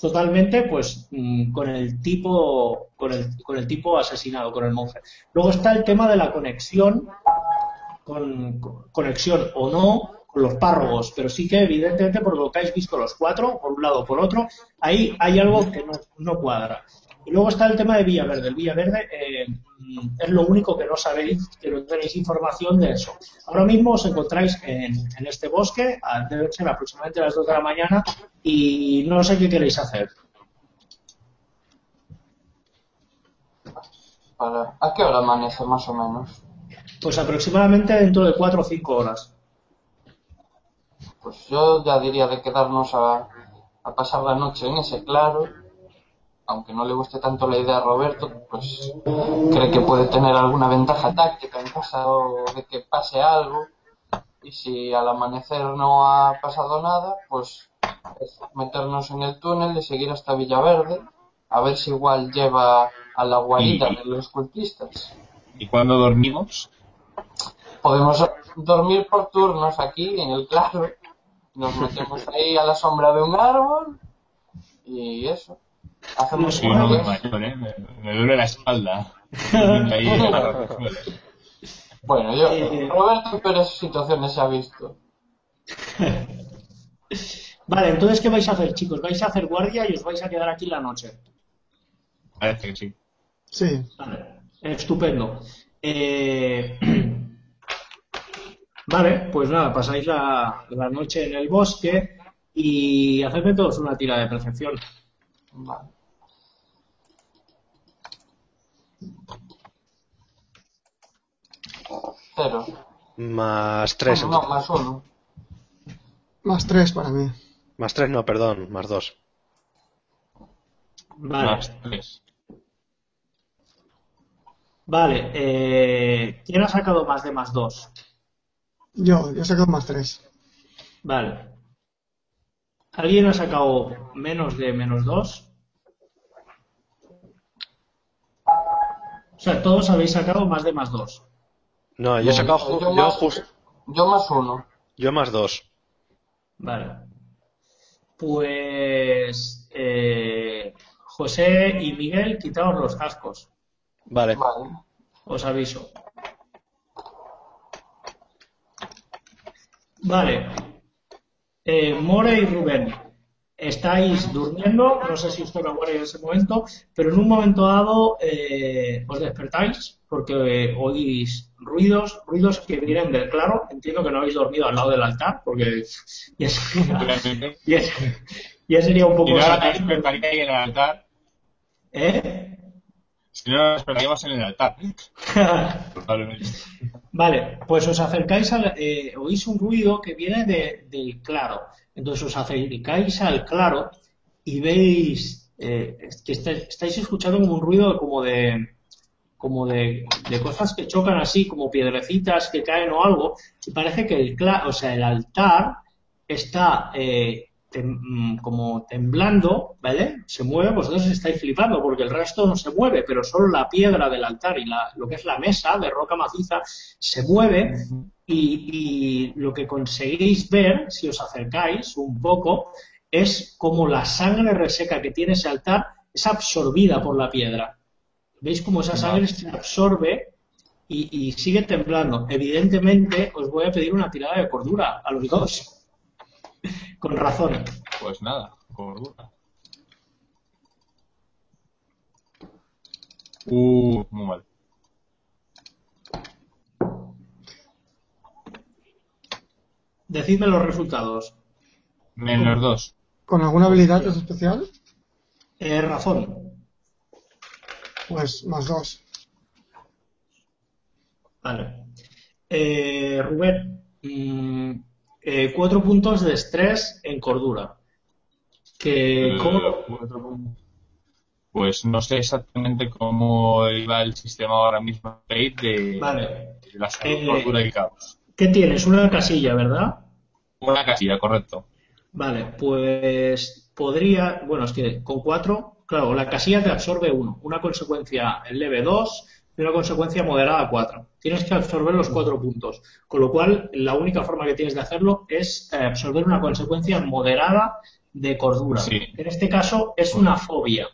totalmente pues mm, con el tipo con el, con el tipo asesinado con el monje luego está el tema de la conexión con, con- conexión o no con los párrogos pero sí que evidentemente por lo que habéis visto los cuatro por un lado o por otro ahí hay algo que no, no cuadra y luego está el tema de Villaverde el Villaverde eh, es lo único que no sabéis que no tenéis información de eso ahora mismo os encontráis en, en este bosque a- debe ser aproximadamente las 2 de la mañana y no sé qué queréis hacer. ¿A qué hora amanece más o menos? Pues aproximadamente dentro de 4 o 5 horas. Pues yo ya diría de quedarnos a, a pasar la noche en ese claro. Aunque no le guste tanto la idea a Roberto, pues cree que puede tener alguna ventaja táctica en caso de que pase algo. Y si al amanecer no ha pasado nada, pues es meternos en el túnel y seguir hasta Villaverde. A ver si igual lleva a la guarida de los cultistas. ¿Y cuando dormimos? Podemos dormir por turnos aquí en el claro. Nos metemos ahí a la sombra de un árbol y eso. Hacemos un hombre guardias. mayor, ¿eh? Me, me duele la espalda. Ahí. Bueno, yo. Roberto peores situaciones se ha visto. Vale, entonces, ¿qué vais a hacer, chicos? ¿Vais a hacer guardia y os vais a quedar aquí la noche? Parece que sí. Sí, Vale, estupendo. Eh, Vale, pues nada, pasáis la, la noche en el bosque y hacedme todos una tira de percepción. Vale. Cero. Más 3. No, no, más uno. más tres para mí. Más 3 no, perdón, más 2. Vale, Más tres. vale. Eh, ¿Quién ha sacado más de más dos? Yo, yo he sacado más tres. Vale. ¿Alguien ha sacado menos de menos dos? O sea, todos habéis sacado más de más dos. No, yo he sacado ju- yo, yo, más, yo más uno. yo más 2. Vale. Pues eh, José y Miguel, quitaos los cascos. Vale. Vale. Os aviso. Vale. Eh, More y Rubén, estáis durmiendo, no sé si os toca guardia en ese momento, pero en un momento dado eh, os despertáis porque eh, oís ruidos, ruidos que vienen del claro. Entiendo que no habéis dormido al lado del altar porque ya sería, ya, ya sería un Y poco ahí en el altar. ¿Eh? Si no, la despertaríamos en el altar. Vale, pues os acercáis al, eh, oís un ruido que viene de- del claro. Entonces os acercáis al claro y veis eh, que estáis, estáis escuchando como un ruido como de como de, de cosas que chocan así, como piedrecitas que caen o algo. Y parece que el o sea, el altar está eh, tem- mm, como temblando, ¿vale? Se mueve, vosotros estáis flipando porque el resto no se mueve, pero solo la piedra del altar y la- lo que es la mesa de roca maciza se mueve y, y lo que conseguís ver, si os acercáis un poco, es como la sangre reseca que tiene ese altar es absorbida por la piedra. ¿Veis cómo esa sangre se absorbe y, y sigue temblando? Evidentemente, os voy a pedir una tirada de cordura a los dos. Con razón. Pues nada, cordura. Uh, muy mal. Decidme los resultados. Menos dos. ¿Con alguna habilidad especial? Eh, razón. Pues más dos. Vale. Eh, Rubén, mm, eh, cuatro puntos de estrés en cordura. Que, Eh, ¿cómo. Pues no sé exactamente cómo iba el sistema ahora mismo de, Vale. de la salud, Eh, cordura y caos. ¿Qué tienes? Una casilla, ¿verdad? Una casilla, correcto. Vale, pues podría, bueno, es que con cuatro, claro, la casilla te absorbe uno, una consecuencia leve dos y una consecuencia moderada cuatro. Tienes que absorber los cuatro puntos, con lo cual la única forma que tienes de hacerlo es eh, absorber una consecuencia moderada de cordura. Sí. En este caso es una fobia.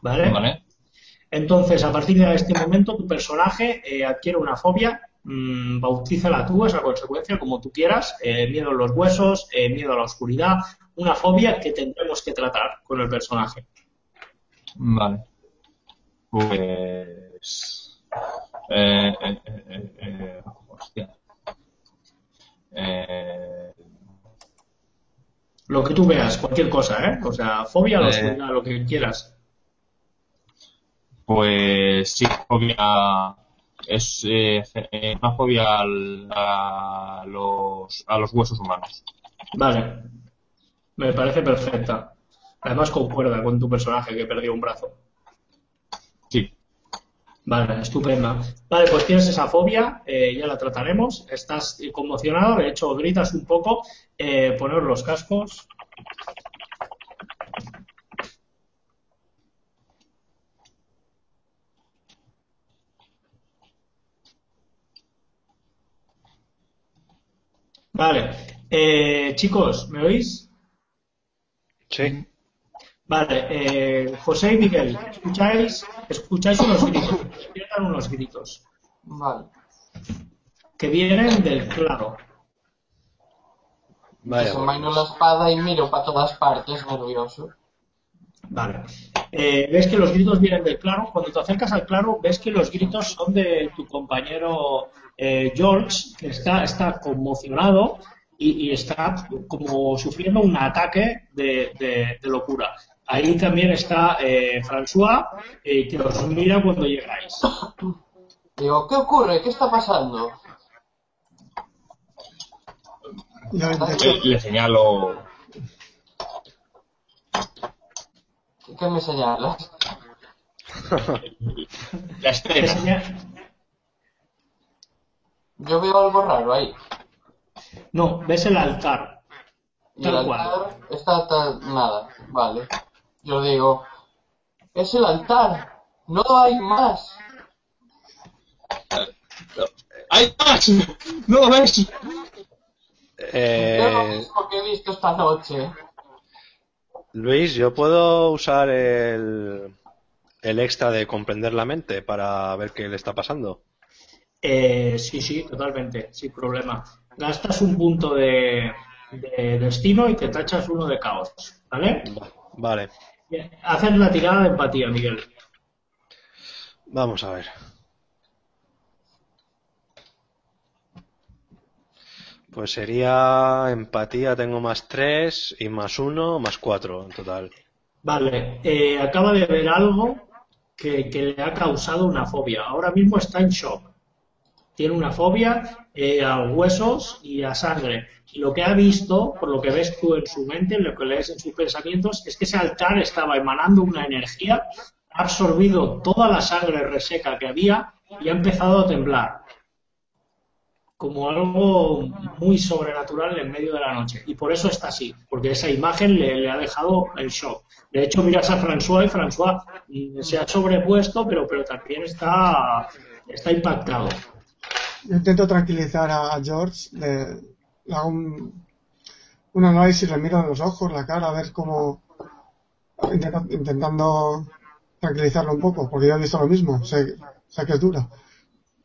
¿Vale? ¿Vale? Entonces, a partir de este momento, tu personaje eh, adquiere una fobia, mm, bautízala tú, esa consecuencia, como tú quieras, eh, miedo a los huesos, miedo a la oscuridad, una fobia que tendremos que tratar con el personaje. Vale. Pues. Eh, eh, eh, hostia. Lo que tú veas, cualquier cosa, ¿eh? O sea, fobia lo que quieras. pues sí, fobia. Es una fobia al- a, los, a los huesos humanos. Vale. Me parece perfecta. Además concuerda con tu personaje que perdió un brazo. Vale, estupenda. Vale, pues tienes esa fobia, eh, ya la trataremos. Estás conmocionado, de hecho gritas un poco. Eh, poner los cascos. Vale, eh, chicos, ¿me oís? Sí. Vale, eh, José y Miguel, ¿escucháis? Escucháis unos gritos, despiertan unos gritos Vale. que vienen del claro. Vaya. Desenvaino la espada y miro para todas partes, nervioso. Vale. Eh, ves que los gritos vienen del claro. Cuando te acercas al claro, ves que los gritos son de tu compañero eh, George, que está, está conmocionado y, y está como sufriendo un ataque de, de- de locura. Ahí también está eh, François, eh, que os mira cuando llegáis. Digo, ¿qué ocurre? ¿Qué está pasando? Le, le señalo. ¿Qué me señalas? La señala- Yo veo algo raro ahí. No, ves el altar. Y el Tal cual. altar está nada. Vale. Yo digo, es el altar. No hay más. ¡Hay más! ¡No lo ves! Yo lo Eh, mismo que he visto esta noche. Luis, ¿yo puedo usar el, el extra de comprender la mente para ver qué le está pasando? Eh, sí, sí, totalmente, sin problema. Gastas un punto de, de destino y te tachas uno de caos, ¿vale? Va- Vale, Haces la tirada de empatía, Miguel. vamos a ver. Pues sería empatía, tengo más 3 y más 1, más 4 en total. Vale, eh, acaba de ver algo que, que le ha causado una fobia. Ahora mismo está en shock. Tiene una fobia eh, a huesos y a sangre. Y lo que ha visto, por lo que ves tú en su mente, lo que lees en sus pensamientos, es que ese altar estaba emanando una energía, ha absorbido toda la sangre reseca que había y ha empezado a temblar. Como algo muy sobrenatural en medio de la noche. Y por eso está así, porque esa imagen le, ha dejado en shock. De hecho, miras a François y François mm, se ha sobrepuesto, pero, pero también está, está impactado. Yo intento tranquilizar a George, le, hago un, un análisis, le miro en los ojos, la cara, a ver cómo. intenta- intentando tranquilizarlo un poco, porque yo he visto lo mismo, sé, sé que es dura.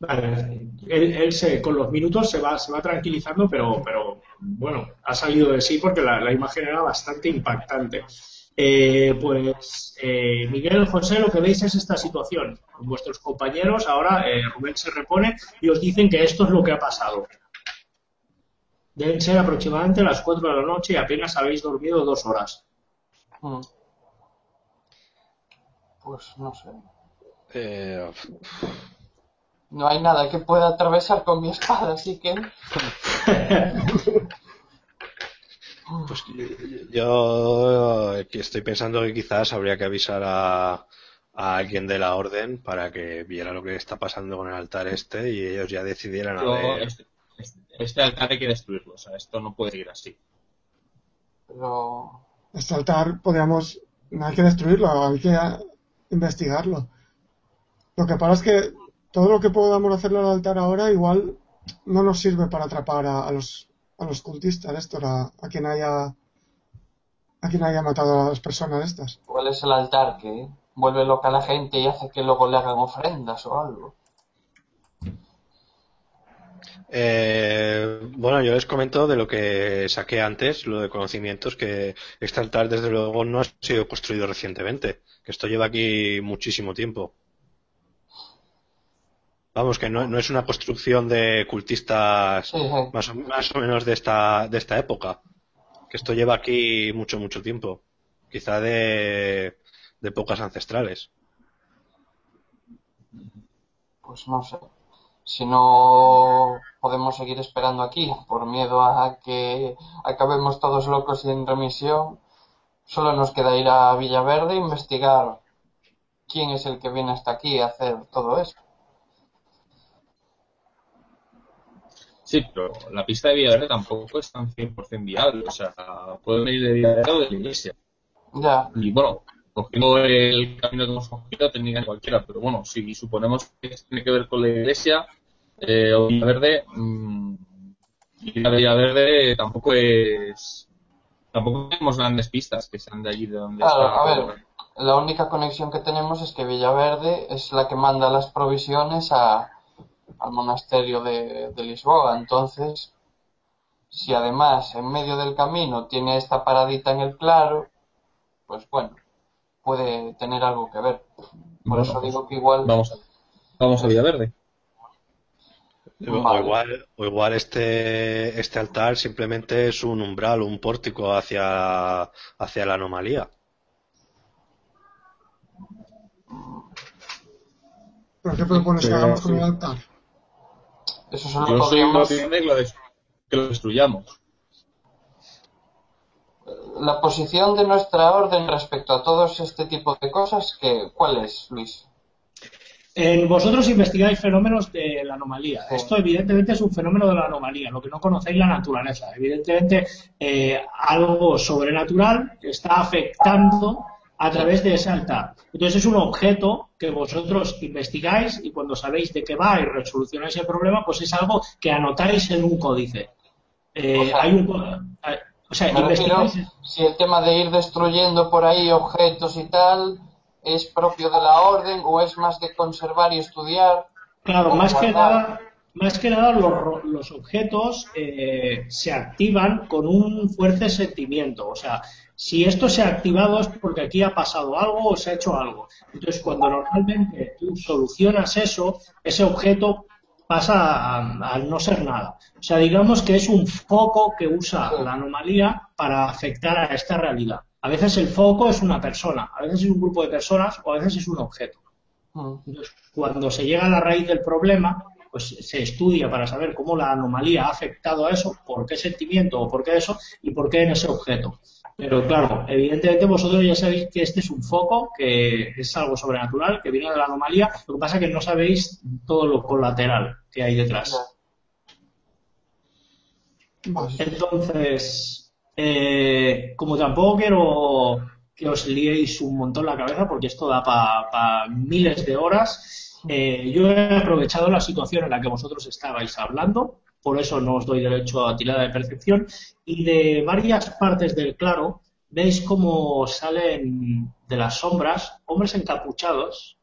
Vale, él, él se, con los minutos se va, se va tranquilizando, pero, pero bueno, ha salido de sí porque la imagen era bastante impactante. Eh, pues eh, Miguel, José, lo que veis es esta situación. Vuestros compañeros, ahora eh, Rubén se repone y os dicen que esto es lo que ha pasado. Deben ser aproximadamente las 4 de la noche y apenas habéis dormido dos horas. Mm. Pues no sé. Eh, No hay nada que pueda atravesar con mi espada, así que... Pues yo estoy pensando que quizás habría que avisar a, a alguien de la orden para que viera lo que está pasando con el altar este y ellos ya decidieran a Yo- ver. este, este- este altar hay que destruirlo, o sea, esto no puede ir así. Pero... Este altar podríamos, no hay que destruirlo, hay que ah, investigarlo. Lo que pasa es que todo lo que podamos hacerle al altar ahora igual no nos sirve para atrapar a, a los a los cultistas estos, a, a quien haya a quien haya matado a las personas estas. ¿Cuál es el altar que vuelve loca a la gente y hace que luego le hagan ofrendas o algo? Eh, bueno, yo les comento de lo que saqué antes, lo de conocimientos, que este altar desde luego no ha sido construido recientemente, que esto lleva aquí muchísimo tiempo. Vamos, que no, no es una construcción de cultistas más o, más o menos de esta, de esta época, que esto lleva aquí mucho, mucho tiempo, quizá de, de épocas ancestrales. Pues no sé. Si no podemos seguir esperando aquí por miedo a que acabemos todos locos y en remisión, solo nos queda ir a Villaverde e investigar quién es el que viene hasta aquí a hacer todo eso. Sí, pero la pista de Villaverde tampoco es tan 100% viable, o sea, puede venir de Villaverde o de la iglesia. Ya, Y bueno, cogiendo el camino que hemos cogido, técnica cualquiera, pero bueno, si suponemos que tiene que ver con la iglesia eh, o Villaverde, mmm, ir a Villaverde tampoco es. Tampoco tenemos grandes pistas que sean de allí de donde Claro, está. a ver. la única conexión que tenemos es que Villaverde es la que manda las provisiones a, al monasterio de, de Lisboa. Entonces, si además en medio del camino tiene esta paradita en el claro, pues bueno, puede tener algo que ver. Por Bueno, eso pues digo que igual. Vamos a, vamos a Villaverde. O Vale. igual, o igual este, este altar simplemente es un umbral, un pórtico hacia, hacia la anomalía. ¿Pero qué propones que hagamos con el altar? Eso solo Yo soy una podríamos. de que lo, des- que lo destruyamos. La posición de nuestra orden respecto a todos este tipo de cosas, que, ¿cuál es, Luis? En vosotros investigáis fenómenos de la anomalía. Sí. Esto evidentemente es un fenómeno de la anomalía, lo que no conocéis la naturaleza. Evidentemente eh, algo sobrenatural está afectando a través de ese altar. Entonces es un objeto que vosotros investigáis y cuando sabéis de qué va y resolucionáis el problema, pues es algo que anotáis en un códice. Eh, O sea, hay un o sea, refiero, si el tema de ir destruyendo por ahí objetos y tal es propio de la orden o es más de conservar y estudiar. Claro, más que nada, más que nada los, los objetos eh, se activan con un fuerte sentimiento. O sea, si esto se ha activado es porque aquí ha pasado algo o se ha hecho algo. Entonces, cuando normalmente tú solucionas eso, ese objeto pasa a, a no ser nada. O sea, digamos que es un foco que usa la anomalía para afectar a esta realidad. A veces el foco es una persona, a veces es un grupo de personas o a veces es un objeto. Entonces, cuando se llega a la raíz del problema, pues se estudia para saber cómo la anomalía ha afectado a eso, por qué sentimiento o por qué eso y por qué en ese objeto. Pero claro, evidentemente vosotros ya sabéis que este es un foco, que es algo sobrenatural, que viene de la anomalía, lo que pasa es que no sabéis todo lo colateral que hay detrás. Entonces, eh, como tampoco quiero que os liéis un montón la cabeza, porque esto da para miles de horas, eh, yo he aprovechado la situación en la que vosotros estabais hablando, por eso no os doy derecho a tirada de percepción, y de varias partes del claro veis cómo salen de las sombras hombres encapuchados,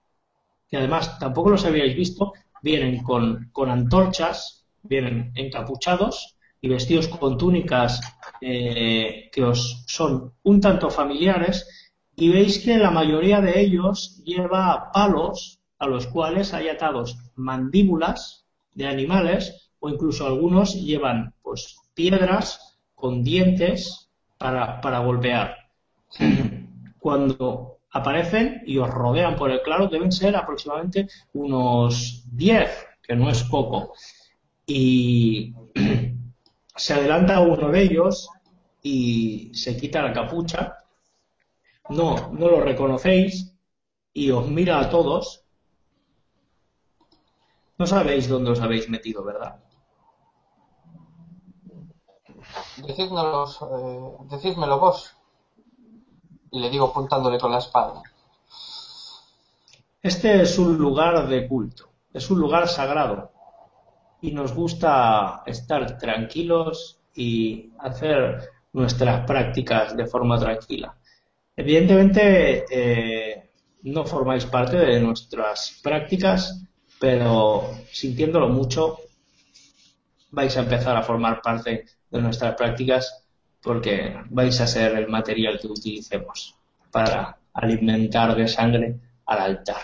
que además tampoco los habíais visto, vienen con, con antorchas, vienen encapuchados y vestidos con túnicas eh, que os son un tanto familiares. Y veis que la mayoría de ellos lleva palos a los cuales hay atados mandíbulas de animales o incluso algunos llevan pues piedras con dientes para, para golpear. Cuando aparecen y os rodean por el claro deben ser aproximadamente unos 10 que no es poco. Y se adelanta uno de ellos y se quita la capucha. No, no lo reconocéis y os mira a todos. No sabéis dónde os habéis metido, ¿verdad? Decídmelo, eh, decídmelo vos. Y le digo apuntándole con la espada. Este es un lugar de culto, es un lugar sagrado y nos gusta estar tranquilos y hacer nuestras prácticas de forma tranquila. Evidentemente eh, no formáis parte de nuestras prácticas, pero sintiéndolo mucho vais a empezar a formar parte nuestras prácticas porque vais a ser el material que utilicemos para alimentar de sangre al altar.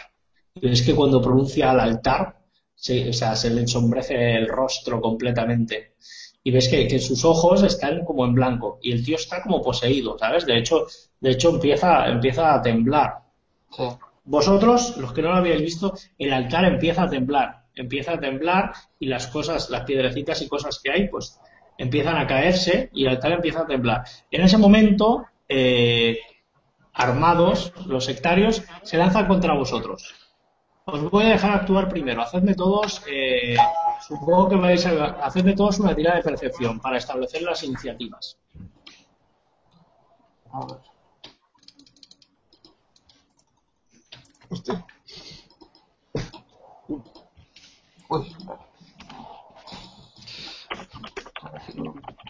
Y es que cuando pronuncia al altar, se, o sea, se le ensombrece el rostro completamente. Y ves que, que, sus ojos están como en blanco y el tío está como poseído, ¿sabes? De hecho, de hecho empieza, empieza a temblar. Sí. Vosotros, los que no lo habíais visto, el altar empieza a temblar, empieza a temblar y las cosas, las piedrecitas y cosas que hay, pues empiezan a caerse y el altar empieza a temblar. En ese momento, eh, armados, los sectarios, se lanzan contra vosotros. Os voy a dejar actuar primero. Hacedme todos, eh, supongo que vais a hacedme todos una tirada de percepción para establecer las iniciativas. Uy.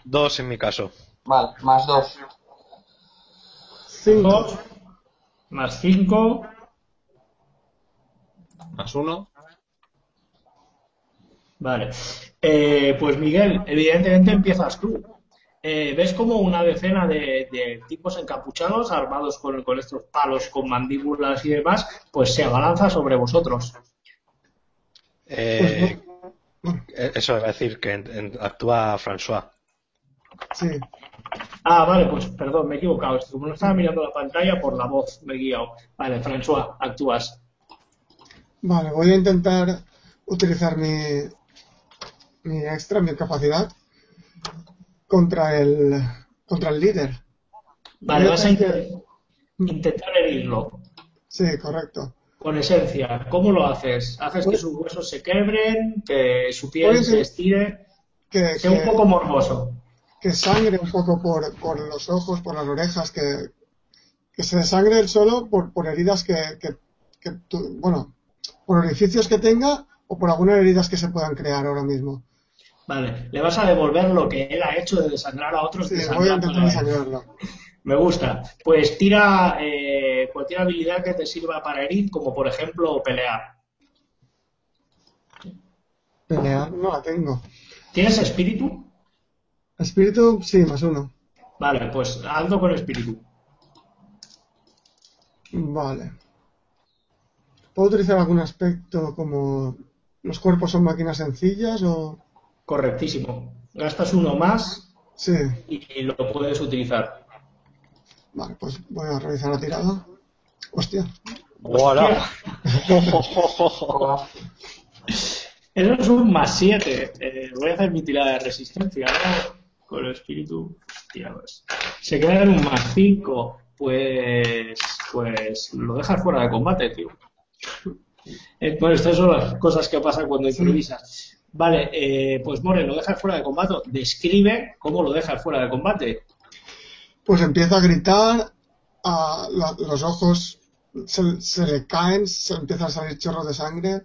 Dos en mi caso. Vale, más dos. Cinco. Dos más cinco, Más uno. Vale. Eh, pues Miguel, evidentemente empiezas tú. Eh, ves como una decena de, de tipos encapuchados, armados con, con estos palos, con mandíbulas y demás, pues se abalanza sobre vosotros. Eh, eh, eso es decir, que en- en- actúa François. Sí. Ah, vale, pues perdón, me he equivocado. Como no estaba mirando la pantalla, por la voz me he guiado. Vale, François, actúas. Vale, voy a intentar utilizar mi, mi extra, mi capacidad contra el contra el líder. Vale, Voy vas a intentar herirlo Sí, correcto. Con esencia. ¿Cómo lo haces? ¿Haces que sus huesos se quebren, que su piel se estire? Que, Sea un poco morboso. que sangre un poco por, por los ojos, por las orejas, que, que se desangre él solo por, por heridas que, que, que tu- bueno, por orificios que tenga o por algunas heridas que se puedan crear ahora mismo. Vale, le vas a devolver lo que él ha hecho de desangrar a otros. Sí, voy a intentar desangrarlo. Me gusta. Pues tira eh, cualquier habilidad que te sirva para herir, como por ejemplo pelear. Pelear no la tengo. ¿Tienes espíritu? Espíritu, sí, más uno. Vale, pues hazlo con espíritu. Vale. ¿Puedo utilizar algún aspecto como los cuerpos son máquinas sencillas o...? Correctísimo. Gastas uno más Sí. y lo puedes utilizar. Vale, pues voy a realizar la tirada. Hostia. Hola. Eso es un más 7. voy a hacer mi tirada de resistencia ¿no? con el espíritu. Hostia, pues. Se queda en un más 5. Pues, pues lo dejas fuera de combate, tío. Eh, Bueno, estas son las cosas que pasan cuando improvisas. Vale, eh, pues More, lo dejas fuera de combate. Describe cómo lo dejas fuera de combate. Pues empieza a gritar, a la- los ojos se, se le caen, se empiezan a salir chorros de sangre,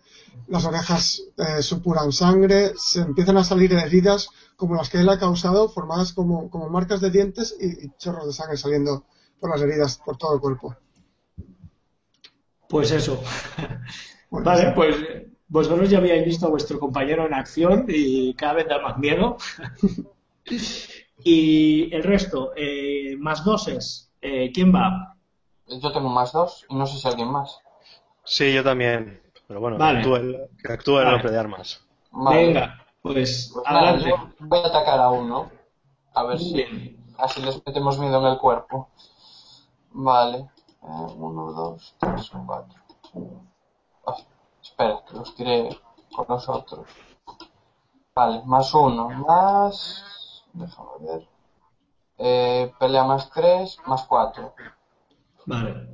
las orejas eh, supuran sangre, se empiezan a salir heridas como las que él ha causado, formadas como, como marcas de dientes y, y chorros de sangre saliendo por las heridas por todo el cuerpo. Pues eso. Bueno, Vale, sí. pues vosotros ya habíais visto a vuestro compañero en acción y cada vez da más miedo. y el resto, eh, más doses. Eh, ¿Quién va? Yo tengo más dos y no sé si alguien más. Sí, yo también. Pero bueno, Vale. actúe el, que actúe el hombre de armas. Vale. Venga, pues Pues nada, adelante. yo voy a atacar a uno. A ver si así les metemos miedo en el cuerpo. Vale. Eh, uno, dos, tres, cuatro. Ay, espera, que los tiré con los otros. Vale, más uno, más... Déjame ver. Eh, pelea más tres, más cuatro. Vale.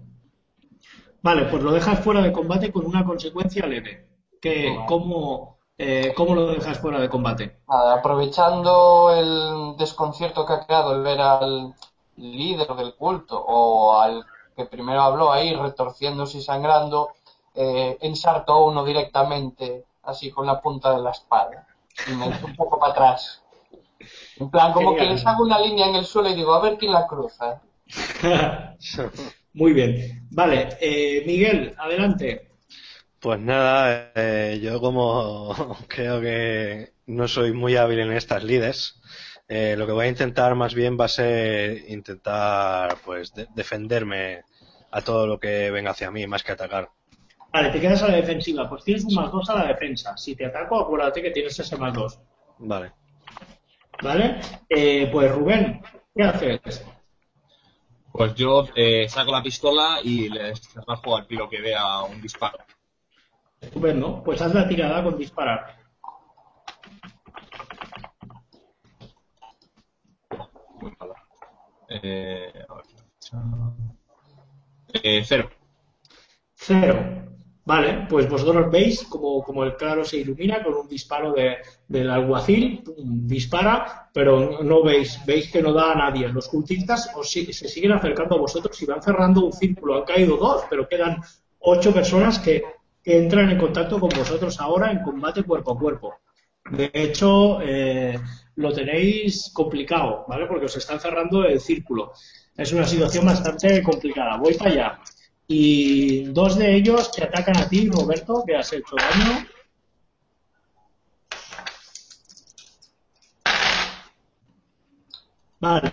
Vale, pues lo dejas fuera de combate con una consecuencia leve. Que, Vale. ¿cómo, eh, ¿Cómo lo dejas fuera de combate? Nada, aprovechando el desconcierto que ha creado el ver al líder del culto o al que primero habló ahí retorciéndose y sangrando, eh, ensarto a uno directamente así con la punta de la espada y me echo un poco para atrás. En plan, como que les hago una línea en el suelo y digo, a ver quién la cruza. Muy bien. Vale, eh, Miguel, adelante. Pues nada, eh, yo como creo que no soy muy hábil en estas lides, eh, lo que voy a intentar más bien va a ser intentar pues de- defenderme a todo lo que venga hacia mí, más que atacar. Vale, te quedas a la defensiva. Pues tienes un más dos a la defensa. Si te ataco, acuérdate que tienes ese más dos. Vale. ¿Vale? Eh, pues Rubén, ¿qué haces? Pues yo eh, saco la pistola y le rajo al pilo que vea un disparo. Estupendo. Pues haz la tirada con disparar. Muy mala. Eh, a ver. Eh, cero. Cero. Vale, pues vosotros veis como, como el claro se ilumina con un disparo de, del alguacil, pum, dispara, pero no veis, veis que no da a nadie. Los cultistas os se siguen acercando a vosotros y van cerrando un círculo. Han caído dos, pero quedan ocho personas que, que entran en contacto con vosotros ahora en combate cuerpo a cuerpo. De hecho, eh, lo tenéis complicado, ¿vale? Porque os están cerrando el círculo. Es una situación bastante complicada. Voy para allá. Y dos de ellos te atacan a ti, Roberto, que has hecho daño. Vale.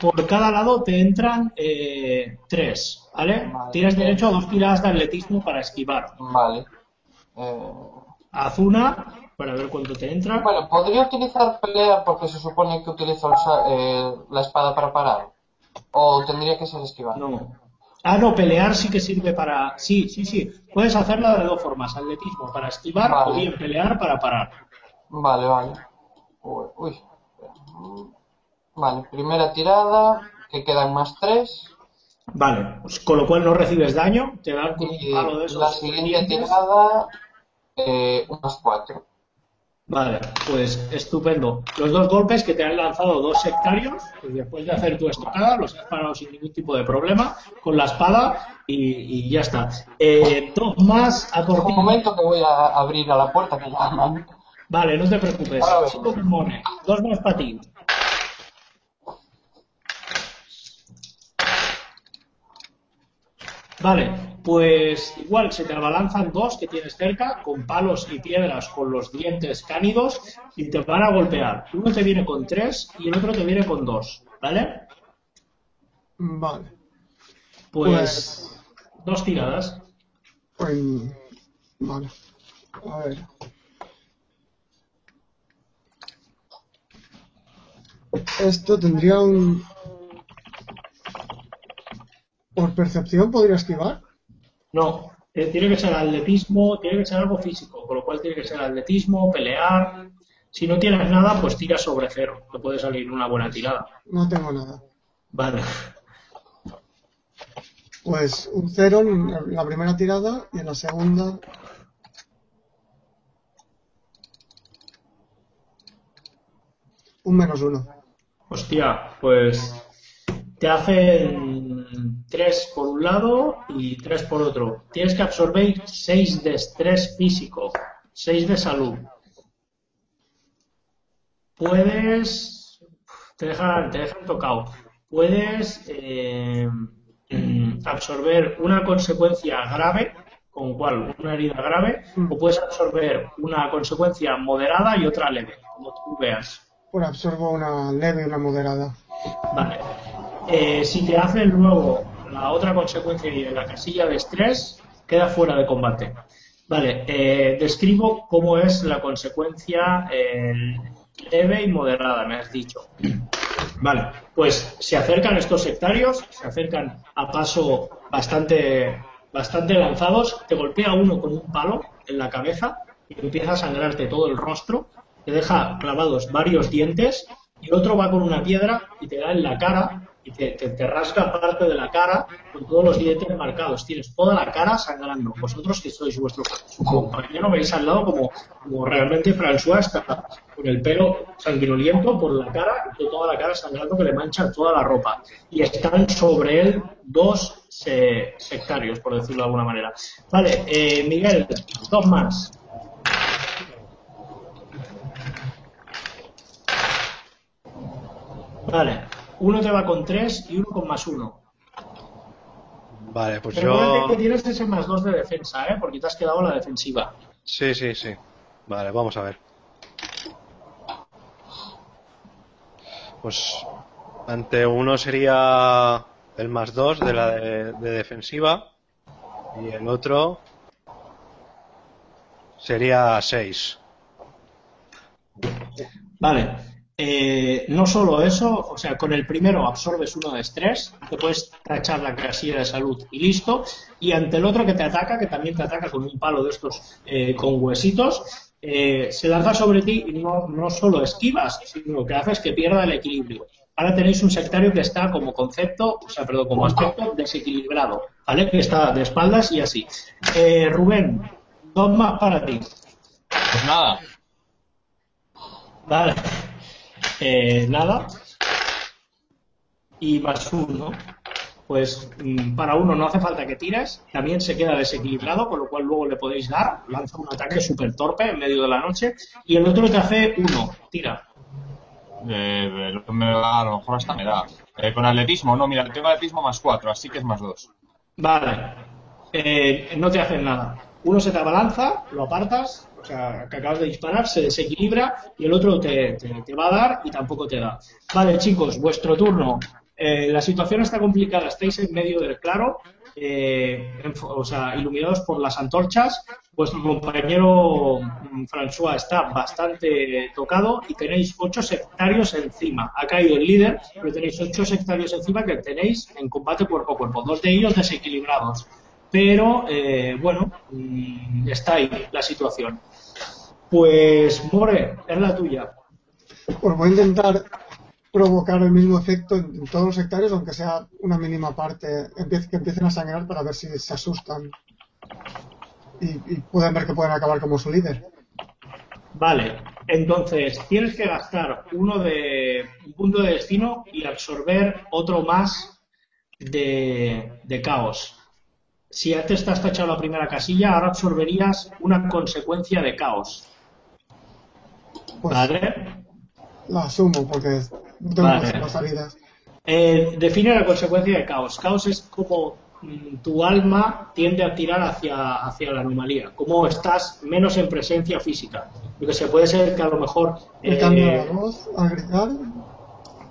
Por cada lado te entran eh, tres, ¿vale? Vale. Tienes derecho a dos tiradas de atletismo para esquivar. Vale. Eh, Haz una para ver cuánto te entra. bueno, podría utilizar pelea porque se supone que utilizo el eh, la espada para parar. O tendría que ser esquivar. No. Ah, no, pelear sí que sirve para. Sí, sí, sí. Puedes hacerla de dos formas: atletismo para esquivar Vale. o bien pelear para parar. Vale, vale. Uy, uy. Vale, primera tirada, que quedan más tres. Vale, pues con lo cual no recibes daño, te dan con un palo de esos. la siguiente dientes. tirada, eh, unas cuatro. Vale, pues estupendo. Los dos golpes que te han lanzado dos sectarios, pues después de hacer tu estocada, los has parado sin ningún tipo de problema, con la espada y, y ya está. Eh, dos más a por ti. Un momento que voy a abrir a la puerta que llaman. Vale, no te preocupes. Cinco dos más para ti. Vale, pues igual se te abalanzan dos que tienes cerca con palos y piedras con los dientes cánidos y te van a golpear. Uno te viene con tres y el otro te viene con dos, ¿vale? Vale. Pues dos tiradas. Pues, vale. A ver. Esto tendría un... Por percepción podría esquivar. No, eh, tiene que ser atletismo, tiene que ser algo físico, con lo cual tiene que ser atletismo, pelear. Si no tienes nada, pues tira sobre cero, te puede salir una buena tirada. No tengo nada. Vale. Pues un cero en la primera tirada y en la segunda un menos uno. Hostia, pues te hacen tres por un lado y tres por otro. Tienes que absorber seis de estrés físico, seis de salud. Puedes, te dejan, te dejan tocado. Puedes eh, absorber una consecuencia grave, con cual una herida grave, o puedes absorber una consecuencia moderada y otra leve, como tú veas. Pues absorbo una leve y una moderada. Vale. Eh, si te hacen luego la otra consecuencia y de la casilla de estrés, queda fuera de combate. Vale, eh, describo cómo es la consecuencia eh, leve y moderada, me has dicho. Vale, pues se acercan estos sectarios, se acercan a paso bastante, bastante lanzados, te golpea uno con un palo en la cabeza y empieza a sangrarte todo el rostro, te deja clavados varios dientes y otro va con una piedra y te da en la cara y te, te, rasga parte de la cara con todos los dientes marcados. Tienes toda la cara sangrando. Vosotros que sois vuestro compañero veis al lado como, como realmente François está con el pelo sanguinoliento por la cara y toda la cara sangrando que le mancha toda la ropa. Y están sobre él dos sectarios, por decirlo de alguna manera. Vale, eh, Miguel, dos más. Vale, uno te va con 3 y uno con más 1. Vale, pues Recuerda yo. que tienes ese más 2 de defensa, ¿eh? Porque te has quedado la defensiva. Sí, sí, sí. Vale, vamos a ver. Pues ante uno sería el más 2 de la de, de defensiva y el otro sería 6. Vale. Eh, no solo eso, o sea, con el primero absorbes uno de estrés, te puedes tachar la casilla de salud y listo. Y ante el otro que te ataca, que también te ataca con un palo de estos eh, con huesitos, eh, se lanza sobre ti y no, no solo esquivas, sino lo que hace es que pierda el equilibrio. Ahora tenéis un sectario que está como concepto, o sea, perdón, como aspecto desequilibrado, ¿vale? Que está de espaldas y así. Eh, Rubén, dos más para ti. Pues nada, Vale. Eh, nada. Y más uno. Pues mm, para uno no hace falta que tires, también se queda desequilibrado, con lo cual luego le podéis dar, lanza un ataque súper torpe en medio de la noche, y el otro te hace uno, tira. eh, lo que me da, a lo mejor hasta me da. Eh, con atletismo, no, mira, tengo atletismo más 4, así que es más 2. Vale. Eh, no te hacen nada. Uno se te abalanza, lo apartas, o que acabas de disparar, se desequilibra y el otro te, va a dar y tampoco te da. Vale, chicos, vuestro turno. Eh, la situación está complicada, estáis en medio del claro, eh, o sea, iluminados por las antorchas. Vuestro compañero mm, François está bastante tocado y tenéis ocho sectarios encima. Ha caído el líder, pero tenéis ocho sectarios encima que tenéis en combate cuerpo a cuerpo. Dos de ellos desequilibrados. Pero, eh, bueno, mm, está ahí la situación. Pues, More, es la tuya. Pues voy a intentar provocar el mismo efecto en, en todos los sectarios, aunque sea una mínima parte, que empiecen a sangrar para ver si se asustan y, y pueden ver que pueden acabar como su líder. Vale, entonces tienes que gastar uno de un punto de destino y absorber otro más de, de caos. Si antes te has tachado la primera casilla, ahora absorberías una consecuencia de caos. Pues ¿Vale? la asumo porque no tengo Vale. más salidas. Eh, define la consecuencia de caos. Caos es como mm, tu alma tiende a tirar hacia, hacia la anomalía, como estás menos en presencia física. Lo que se puede ser que a lo mejor Me eh, cambia la voz al gritar.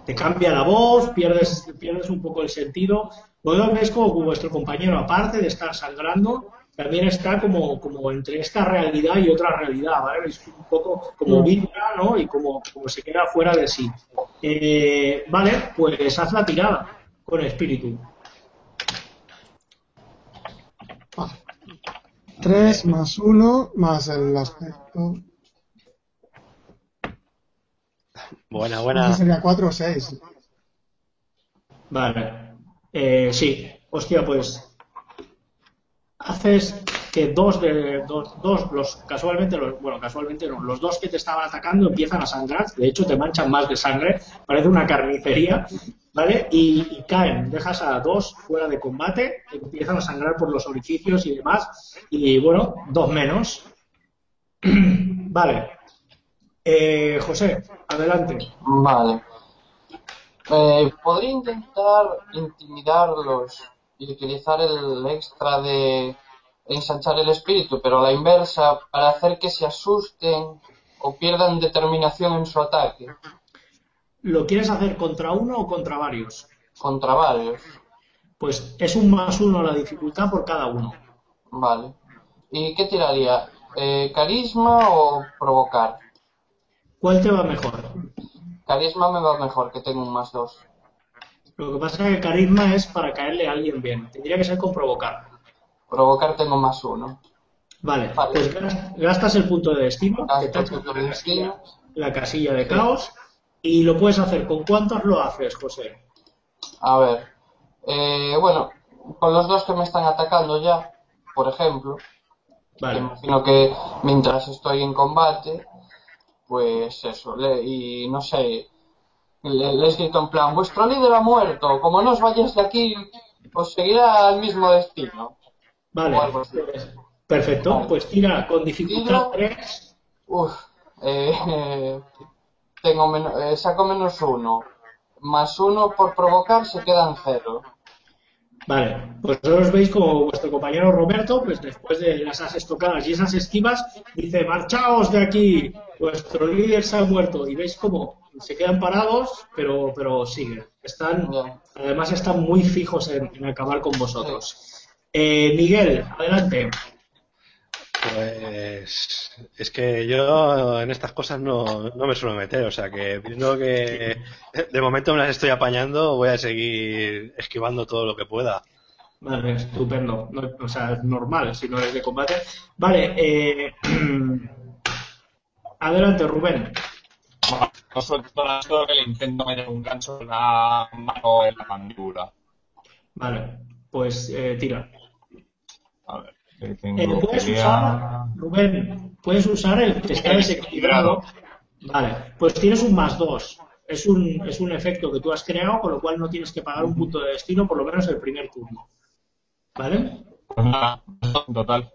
te cambia la voz, pierdes, pierdes un poco el sentido. Luego ves como vuestro compañero, aparte de estar sangrando, también está como, como entre esta realidad y otra realidad, ¿vale? Es un poco como vibra, ¿no? Y como, como se queda fuera de sí. Eh, vale, pues haz la tirada con espíritu. Ah. 3 más 1 más el aspecto. Buena, buena. sería 4 o 6. Vale. Eh, sí, hostia, pues haces que dos de dos, dos los casualmente los, bueno casualmente no los dos que te estaban atacando empiezan a sangrar. De hecho te manchan más de sangre. Parece una carnicería vale y, caen. Dejas a dos fuera de combate empiezan a sangrar por los orificios y demás. Y bueno dos menos. Vale. Eh, José adelante. Vale. Eh, podría intentar intimidarlos y utilizar el extra de ensanchar el espíritu, pero a la inversa, para hacer que se asusten o pierdan determinación en su ataque ¿Lo quieres hacer contra uno o contra varios? contra varios. Pues es un más uno la dificultad por cada uno. Vale. ¿Y qué tiraría? Eh, ¿Carisma o provocar? ¿Cuál te va mejor? Carisma me va mejor, que tengo un más dos. Lo que pasa es que carisma es para caerle a alguien bien. Tendría que ser con provocar. Provocar tengo más uno. Vale, Vale. pues gas- gastas el punto de destino, que te el echas punto la de casilla, destino. la casilla de caos, y lo puedes hacer. ¿Con cuántos lo haces, José? A ver. Eh, bueno, con los dos que me están atacando ya, por ejemplo, Vale, imagino que mientras estoy en combate, pues eso, le- y no sé, le- les grito en plan, vuestro líder ha muerto, como no os vayáis de aquí, os seguirá el mismo destino. vale. perfecto, Vale. pues tira con dificultad Tiro. 3. Uf, eh, tengo men- eh, saco menos uno, más uno por provocar se quedan cero. Vale, pues vosotros veis como vuestro compañero Roberto, pues después de esas estocadas y esas esquivas, dice, marchaos de aquí, vuestro líder se ha muerto. Y veis como se quedan parados, pero, pero siguen. Están, además están muy fijos en, en acabar con vosotros. Eh, Miguel, adelante. Pues es que yo en estas cosas no, no me suelo meter, o sea que viendo que de momento me las estoy apañando, voy a seguir esquivando todo lo que pueda. Vale, estupendo. No- o sea, es normal si no eres de combate. Vale, eh, adelante, Rubén. No la historia, le intento meter un gancho en la mano en la mandíbula. Vale, pues eh, tira. A ver, que Eh, puedes pelea- usar, Rubén, puedes usar el que está desequilibrado. Vale, pues tienes un más dos. Es un, es un efecto que tú has creado, con lo cual no tienes que pagar un punto de destino, por lo menos el primer turno. ¿Vale? Pues nada, en total.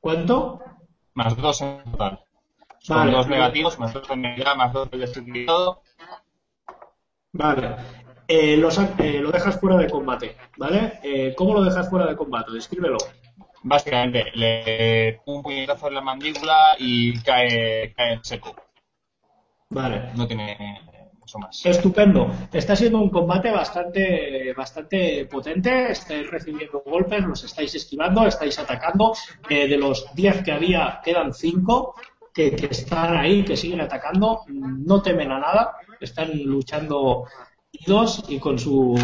¿Cuánto? Más dos en total. Son Vale. dos negativos, más dos de media, más dos del desequilibrado. Vale. Eh, lo, sa- eh, lo dejas fuera de combate, ¿vale? Eh, ¿Cómo lo dejas fuera de combate? Descríbelo. Básicamente, le un puñetazo en la mandíbula y cae, cae en seco. Vale. No tiene mucho más. Estupendo. Está siendo un combate bastante, bastante potente. Estáis recibiendo golpes, los estáis esquivando, estáis atacando. Eh, de los 10 que había, quedan 5 que, que están ahí, que siguen atacando. No temen a nada. Están luchando dos y con su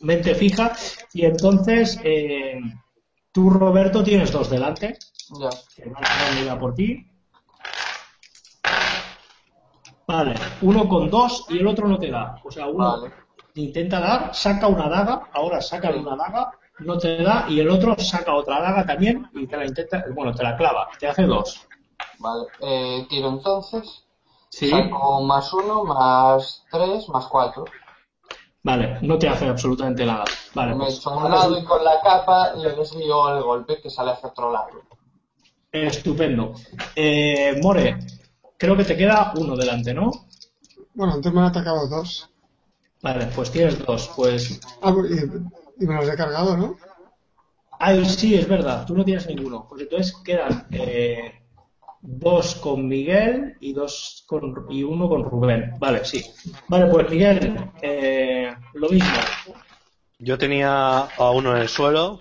mente fija. Y entonces, eh, tú, Roberto, tienes dos delante. Ya. que venir a por ti. Vale, uno con dos y el otro no te da. O sea, uno Vale. intenta dar, saca una daga, ahora saca una daga, no te da, y el otro saca otra daga también y te la intenta, bueno, te la clava, te hace dos. Vale. Eh, tiro entonces. Sí, Saco más uno, más tres, más cuatro. Vale, no te hace absolutamente nada. Vale, me pues lado y con la capa le desvío el golpe que sale hacia otro lado. estupendo. Eh, More, creo que te queda uno delante, ¿no? Bueno, antes me han atacado dos. Vale, pues tienes dos. Pues Ah, y, y me los he cargado, ¿no? Ah, sí, es verdad, tú no tienes ninguno. Pues entonces quedan eh, dos con Miguel y dos con y uno con Rubén. Vale, sí. Vale, pues Miguel, eh, lo mismo. Yo tenía a uno en el suelo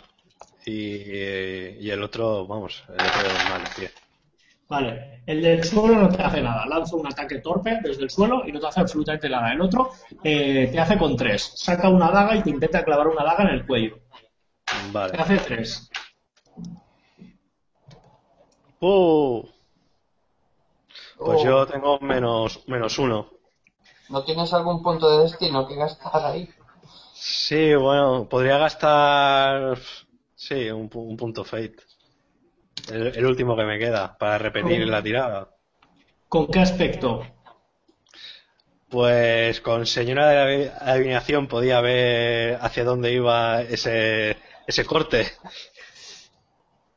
y, y el otro, vamos, el otro mal pie. Vale, el del suelo no te hace nada. Lanza un ataque torpe desde el suelo y no te hace absolutamente nada. El otro eh, te hace con tres. Saca una daga y te intenta clavar una daga en el cuello. Te Vale. hace tres. ¡Uh! Pues Oh. yo tengo menos, menos uno. ¿No tienes algún punto de destino que gastar ahí? Sí, bueno, podría gastar. Sí, un, pu- un punto fate. El, el último que me queda para repetir la tirada. ¿Con qué aspecto? Pues con señora de la adi- adivinación podía ver hacia dónde iba ese, ese corte.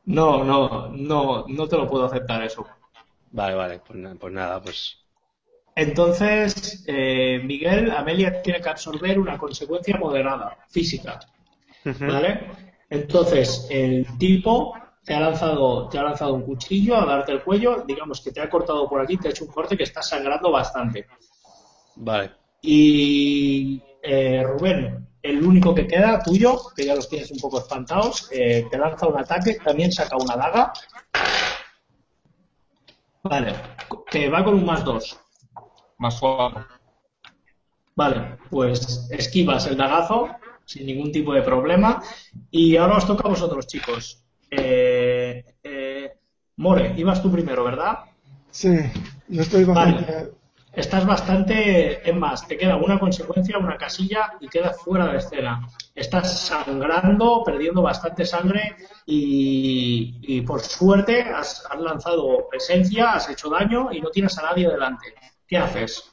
No, no, no, no te lo puedo aceptar eso. Vale, vale, pues, pues nada, pues. Entonces, eh, Miguel, Amelia tiene que absorber una consecuencia moderada, física, ¿vale? Entonces, el tipo te ha lanzado, te ha lanzado un cuchillo a darte el cuello, digamos que te ha cortado por aquí, te ha hecho un corte que está sangrando bastante. Vale. Y eh, Rubén, el único que queda, tuyo, que ya los tienes un poco espantados, eh, te lanza un ataque, también saca una daga. Vale, que va con un más dos. Más cuatro. Vale, pues esquivas el dagazo sin ningún tipo de problema. Y ahora os toca a vosotros, chicos. Eh, eh, More, ibas tú primero, ¿verdad? Sí, yo estoy bastante. Vale. Estás bastante, es más, te queda una consecuencia, una casilla y quedas fuera de escena. Estás sangrando, perdiendo bastante sangre y, y por suerte has, has lanzado presencia, has hecho daño y no tienes a nadie delante. ¿Qué haces?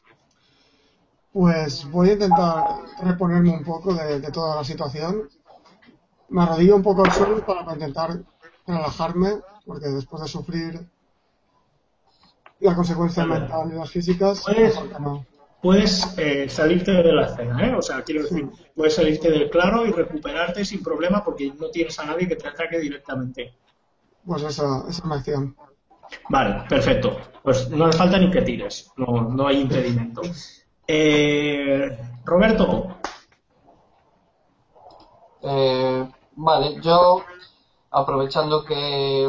Pues voy a intentar reponerme un poco de, de toda la situación. Me arrodillo un poco al suelo para intentar relajarme, porque después de sufrir la consecuencia mental y las físicas, que no. Puedes eh, salirte de la escena, ¿eh? O sea, quiero decir, puedes salirte del claro y recuperarte sin problema porque no tienes a nadie que te ataque directamente. Pues esa, esa es mi acción. Vale, perfecto. Pues no hace falta ni que tires, no, no hay impedimento. Eh, Roberto, Eh, vale, yo aprovechando que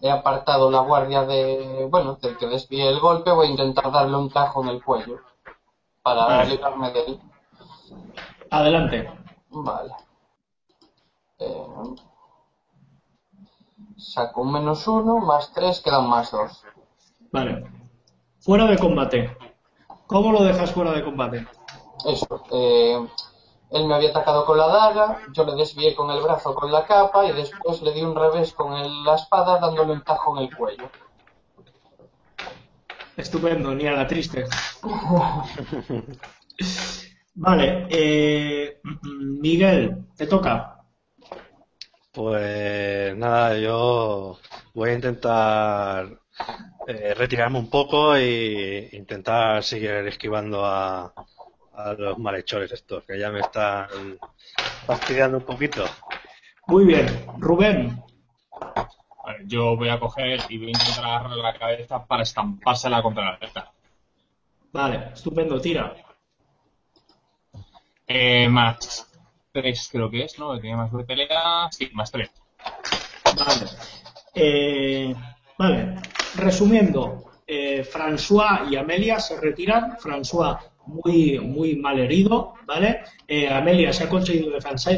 he apartado la guardia de, bueno, del que desvíe el golpe, voy a intentar darle un tajo en el cuello para Vale. librarme de él. adelante. Vale. Eh, saco un menos uno, más tres, quedan más dos. Vale. Fuera de combate. ¿Cómo lo dejas fuera de combate? Eso. eh, él me había atacado con la daga, yo le desvié con el brazo con la capa y después le di un revés con el- la espada dándole un tajo en el cuello. Estupendo, ni a la triste. Vale, eh, Miguel, te toca. Pues nada, yo voy a intentar eh, retirarme un poco e intentar seguir esquivando a, a los malhechores estos, que ya me están fastidiando un poquito. Muy bien, Rubén. Yo voy a coger y voy a intentar agarrarle la cabeza para estampársela contra la testa. Vale, estupendo, tira. Eh, más 3 creo que es, ¿no? Que tiene más de pelea. Sí, más 3. Vale. Eh, vale. Resumiendo, eh, François y Amelia se retiran. François muy, muy mal herido, ¿vale? Eh, Amelia se ha conseguido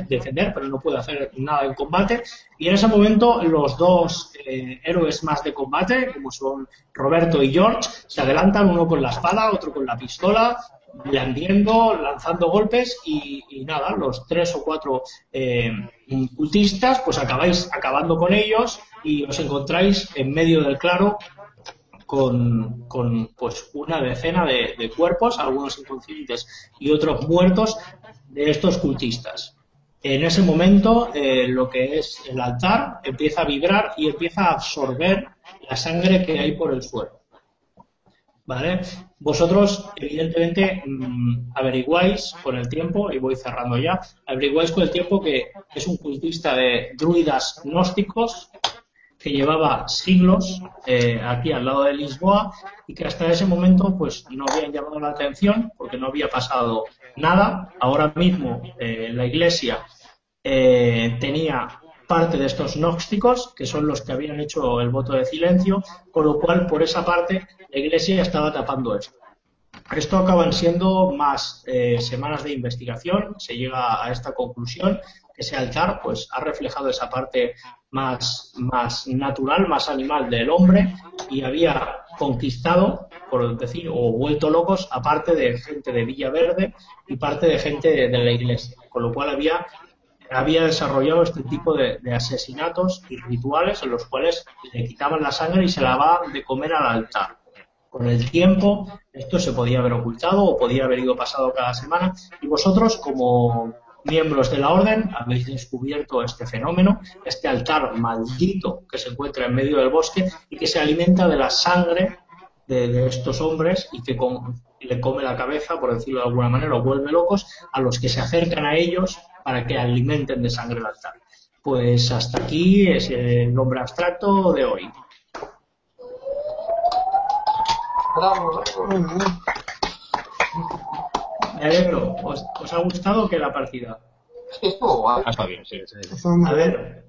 defender, pero no puede hacer nada en combate. Y en ese momento, los dos eh, héroes más de combate, como son Roberto y George, se adelantan, uno con la espada, otro con la pistola, blandiendo, lanzando golpes y, y nada, los tres o cuatro eh, cultistas, pues acabáis acabando con ellos y os encontráis en medio del claro con, pues una decena de, de cuerpos, algunos inconscientes y otros muertos de estos cultistas. En ese momento, eh, lo que es el altar empieza a vibrar y empieza a absorber la sangre que hay por el suelo. ¿Vale? Vosotros, evidentemente, mm, averiguáis con el tiempo, y voy cerrando ya, averiguáis con el tiempo que es un cultista de druidas gnósticos que llevaba siglos eh, aquí al lado de Lisboa y que hasta ese momento pues no habían llamado la atención porque no había pasado nada. Ahora mismo eh, la iglesia eh, tenía parte de estos gnósticos, que son los que habían hecho el voto de silencio, con lo cual por esa parte la iglesia estaba tapando esto. Esto acaban siendo más semanas de investigación, se llega a esta conclusión ese altar pues ha reflejado esa parte más, más natural, más animal del hombre y había conquistado, por decir, o vuelto locos a parte de gente de Villaverde y parte de gente de, la iglesia, con lo cual había había desarrollado este tipo de, de asesinatos y rituales en los cuales le quitaban la sangre y se la daban de comer al altar. Con el tiempo esto se podía haber ocultado o podía haber ido pasado cada semana y vosotros como miembros de la orden habéis descubierto este fenómeno, este altar maldito que se encuentra en medio del bosque y que se alimenta de la sangre de, de estos hombres y que con- le come la cabeza, por decirlo de alguna manera, o vuelve locos a los que se acercan a ellos para que alimenten de sangre el altar. Pues hasta aquí es el nombre abstracto de hoy. Bravo, bravo. Alegro. ¿Os, os ha gustado que la partida? Sí, estuvo guay. Ah, está bien, sí. está muy A ver,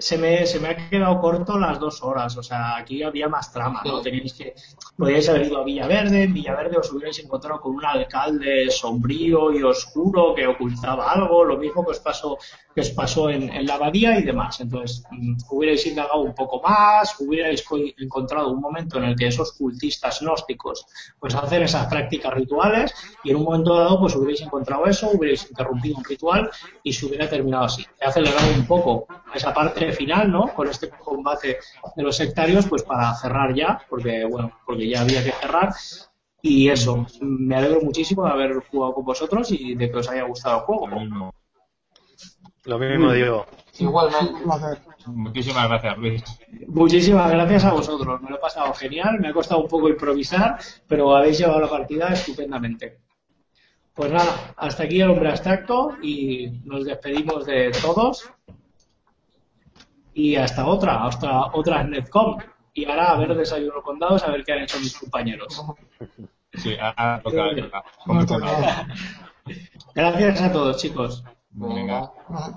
se me, se me ha quedado corto las dos horas. O sea, aquí había más trama, ¿no? Teníais que, podíais haber ido a Villaverde, en Villaverde os hubierais encontrado con un alcalde sombrío y oscuro que ocultaba algo, lo mismo que os pasó, que os pasó en, en la abadía y demás. Entonces, mm, hubierais indagado un poco más, hubierais co- encontrado un momento en el que esos cultistas gnósticos pues hacen esas prácticas rituales y en un momento dado pues hubierais encontrado eso, hubierais interrumpido un ritual y se hubiera terminado así. He acelerado un poco esa parte final, ¿no? Con este combate de los sectarios, pues para cerrar ya, porque bueno, porque ya había que cerrar. Y eso, me alegro muchísimo de haber jugado con vosotros y de que os haya gustado el juego. Lo mismo. Lo mismo digo. Igualmente. Muchísimas gracias, Luis. Muchísimas gracias a vosotros, me lo he pasado genial, me ha costado un poco improvisar, pero habéis llevado la partida estupendamente. Pues nada, hasta aquí el hombre abstracto y nos despedimos de todos. Y hasta otra, hasta otras Netcom. Y ahora a ver desayuno con dados, a ver qué han hecho mis compañeros. Sí, ahora toca. Gracias a todos, chicos. Venga. Ah.